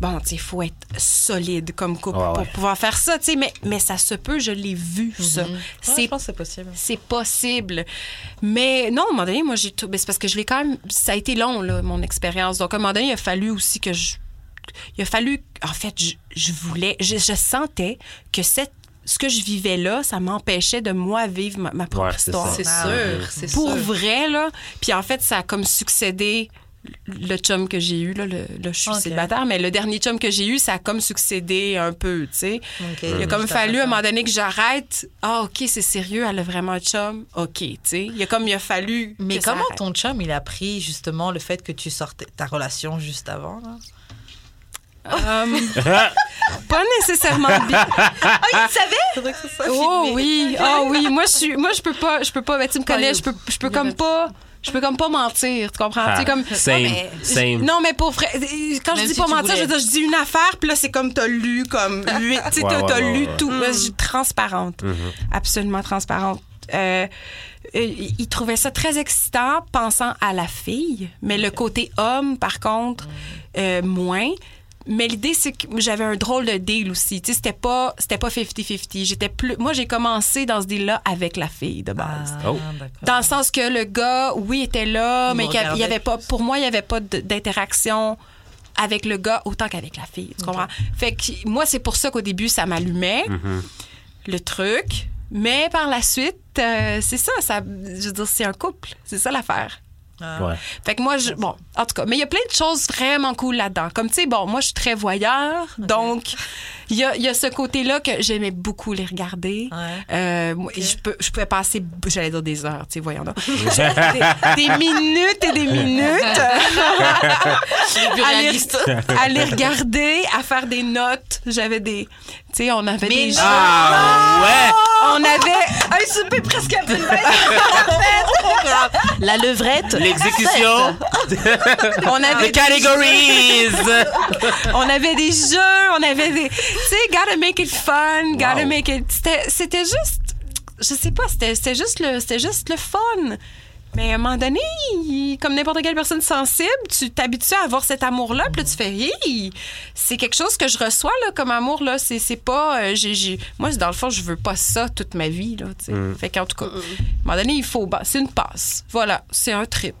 Bon, tu sais, il faut être solide comme couple Ouais, pour ouais. pouvoir faire ça, tu sais, mais, mais ça se peut, je l'ai vu, ça. Ouais, C'est je pense que c'est possible. c'est possible. Mais non, à un moment donné, moi, j'ai tout. c'est parce que je l'ai quand même. Ça a été long, là, mon expérience. Donc, à un moment donné, il a fallu aussi que je. Il a fallu. En fait, je, je voulais. Je, je sentais que cette, ce que je vivais là, ça m'empêchait de moi vivre ma, ma propre Ouais, c'est histoire. C'est sûr, c'est Pour sûr. vrai, là. Puis en fait, ça a comme succédé le chum que j'ai eu, là, le, là, je suis célibataire, mais le dernier chum que j'ai eu, ça a comme succédé un peu, tu sais. Il a comme fallu à un moment donné que j'arrête. Ah, OK, c'est sérieux, elle a vraiment un chum. OK, tu sais. Il a comme il a fallu. Mais que comment ton chum, il a pris justement le fait que tu sortais ta relation juste avant là? Euh, pas nécessairement bien. Ah, il savait? Oh oui, oh oui. Moi, je suis, moi, je peux pas, je peux pas. Ben, tu me connais, je peux, je peux comme pas, je peux comme pas mentir. Tu comprends? Sais, comme. Ah, same, mais- same. Non, mais pour vrai, quand je dis si pas mentir, je veux voulais. dire, je dis une affaire, puis là, c'est comme t'as lu, comme huit, tu sais, t'as ouais, t'as ouais, lu ouais. tout. Là, je suis transparente. Mhm. Absolument transparente. Euh, euh, il trouvait ça très excitant, pensant à la fille, mais le côté homme, par contre, euh, moins. Mais l'idée, c'est que j'avais un drôle de deal aussi. Tu sais, c'était pas, c'était pas 50-50. J'étais plus, moi, j'ai commencé dans ce deal-là avec la fille de base. Oh. d'accord. Dans le sens que le gars, oui, était là, Il mais qu'il y y avait pas, pour moi, il n'y avait pas d'interaction avec le gars autant qu'avec la fille. Tu comprends? Fait que moi, c'est pour ça qu'au début, ça m'allumait, le truc. Mais par la suite, euh, c'est ça, ça, je veux dire, c'est un couple. C'est ça l'affaire. Ah. Ouais. Fait que moi, je, bon, en tout cas, mais il y a plein de choses vraiment cool là-dedans. Comme, tu sais, bon, moi, je suis très voyeur, donc il y a, il y a ce côté-là que j'aimais beaucoup les regarder. Ouais. Euh, je, peux, je pouvais passer, j'allais dire des heures, tu sais, voyons donc. des, des minutes et des minutes à les, à les regarder, à faire des notes. J'avais des, tu sais, on avait Mais des non! Ah ouais! on avait, Un souper presque à peine La levrette. L'exécution! on avait The categories! on avait des jeux, on avait des. Tu sais, gotta make it fun, gotta Wow. make it. C'était, c'était juste. Je sais pas, c'était, c'était juste le, c'était juste le fun. Mais à un moment donné, il- comme n'importe quelle personne sensible, tu t'habitues à avoir cet amour-là, puis là, tu fais, Hi, c'est quelque chose que je reçois, là, comme amour, là. C'est, c'est pas. euh, j'ai, j'ai- Moi, dans le fond, je veux pas ça toute ma vie, là, sais. Fait qu'en tout cas, à un moment donné, il faut. bah, c'est une passe. Voilà, c'est un trip.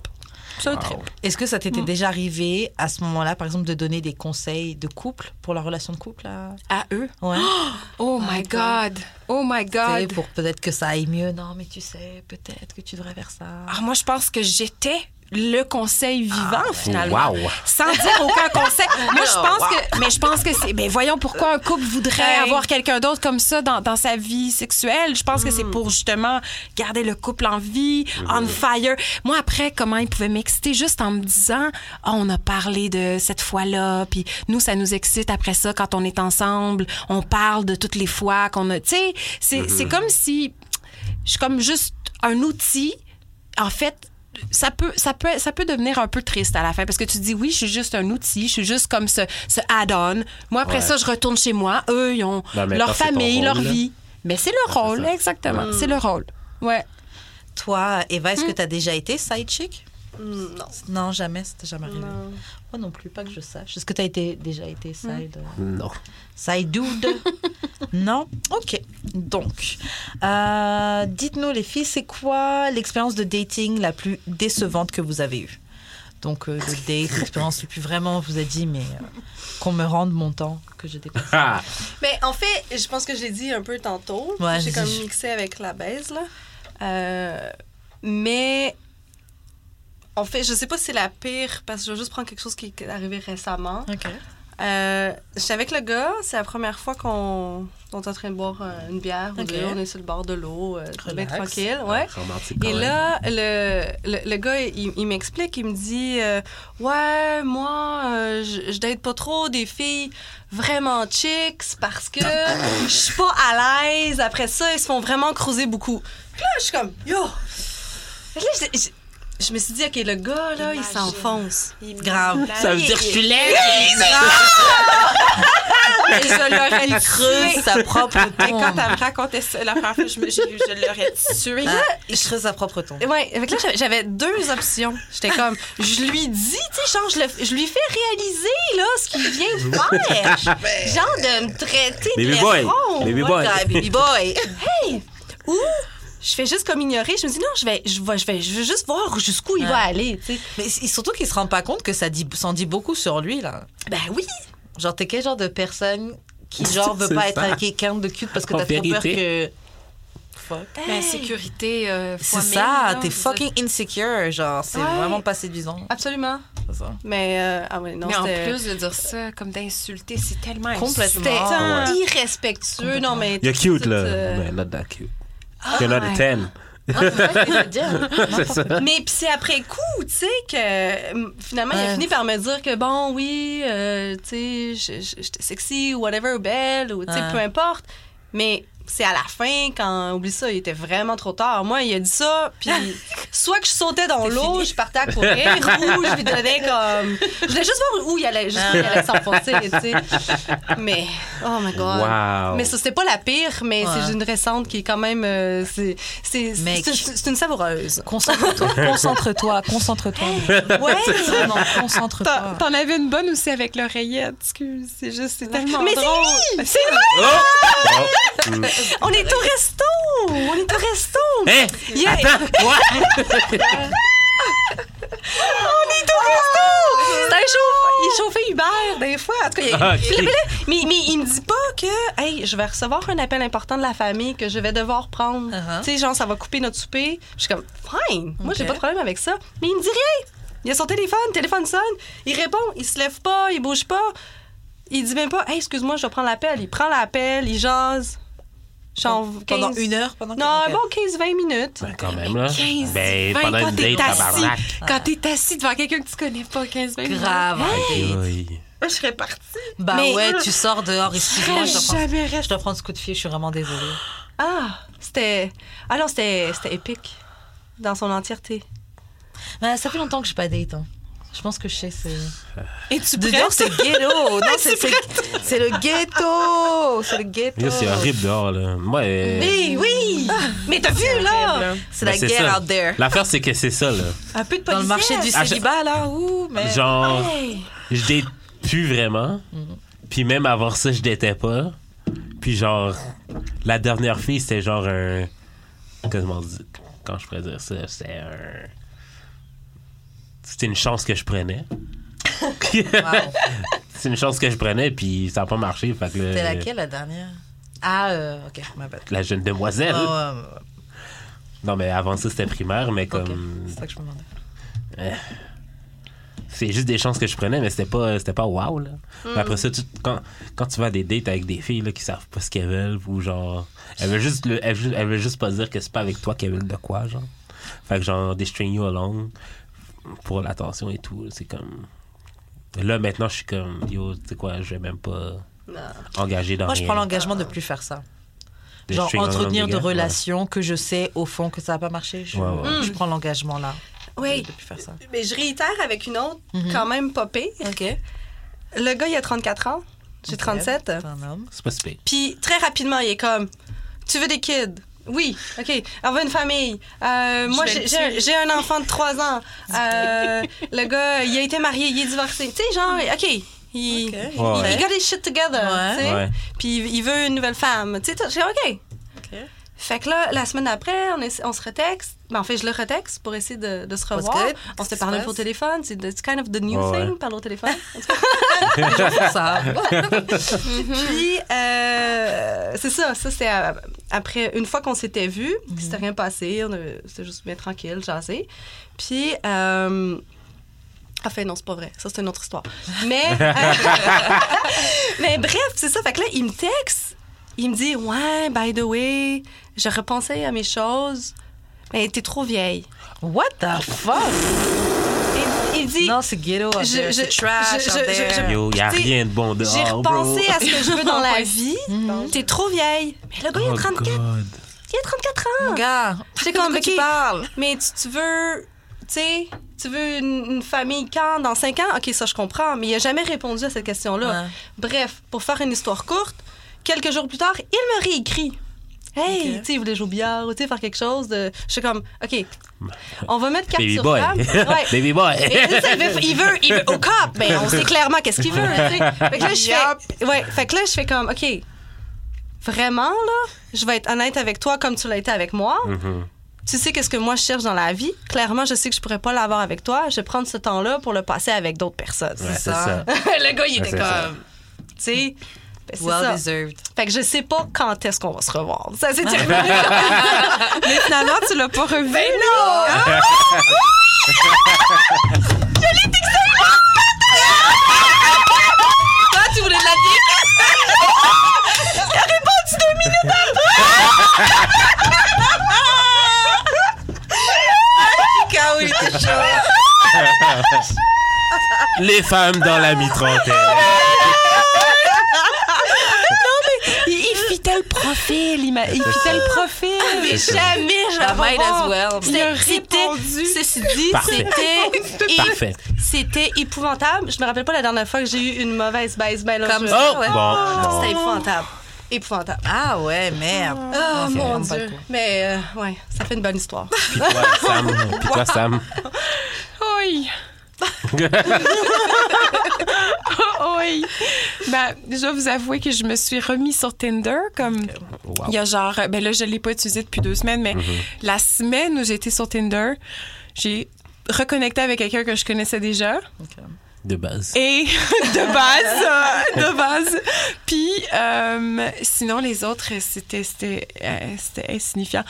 C'est un trip. Est-ce que ça t'était déjà arrivé à ce moment-là, par exemple, de donner des conseils de couple pour la relation de couple à... À eux? Ouais. Oh my God. Oh my Tu sais, God. pour peut-être que ça aille mieux. Non, mais tu sais, peut-être que tu devrais faire ça. Ah, moi, je pense que j'étais le conseil vivant, Ah, finalement. Wow! Sans dire aucun conseil. Moi, je pense que. Mais je pense que c'est. Mais voyons pourquoi un couple voudrait Hey. avoir quelqu'un d'autre comme ça dans, dans sa vie sexuelle. Je pense que c'est pour justement garder le couple en vie, on fire. Moi, après, comment ils pouvaient m'exciter? Juste en me disant Ah, on a parlé de cette fois-là, puis nous, ça nous excite après ça quand on est ensemble. On parle de toutes les fois qu'on a. Tu sais, c'est c'est comme si. Je suis comme juste un outil. En fait, ça peut, ça, peut, ça peut devenir un peu triste à la fin parce que tu te dis oui, je suis juste un outil, je suis juste comme ce, ce add-on. Moi, après Ouais. ça, je retourne chez moi. Eux, ils ont Non, leur famille, leur là. vie. Mais c'est le rôle, exactement. C'est le rôle. Ouais. Toi, Eva, est-ce que Hmm. tu as déjà été side chick Non. Non, jamais. C'était jamais arrivé. Non. Moi non plus, pas que je sache. Est-ce que tu as été, déjà été side, euh, Non. side dude? Non? Ok. Donc, euh, dites-nous les filles, c'est quoi l'expérience de dating la plus décevante que vous avez eue? Donc, euh, le date, l'expérience la plus vraiment, on vous a dit, mais euh, qu'on me rende mon temps que je dépasse. Ah! Mais en fait, je pense que je l'ai dit un peu tantôt. Ouais, J'ai comme mixé avec la baise, là. Euh, mais en fait, je sais pas si c'est la pire parce que je vais juste prendre quelque chose qui est arrivé récemment. Ok. Euh, J'étais avec le gars, c'est la première fois qu'on on est en train de boire euh, une bière. ou deux, on est sur le bord de l'eau, euh, bien tranquille. Ouais. Quand Et là, le, le, le gars, il, il m'explique, il me dit euh, Ouais, moi, euh, je, je date pas trop des filles vraiment chicks parce que je suis pas à l'aise. Après ça, ils se font vraiment creuser beaucoup. Puis là, je suis comme Yo! Là, je, je- je me suis dit, OK, le gars, là, il s'enfonce. Grave. Ça veut dire que je suis laide! Et je l'aurais tué. creuse sa propre Et quand tombe. elle me racontait ça, la première fois, je, me- j'ai- je l'aurais tué. Ah, il creuse sa propre tombe. Ouais, avec là, j'avais- deux options. J'étais comme, je lui dis, tu sais, genre, je, le- je lui fais réaliser, là, ce qu'il vient de faire. genre, de me traiter de Baby boy! léron. Baby boy! baby boy. Ou je fais juste comme ignorer. Je me dis, non, je vais, je vais, je vais, je vais juste voir jusqu'où il Ouais. va aller, tu sais. Mais surtout qu'il se rend pas compte que ça dit, s'en dit beaucoup sur lui, là. Ben oui. Genre, t'es quel genre de personne qui genre veut pas être avec quelqu'un de cute parce que t'as trop peur que. Fuck. L'insécurité. euh, C'est ça, là, t'es ça. fucking insecure, genre, c'est Ouais. vraiment pas séduisant. Absolument. c'est ça. Mais, euh, ah ouais, non, Mais en plus de dire ça, comme d'insulter, c'est tellement Complètement. C'était irrespectueux. Non, mais. You're cute, tout, là. euh, Mais not that cute. You're not a ouais. 10. Ah, ça. Mais puis c'est après coup, tu sais, que euh, finalement, il a Ouais. fini par me dire que bon, oui, euh, tu sais, j'étais sexy ou whatever, ou belle, ou tu sais, Ouais. peu importe. Mais c'est à la fin, quand, oublie ça, il était vraiment trop tard. Moi, il a dit ça, puis soit que je sautais dans l'eau, je partais à courir, ou je lui donnais comme. Je voulais juste voir où il allait, juste où il allait s'enfoncer, tu sais. Mais, oh my god. Wow. Mais ça, c'était pas la pire, mais Ouais. c'est une récente qui est quand même. euh, c'est c'est- Mec. c'est- c'est une savoureuse. Concentre-toi, concentre-toi, concentre-toi. Ouais! Vraiment, T'en concentre-toi. t'en avais une bonne aussi avec l'oreillette. Excuse, c'est juste, c'est tellement Mais c'est drôle. C'est vrai! Oh! Mm. On est au resto! On est au resto! Hein? Il y a- Attends, quoi? On est au resto! C'est un chauffe- il chauffait Uber, des fois. En tout cas, il- Ah, ok. Puis là, puis là, mais, mais il me dit pas que, hey, je vais recevoir un appel important de la famille que je vais devoir prendre. Uh-huh. Tu sais, genre, ça va couper notre souper. Je suis comme, fine. Moi, j'ai pas de problème avec ça. Mais il me dit rien. Il a son téléphone, le téléphone sonne. Il répond, il se lève pas, il bouge pas. Il dit même pas, hey, excuse-moi, je dois prendre l'appel. Il prend l'appel, il jase. Genre, Pendant 15 une heure, pendant Non, Ok. bon, 15-20 minutes. Ben, quand même, là. 15, Ben, 20, pendant quand une t'es date, assis. tabarnak. Quand t'es assis devant quelqu'un que tu connais pas, 15 minutes. Grave. ok. Oui. Je serais partie. Bah Mais- ouais, tu sors dehors, excuse-moi, je jamais je dois prendre ce coup de fil, je suis vraiment désolée. Ah, c'était. Ah non, c'était c'était épique. Dans son entièreté. Bah, ça fait longtemps que je pas date. hein. Je pense que je sais, c'est. Et tu dehors, c'est ghetto! Non, c'est c'est- c'est le ghetto! C'est le ghetto! Yo, C'est horrible dehors, là. Moi, euh, Oui, oui! Mais t'as vu, là? C'est ben, la c'est guerre ça. out there. L'affaire, c'est que c'est ça, là. Un peu de Dans le marché du policière. Ah, célibat, là, ouh, mais. Genre, Hey. je date plus vraiment. Puis même avant ça, je datais pas. Puis genre, la dernière fille, c'était genre un. Comment dire Quand je pourrais dire ça, c'était un. C'était une chance que je prenais. C'est une chance que je prenais, puis ça n'a pas marché. Le- C'était laquelle, la dernière? Ah, euh, ok, ma bad. La jeune demoiselle. Non, mais avant ça, c'était primaire, mais comme. c'est ça que je me demandais. C'est juste des chances que je prenais, mais c'était pas, c'était pas wow, là. Mais après ça, tu- quand, quand tu vas à des dates avec des filles, là, qui savent pas ce qu'elles veulent, ou genre, elles veulent juste, le- elles, veulent- elles veulent juste pas dire que c'est pas avec toi qu'elles veulent de quoi, genre. Fait que genre, des string you along pour l'attention et tout, c'est comme. Là, maintenant, je suis comme, yo, tu sais quoi, je vais même pas engager dans Moi, je prends l'engagement de plus faire ça. Des Genre, entretenir des de ouais. relations que je sais, au fond, que ça va pas marcher. Je, Ouais, ouais. je prends l'engagement là. Oui. De plus faire ça. Mais je réitère avec une autre, Mhm. quand même pas pire. Ok. Le gars, il a 34 ans. J'ai Ok. 37. C'est un homme. C'est pas. Puis très rapidement, il est comme Tu veux des kids? Oui, OK. On veut une famille. Euh, moi, j'ai- un enfant de 3 ans. Euh, le gars, il a été marié, il est divorcé. Tu sais, genre, OK. Il, Ok. il, Ouais. il got his shit together. Puis il, veut une nouvelle femme. Tu sais, OK. Ok. Fait que là, la semaine d'après, on, se retexte. Ben, en fait, je le retexte pour essayer de, de se revoir. good? On s'était Qu'est-ce parlé au téléphone. C'est kind of the new Ouais, thing, ouais. parler au téléphone. Ça. puis, euh, c'est ça. Ça, c'est euh, après, une fois qu'on s'était vus, Mhm. c'était rien passé. C'était juste bien tranquille, jaser. Puis, euh, enfin, non, c'est pas vrai. Ça, c'est une autre histoire. Mais, euh, mais bref, c'est ça. Fait que là, il me texte. Il me dit, ouais, by the way, j'ai repensé à mes choses. Mais t'es trop vieille. What the fuck? Il, il dit, Non, c'est ghetto. Je- je- C'est trash. je- je- je- Yo, y a rien de bon dehors. j'ai repensé bro. à ce que je veux dans la vie. T'es trop vieille. Mais le gars, il a Oh, 34, God. il a 34 ans. Mon gars, C'est de comme, quoi tu ok, parles? Mais tu, tu veux, tu sais, tu veux une, une famille quand dans 5 ans? OK, ça, je comprends. Mais il a jamais répondu à cette question-là. Ouais. Bref, pour faire une histoire courte, quelques jours plus tard, il me réécrit. Hey, Ok. tu sais, il voulait jouer au billard, ou tu sais, faire quelque chose. De... Je suis comme, OK, on va mettre carte Baby sur boy. table. Ouais. Baby boy. Mais ça, il veut, il veut, il veut au cop. Ben, on sait clairement qu'est-ce qu'il veut. tu sais. Fait que là, je fais, ouais, fait que là, je fais comme, OK, vraiment, là, je vais être honnête avec toi comme tu l'as été avec moi. Mhm. Tu sais qu'est-ce que moi je cherche dans la vie? Clairement, je sais que je pourrais pas l'avoir avec toi. Je vais prendre ce temps-là pour le passer avec d'autres personnes. Ouais, c'est ça. le gars, il était ça. comme, tu sais, Ben, Well ça. deserved. Fait que je sais pas quand est-ce qu'on va se revoir. Ça, c'est terminé. Mais finalement, tu l'as pas revu. Ben non! Toi, tu voulais de la dick? K.O. il était chaud. Les femmes dans la mi-trentaine. Il, il fitait le profil. Il, m'a- il fitait le profil. Mais jamais je. C'était- ceci dit, c'était, Parfait. c'était épouvantable. Je me rappelle pas la dernière fois que j'ai eu une mauvaise baisse. Ben Comme ça. Oh, ouais. bon, bon. C'était épouvantable. Épouvantable. Ah ouais, merde. Oh mon Dieu. Mais euh, ouais, ça fait une bonne histoire. Puis toi, Sam. Puis toi, Sam. Oui. Oui. Ben, je dois vous avouer que je me suis remis sur Tinder comme Wow. il y a genre ben là je l'ai pas utilisé depuis deux semaines mais la semaine où j'étais sur Tinder, j'ai reconnecté avec quelqu'un que je connaissais déjà De base. et de base euh, de base. Puis euh, sinon les autres c'était c'était euh, c'était insignifiant.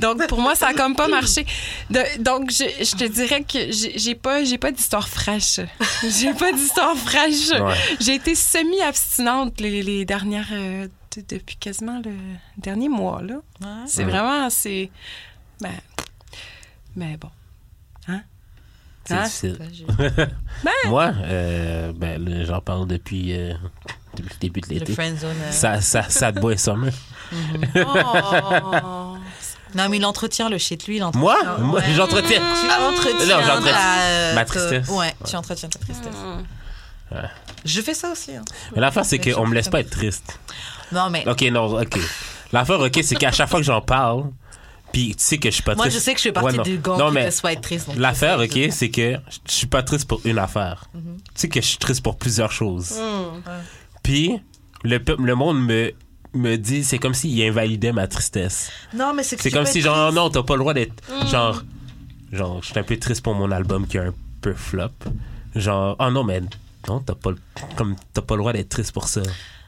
Donc pour moi ça a comme pas marché. De- donc je, je te dirais que j'ai pas j'ai pas d'histoire fraîche. J'ai pas d'histoire fraîche. Ouais. j'ai été semi abstinente les, les dernières euh, de- depuis quasiment le dernier mois là. C'est Ouais. vraiment c'est ben mais bon C'est difficile. Ben. Moi, euh, ben, j'en parle depuis, euh, depuis le début de Le l'été. friend zone. euh. Ça, ça, ça te boit summer. Oh. Non, mais il entretient le shit. Lui, il entretient. Moi, Ouais. moi j'entretiens. Tu entretiens Non, euh, ma tristesse. Ouais, tu entretiens ta tristesse. Je fais ça aussi. hein. Mais l'affaire, c'est qu'on je me laisse pas être triste. Non, mais Ok, non, ok. L'affaire, ok, c'est qu'à chaque fois que j'en parle, puis tu sais que je suis pas moi, triste. je sais que je Ouais, partie non. du gang Non, qui être triste. donc L'affaire, je ok, c'est que je suis pas triste pour une affaire. Mhm. Tu sais que je suis triste pour plusieurs choses. Puis, le, le monde me, me dit, c'est comme s'il invalidait ma tristesse. Non, mais c'est que C'est comme si, genre, non, t'as pas le droit d'être. Genre, genre, je suis un peu triste pour mon album qui est un peu flop. Genre, oh non, mais non, t'as pas, comme, t'as pas le droit d'être triste pour ça.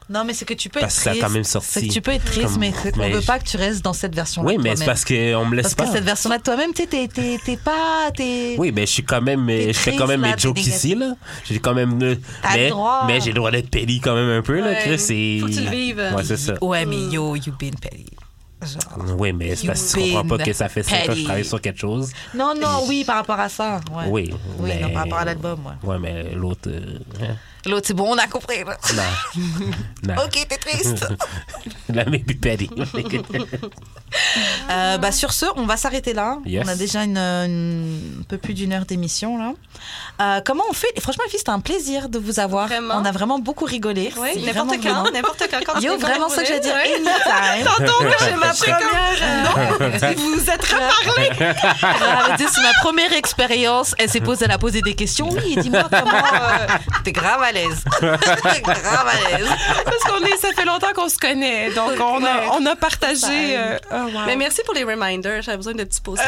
Non, mais c'est que tu peux Parce être que ça a triste. quand même sorti. C'est que tu peux être triste, Comme- mais mais veut je- pas que tu restes dans cette version-là. Oui, mais c'est parce qu'on me laisse Parce pas. que cette version-là de toi-même, tu sais, t'es- t'es t'es pas. t'es- Oui, mais je suis quand même, je fais quand même là, mes jokes ici, là. J'ai quand même, le mais, droit. mais j'ai le droit d'être pédé quand même un peu, là. Chris. c'est- Faut que tu le vives. Ouais, c'est ça. Ouais, mais yo, you been petty. Genre. Oui, mais c'est parce que tu comprends pas que ça fait 5 ans que je travaille sur quelque chose. Non, non, oui, par rapport à ça. Ouais. Oui. Oui, mais... non, par rapport à l'album, ouais. Ouais, mais l'autre. euh, hein, L'autre, c'est bon, on a compris. là. non. non. Ok, t'es triste. La maybe petty. Euh, bah, sur ce, on va s'arrêter là. Yes. On a déjà une, une- un peu plus d'une heure d'émission là. Euh, comment on fait? Et Franchement, les filles, c'était un plaisir de vous avoir. Vraiment. On a vraiment beaucoup rigolé. Oui, C'est n'importe quand, n'importe quand. Yo, vraiment ça que voulez. Anytime. Tantôt, j'ai ma première. euh, Vous vous êtes reparlé. C'est ma première expérience. Elle s'est posée, elle a posé des questions. Oui, dis-moi comment. euh, T'es grave à l'aise. T'es grave à l'aise. parce qu'on est ça fait longtemps qu'on se connaît donc on a on a partagé euh, oh, wow. Mais merci pour les reminders. J'avais besoin de petits posts.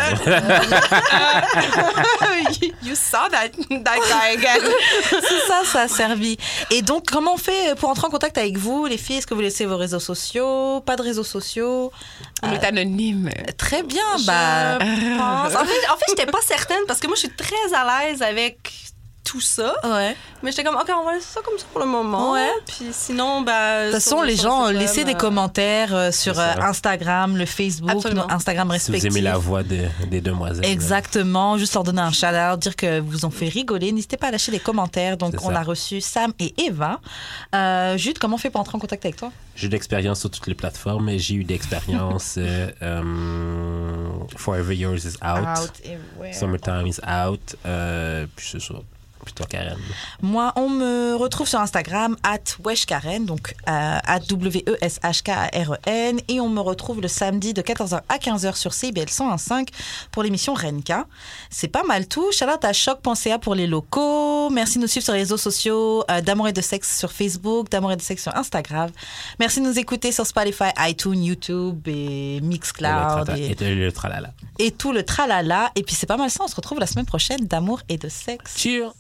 you, you saw that that guy again C'est ça, ça a servi. Et donc, comment on fait pour entrer en contact avec vous, les filles? Est-ce que vous laissez vos réseaux sociaux? Pas de réseaux sociaux? On est anonyme Très bien, Je bah. pense. En fait, en fait j'étais pas certaine parce que moi, je suis très à l'aise avec tout ça. Ouais. Mais j'étais comme, OK, on va laisser ça comme ça pour le moment. Ouais. Puis sinon, ben. De toute façon, les gens, euh, laissez des commentaires euh, sur euh, Instagram, le Facebook, nos Instagram si vous respectifs. aimez la voix de- des demoiselles. là. Exactement, juste leur donner un shout-out, dire que vous ont fait rigoler. N'hésitez pas à lâcher des commentaires. Donc, on ça. a reçu Sam et Eva. Euh, Jude, comment on fait pour entrer en contact avec toi? J'ai eu d'expérience sur toutes les plateformes. J'ai eu d'expérience. euh, euh, Forever Yours is out. Summertime is out. Euh, puis c'est ça. Karen. Moi, on me retrouve sur Instagram, at weshkaren, donc euh, at W-E-S-H-K-A-R-E-N. Et on me retrouve le samedi de 14h à 15h sur CBL 101.5 pour l'émission Renka. C'est pas mal tout. Shout-out à choc.ca pour les locaux. Merci de nous suivre sur les réseaux sociaux euh, d'Amour et de Sexe sur Facebook, d'Amour et de Sexe sur Instagram. Merci de nous écouter sur Spotify, iTunes, YouTube et Mixcloud Et et, le tralala. et tout le tralala. Et puis c'est pas mal ça. On se retrouve la semaine prochaine d'Amour et de Sexe. Cheers!